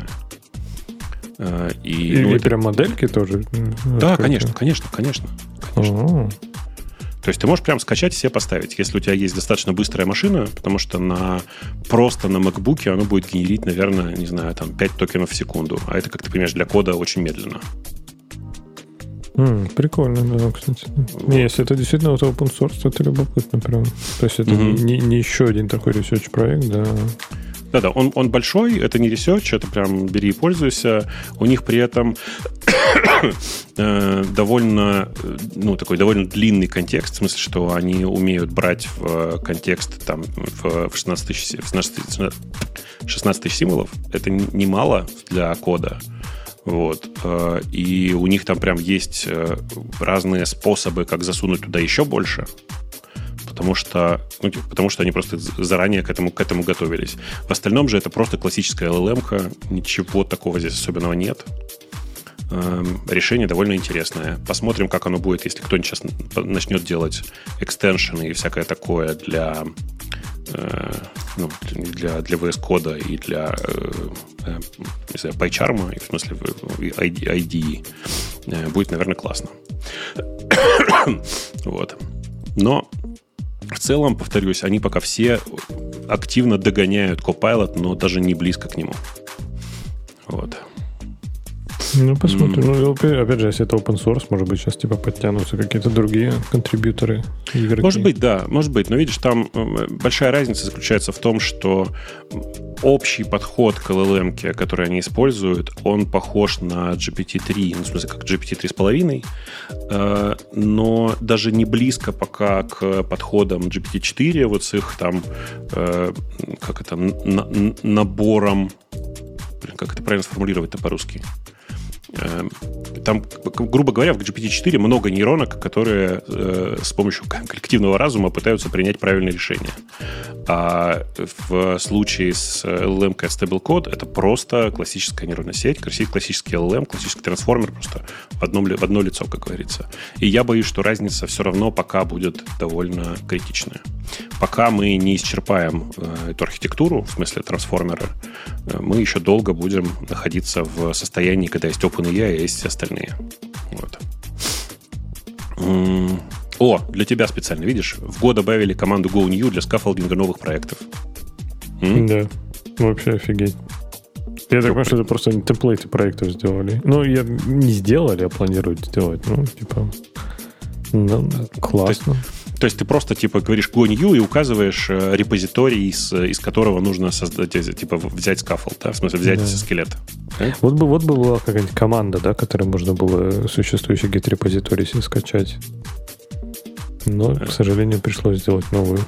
Э, и, ну, и это... прям модельки тоже? Да, конечно, конечно, конечно. конечно. То есть ты можешь прям скачать и себе поставить, если у тебя есть достаточно быстрая машина, потому что на, просто на MacBook оно будет генерить, наверное, не знаю, там 5 токенов в секунду. А это, как ты понимаешь, для кода очень медленно. Mm, прикольно, да, кстати. Вот. Не, если это действительно вот open source, то это любопытно прям. То есть это mm-hmm. не, не еще один такой research проект, да. Да-да, он, он большой, это не research, это прям бери и пользуйся. У них при этом (coughs) э, довольно, ну, такой довольно длинный контекст, в смысле, что они умеют брать в контекст там в 16 тысяч, 16, 16 тысяч символов. Это немало для кода. Вот. Э, и у них там прям есть э, разные способы, как засунуть туда еще больше. Потому что, ну, типа, потому что они просто заранее к этому, к этому готовились. В остальном же это просто классическая LLM, ничего такого здесь особенного нет. Эм, решение довольно интересное. Посмотрим, как оно будет, если кто-нибудь сейчас начнет делать экстеншены и всякое такое для Э, ну, для, для VS кода и для э, э, не знаю, PyCharm, в смысле IDE, будет, наверное, классно. (coughs) вот. Но в целом, повторюсь, они пока все активно догоняют Copilot, но даже не близко к нему. Вот. Ну, посмотрим. Mm. Ну, опять же, если это open source, может быть, сейчас типа подтянутся какие-то другие контрибьюторы, игроки. Может быть, да, может быть. Но видишь, там большая разница заключается в том, что общий подход к LLM, который они используют, он похож на GPT-3, ну, в смысле, как GPT-3,5, э, но даже не близко пока к подходам GPT-4, вот с их там, э, как это, набором как это правильно сформулировать-то по-русски? Эм, там, грубо говоря, в GPT-4 много нейронок, которые э, с помощью коллективного разума пытаются принять правильное решение. А в случае с LLM Stablecode это просто классическая нейронная сеть, классический LLM, классический трансформер просто в, одном, в одно лицо, как говорится. И я боюсь, что разница все равно пока будет довольно критичная. Пока мы не исчерпаем э, эту архитектуру, в смысле трансформера, э, мы еще долго будем находиться в состоянии, когда есть OpenAI, а есть все остальные. Вот. О, для тебя специально, видишь? В год добавили команду GoNew для скафолдинга новых проектов. М? Да, вообще офигеть. Я так понимаю, что это просто template -ы проектов сделали. Ну, я не сделали, а планируют сделать. Ну, типа, ну, классно. То есть, то есть ты просто типа говоришь go new и указываешь э, репозиторий, из, из которого нужно создать, типа взять scaffold, да? в смысле взять да. скелет. Вот бы, вот бы была какая-нибудь команда, да, которой можно было существующий git репозиторий скачать. Но, к сожалению, пришлось сделать новую.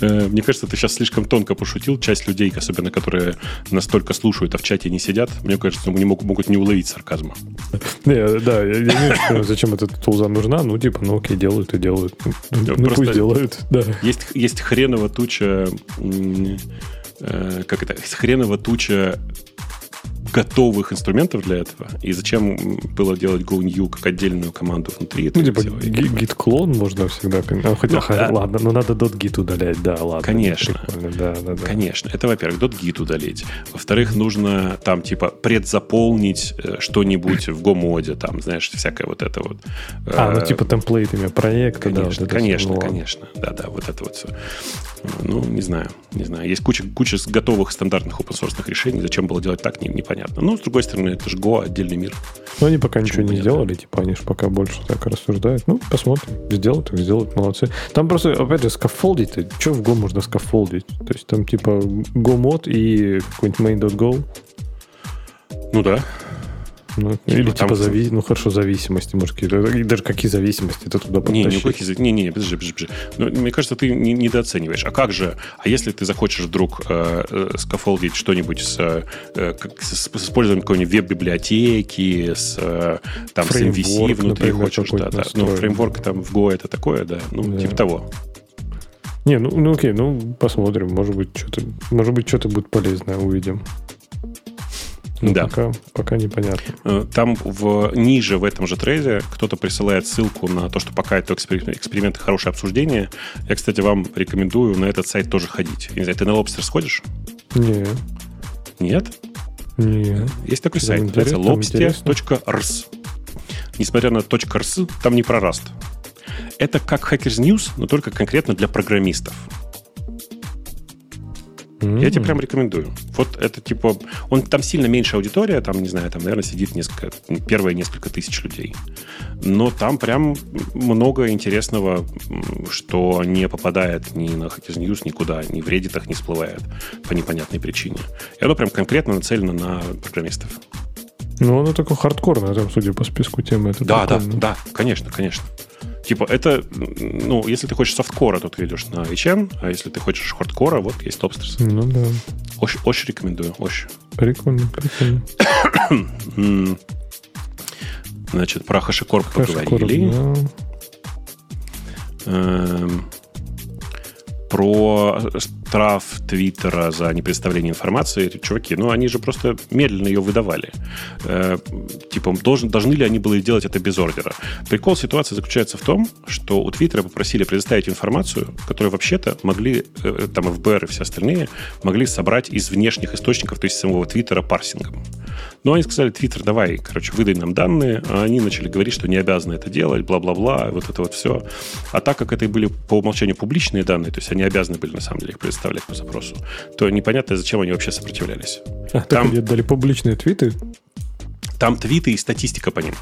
Э, мне кажется, ты сейчас слишком тонко пошутил. Часть людей, особенно которые настолько слушают, а в чате не сидят, мне кажется, они могут, могут не уловить сарказма. Не, да, я не знаю, зачем эта тулза нужна. Ну, типа, ну окей, делают и делают. Ну, пусть делают, да. Есть, есть хреново туча... Э, как это? Хреново туча готовых инструментов для этого. И зачем было делать GoNew как отдельную команду внутри этого? Ну, типа git-клон можно всегда... Ну, хотя, ну, да. ладно, но надо .git удалять, да, ладно. Конечно. Да, да, да. Конечно. Это, во-первых, .git удалить. Во-вторых, нужно там, типа, предзаполнить э, что-нибудь в гомоде, там, знаешь, всякое вот это вот. А, ну, э, типа темплейтами проекта, конечно, да. Конечно, вот конечно. Да-да, вот это вот все. Ну, не знаю, не знаю. Есть куча, куча готовых стандартных open source решений. Зачем было делать так, не, непонятно. Ну, с другой стороны, это же Go, отдельный мир. Но они пока Почему ничего не сделали, типа, они же пока больше так рассуждают. Ну, посмотрим. Сделают, так сделают, молодцы. Там просто, опять же, скафолдить, что в Go можно скафолдить? То есть там типа Go мод и какой-нибудь main.go. Ну да. Ну, типа, или типа там... зави... ну хорошо, зависимости, может, какие даже какие зависимости ты туда не, никаких, не, не, не, подожди, подожди, подожди. Ну, мне кажется, ты не, недооцениваешь. А как же, а если ты захочешь вдруг э, э, скафолдить что-нибудь с, э, как, с, с использованием какой-нибудь веб-библиотеки, с, э, там, фреймворк, с MVC внутри например, хочешь, да, да. Ну, фреймворк там в Go это такое, да, ну, да. типа того. Не, ну, ну окей, ну посмотрим, может быть, что-то, может быть, что-то будет полезное, увидим. Ну, да. Пока, пока непонятно. Э, там в, ниже в этом же трейде кто-то присылает ссылку на то, что пока это эксперимент, эксперименты хорошее обсуждение. Я, кстати, вам рекомендую на этот сайт тоже ходить. Я не знаю, ты на Lobster сходишь? Нет. Нет? Нет. Есть такой сайт, называется lobster.rs. Несмотря на .rs, там не про Rust. Это как Hackers News, но только конкретно для программистов. Mm-hmm. Я тебе прям рекомендую. Вот это типа... Он, там сильно меньше аудитория, там, не знаю, там, наверное, сидит несколько, первые несколько тысяч людей. Но там прям много интересного, что не попадает ни на Hackers News никуда, ни в Reddit не всплывает по непонятной причине. И оно прям конкретно нацелено на программистов. Ну, оно такое хардкорное, там, судя по списку темы. Это да, да, да, конечно, конечно. Типа, это, ну, если ты хочешь софткора, то ты идешь на HN, а если ты хочешь хардкора, вот есть Lobsters. Ну да. Очень, очень рекомендую, очень. Прикольно, прикольно. Значит, про HashiCorp поговорили. Да. Эм, про штраф Твиттера за непредставление информации, чуваки, ну, они же просто медленно ее выдавали. Э, типа, должен, должны ли они были делать это без ордера? Прикол ситуации заключается в том, что у Твиттера попросили предоставить информацию, которую вообще-то могли, э, там, ФБР и все остальные, могли собрать из внешних источников, то есть самого Твиттера парсингом. Но они сказали, Твиттер, давай, короче, выдай нам данные, а они начали говорить, что не обязаны это делать, бла-бла-бла, вот это вот все. А так как это были по умолчанию публичные данные, то есть они обязаны были на самом деле их представлять по запросу, то непонятно, зачем они вообще сопротивлялись. А, там они дали публичные твиты? Там твиты и статистика по ним.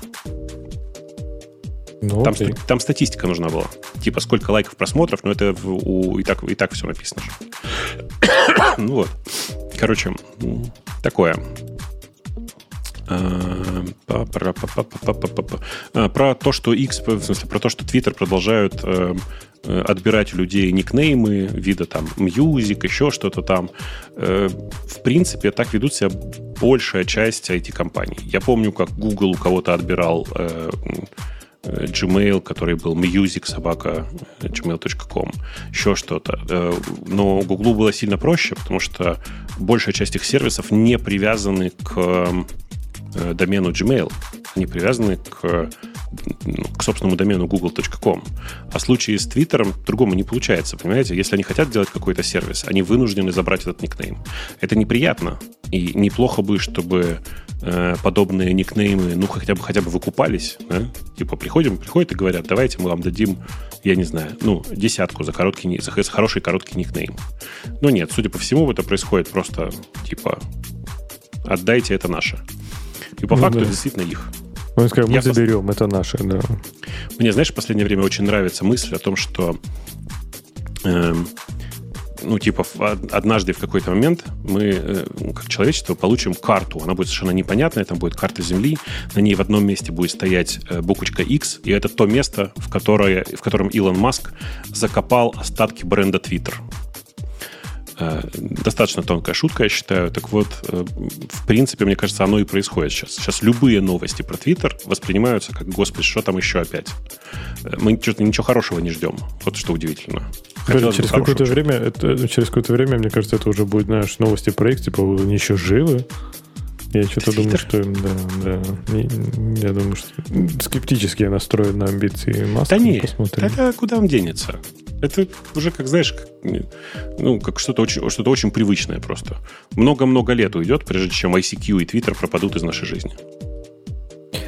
Ну, там, ста- там статистика нужна была. Типа, сколько лайков, просмотров, но это у, и, так, и так все написано (coughs) ну вот. Короче, такое. Про то, что X, в смысле, про то, что Twitter продолжают э, э, отбирать у людей никнеймы, вида там Music, еще что-то там. Э, в принципе, так ведут себя большая часть IT-компаний. Я помню, как Google у кого-то отбирал Gmail, который был music собака gmail.com, еще что-то. Но Google было сильно проще, потому что большая часть их сервисов не привязаны к домену Gmail. Они привязаны к, ну, к собственному домену google.com. А в случае с Твиттером другому не получается, понимаете? Если они хотят делать какой-то сервис, они вынуждены забрать этот никнейм. Это неприятно. И неплохо бы, чтобы э, подобные никнеймы, ну, хотя бы, хотя бы выкупались. Да? Типа приходим, приходят и говорят, давайте мы вам дадим, я не знаю, ну, десятку за, короткий, за хороший короткий никнейм. Но нет, судя по всему, это происходит просто, типа, отдайте, это наше. И по ну, факту да. действительно их. Мы скажем, мы Я заберем, пос... это наше, да. Мне, знаешь, в последнее время очень нравится мысль о том, что э, ну, типа, однажды в какой-то момент мы, э, как человечество, получим карту. Она будет совершенно непонятная, там будет карта Земли, на ней в одном месте будет стоять э, буквочка X, и это то место, в, которое, в котором Илон Маск закопал остатки бренда Twitter. Э, достаточно тонкая шутка, я считаю. Так вот, э, в принципе, мне кажется, оно и происходит сейчас. Сейчас любые новости про Твиттер воспринимаются как, господи, что там еще опять? Э, мы что-то ничего хорошего не ждем. Вот что удивительно. Хотелось через какое-то время, это, через какое-то время, мне кажется, это уже будет, знаешь, новости про X, типа, они еще живы. Я что-то думаю, что да, да. Я думаю, что скептически я настроен на амбиции Маска. Да нет, посмотрим. это куда он денется? Это уже, как знаешь, как, ну, как что-то очень, что очень привычное просто. Много-много лет уйдет, прежде чем ICQ и Twitter пропадут из нашей жизни.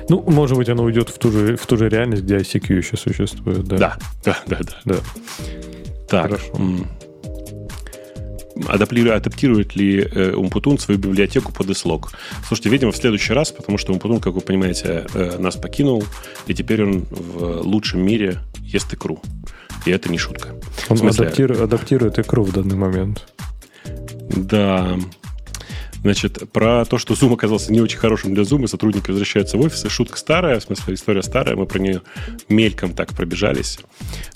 Ну, может быть, оно уйдет в ту же, в ту же реальность, где ICQ еще существует, да? Да, да, да. да. да. Так. Хорошо. Адаптирует, ли э, Умпутун свою библиотеку под ислог? Слушайте, видимо, в следующий раз, потому что Умпутун, как вы понимаете, э, нас покинул, и теперь он в лучшем мире ест икру. И это не шутка. Он смысле, адаптирует, адаптирует икру в данный момент. Да. Значит, про то, что Zoom оказался не очень хорошим для Zoom, и сотрудники возвращаются в офис, шутка старая, в смысле, история старая, мы про нее мельком так пробежались.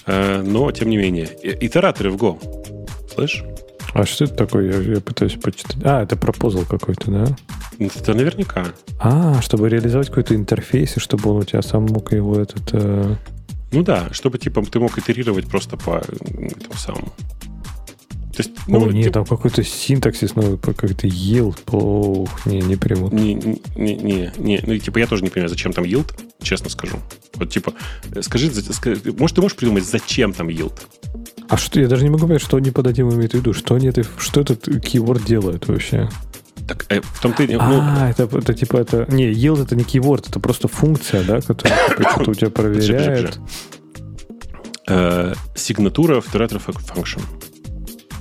Э, но, тем не менее, итераторы в Go. Слышь? А что это такое? Я, я пытаюсь почитать. А, это пропозал какой-то, да? Это наверняка. А, чтобы реализовать какой-то интерфейс, и чтобы он у тебя сам мог его этот... Э... Ну да, чтобы типа ты мог итерировать просто по этому самому. То есть, ну, О, нет, типа... там какой-то синтаксис новый, какой-то yield. Ох, не, не примут. Не, не, не, не, ну, типа, я тоже не понимаю, зачем там yield, честно скажу. Вот, типа, скажи, скажи может, ты можешь придумать, зачем там yield? А что, я даже не могу понять, что они под этим имеют в виду, что, они это, что этот keyword делает вообще? Так, э, в том ты... Ну, а, это, это типа это... Не, yield это не keyword, это просто функция, да, которая типа, (coughs) что-то у тебя проверяет. Э, сигнатура в Director Function.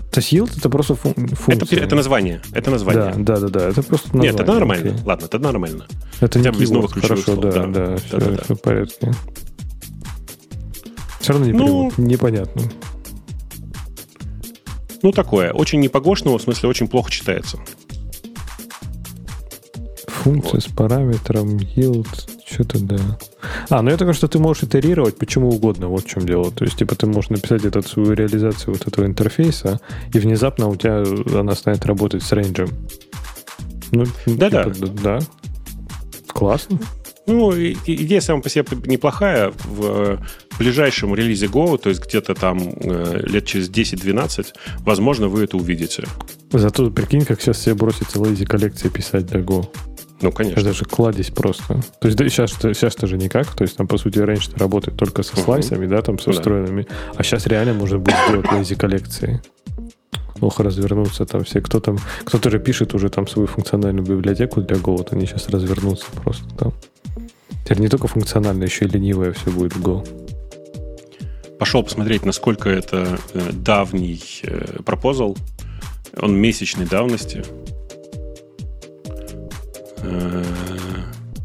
То есть yield это просто фун- функция. Это, это название. Это название. Да, да, да, да. Это просто название. Нет, это нормально. Okay. Ладно, это нормально. Это Хотя не без новых ключевых Хорошо, слов. Да, да, да, все, да, да, все в порядке. Все равно не ну, непонятно. Ну, такое. Очень непогошного, в смысле, очень плохо читается. Функция вот. с параметром yield, что-то да. А, ну это то, что ты можешь итерировать почему угодно, вот в чем дело. То есть, типа, ты можешь написать эту свою реализацию вот этого интерфейса, и внезапно у тебя она станет работать с рейнджем. Ну, Да-да. Типа, да. Классно. Ну, идея сама по себе неплохая. В ближайшем релизе Go, то есть где-то там э, лет через 10-12, возможно, вы это увидите. Зато прикинь, как сейчас все бросится лейзи коллекции писать для Go. Ну, конечно. Это же кладезь просто. То есть да, сейчас, сейчас тоже никак. То есть там, по сути, раньше работает только со слайсами, uh-huh. да, там со встроенными. Да. А сейчас реально можно будет сделать лейзи коллекции. Ох, развернуться там все. Кто там, кто-то же пишет уже там свою функциональную библиотеку для Go, вот они сейчас развернутся просто там. Теперь не только функционально, еще и ленивое все будет в Go. Пошел посмотреть, насколько это э, давний э, пропозал. Он месячной давности. Э,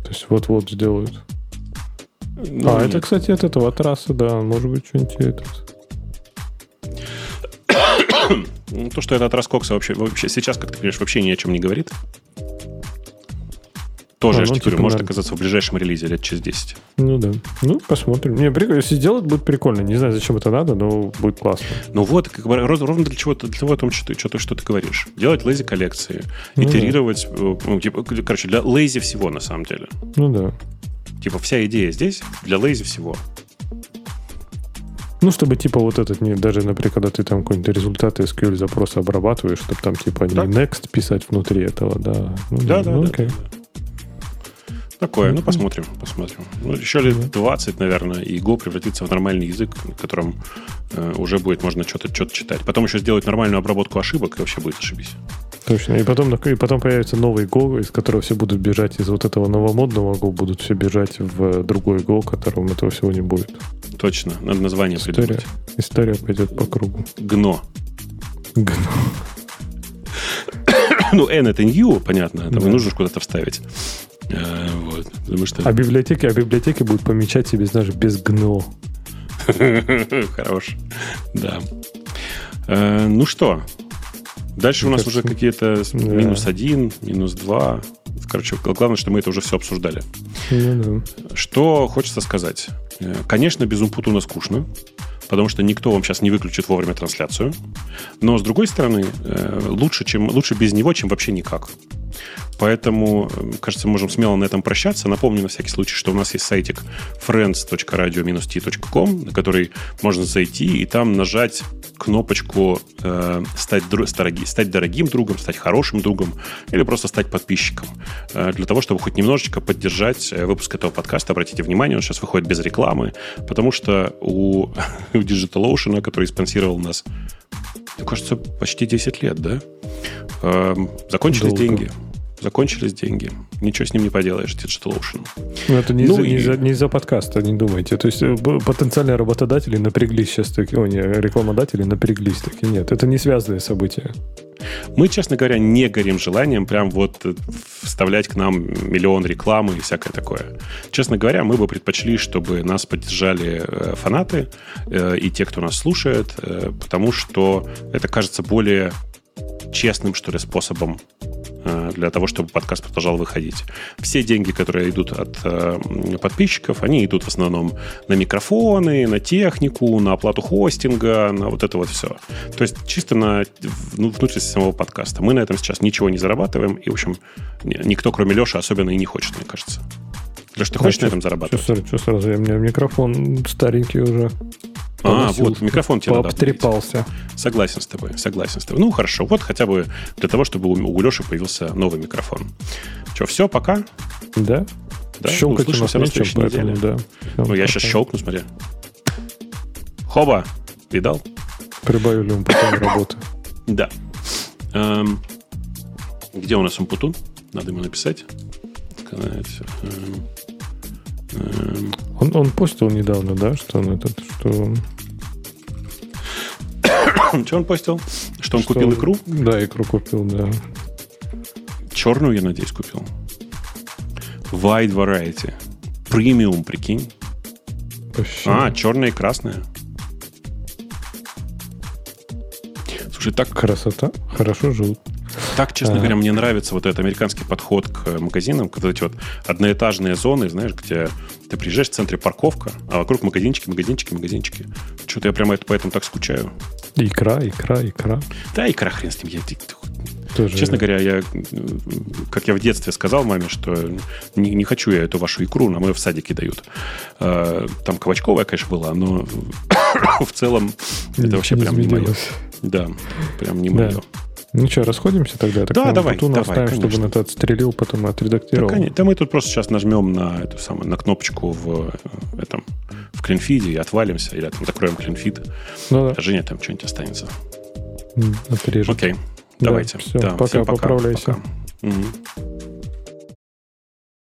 То есть вот-вот сделают. Ну, а, нет. это, кстати, от этого трассы, да, может быть, что-нибудь это. Ну, то, что это от Раскокса вообще, вообще сейчас, как ты понимаешь, вообще ни о чем не говорит. Тоже, а, я ну, типа, может надо. оказаться в ближайшем релизе лет через 10. Ну да. Ну, посмотрим. Не, прикольно. Если сделать, будет прикольно. Не знаю, зачем это надо, но будет классно. Ну вот, как бы, ровно для чего-то, для того, что, что, что ты говоришь. Делать лейзи коллекции, ну, итерировать, да. Э, ну, типа, короче, для лейзи всего на самом деле. Ну да. Типа вся идея здесь для лейзи всего. Ну, чтобы типа вот этот, не, даже, например, когда ты там какой-нибудь результаты SQL запроса обрабатываешь, чтобы там типа не next писать внутри этого, да. Ну, да, да, ну, да, окей. да. Такое, ну посмотрим, посмотрим. Ну, еще лет 20, наверное, и Go превратится в нормальный язык, в котором э, уже будет можно что-то что читать. Потом еще сделать нормальную обработку ошибок, и вообще будет ошибись. Точно. И потом, и потом появится новый Go, из которого все будут бежать из вот этого новомодного Go, будут все бежать в другой Go, которым этого всего не будет. Точно. Надо название история, придумать. История пойдет по кругу. Гно. Гно. (coughs) ну, N это new, понятно. Там да. нужно куда-то вставить. А, вот. Потому что... А библиотеки, а библиотеки будут помечать себе, знаешь, без гно. (laughs) Хорош. Да. А, ну что, дальше у нас уже какие-то минус один, минус два. Короче, главное, что мы это уже все обсуждали. Ну, что хочется сказать? Э, конечно, без Умпутуна скучно. потому что никто вам сейчас не выключит вовремя трансляцию. Но, с другой стороны, э, лучше, чем, лучше без него, чем вообще никак. Поэтому, кажется, можем смело на этом прощаться. Напомню на всякий случай, что у нас есть сайтик friends.radio-t.com, на который можно зайти и там нажать кнопочку э, стать, дороги, стать дорогим другом, стать хорошим другом или просто стать подписчиком. Э, для того, чтобы хоть немножечко поддержать э, выпуск этого подкаста. Обратите внимание, он сейчас выходит без рекламы, потому что у, (laughs) у DigitalOcean, который спонсировал нас, кажется, почти 10 лет, да? Э, закончились Долго. деньги закончились деньги. Ничего с ним не поделаешь, DigitalOcean. Но это не, ну, из-за, и... не, из-за, не из-за подкаста, не думайте. То есть э, потенциальные работодатели напряглись сейчас, таки, о, не, рекламодатели напряглись, таки нет. Это не связанные события. Мы, честно говоря, не горим желанием прям вот э, вставлять к нам миллион рекламы и всякое такое. Честно говоря, мы бы предпочли, чтобы нас поддержали э, фанаты и те, кто нас слушает, потому что это кажется более честным, что ли, способом Э, для того, чтобы подкаст продолжал выходить. Все деньги, которые идут от э, подписчиков, они идут в основном на микрофоны, на технику, на оплату хостинга, на вот это вот все. То есть чисто на ну, внутренность самого подкаста. Мы на этом сейчас ничего не зарабатываем, и, в общем, никто, кроме Леши, особенно и не хочет, мне кажется. Леш, ты хочешь что, на этом зарабатывать? Что, что сразу? У меня микрофон старенький уже. А, вот, микрофон тебе надо Обтрепался. Согласен с тобой, согласен с тобой. Ну, хорошо, вот хотя бы для того, чтобы у, у Леши появился новый микрофон. Что, все, пока? Да. Да, Щелкать ну, услышимся на следующей неделе. Да. Ну, я сейчас щелкну, смотри. Хоба, видал? Прибавили ему потом (coughs) работы. Да. Эм, где у нас Умпутун? Надо ему написать. Сказать. Эм, эм. Он, он постил недавно, да, что он этот, что Что он постил? Что он что купил икру? Да, икру купил, да. Черную, я надеюсь, купил. Wide variety. Премиум, прикинь. Вообще. А, черная и красная. Слушай, так... Красота. Хорошо живут. Так, честно а. говоря, мне нравится вот этот американский подход к магазинам, когда эти вот одноэтажные зоны, знаешь, где ты приезжаешь в центре парковка, а вокруг магазинчики, магазинчики, магазинчики. Что-то я прямо это, поэтому так скучаю. Икра, икра, икра. Да, икра, хрен с ним. Я, тоже... Честно говоря, я, как я в детстве сказал маме, что не, не хочу я эту вашу икру, на мою в садике дают. А, там кабачковая, конечно, была, но (coughs) в целом это вообще прям не мое. Да, прям не мое. Ну что, расходимся тогда? Так да, давай, давай, оставим, конечно. чтобы он это отстрелил, потом отредактировал. Да, да, мы тут просто сейчас нажмем на эту самую, на кнопочку в э, этом, клинфиде и отвалимся, или закроем клинфид. Ну, да. Женя там что-нибудь останется. Отрежет. Окей, давайте. Да, все, да, пока, пока, поправляйся. Пока. Угу.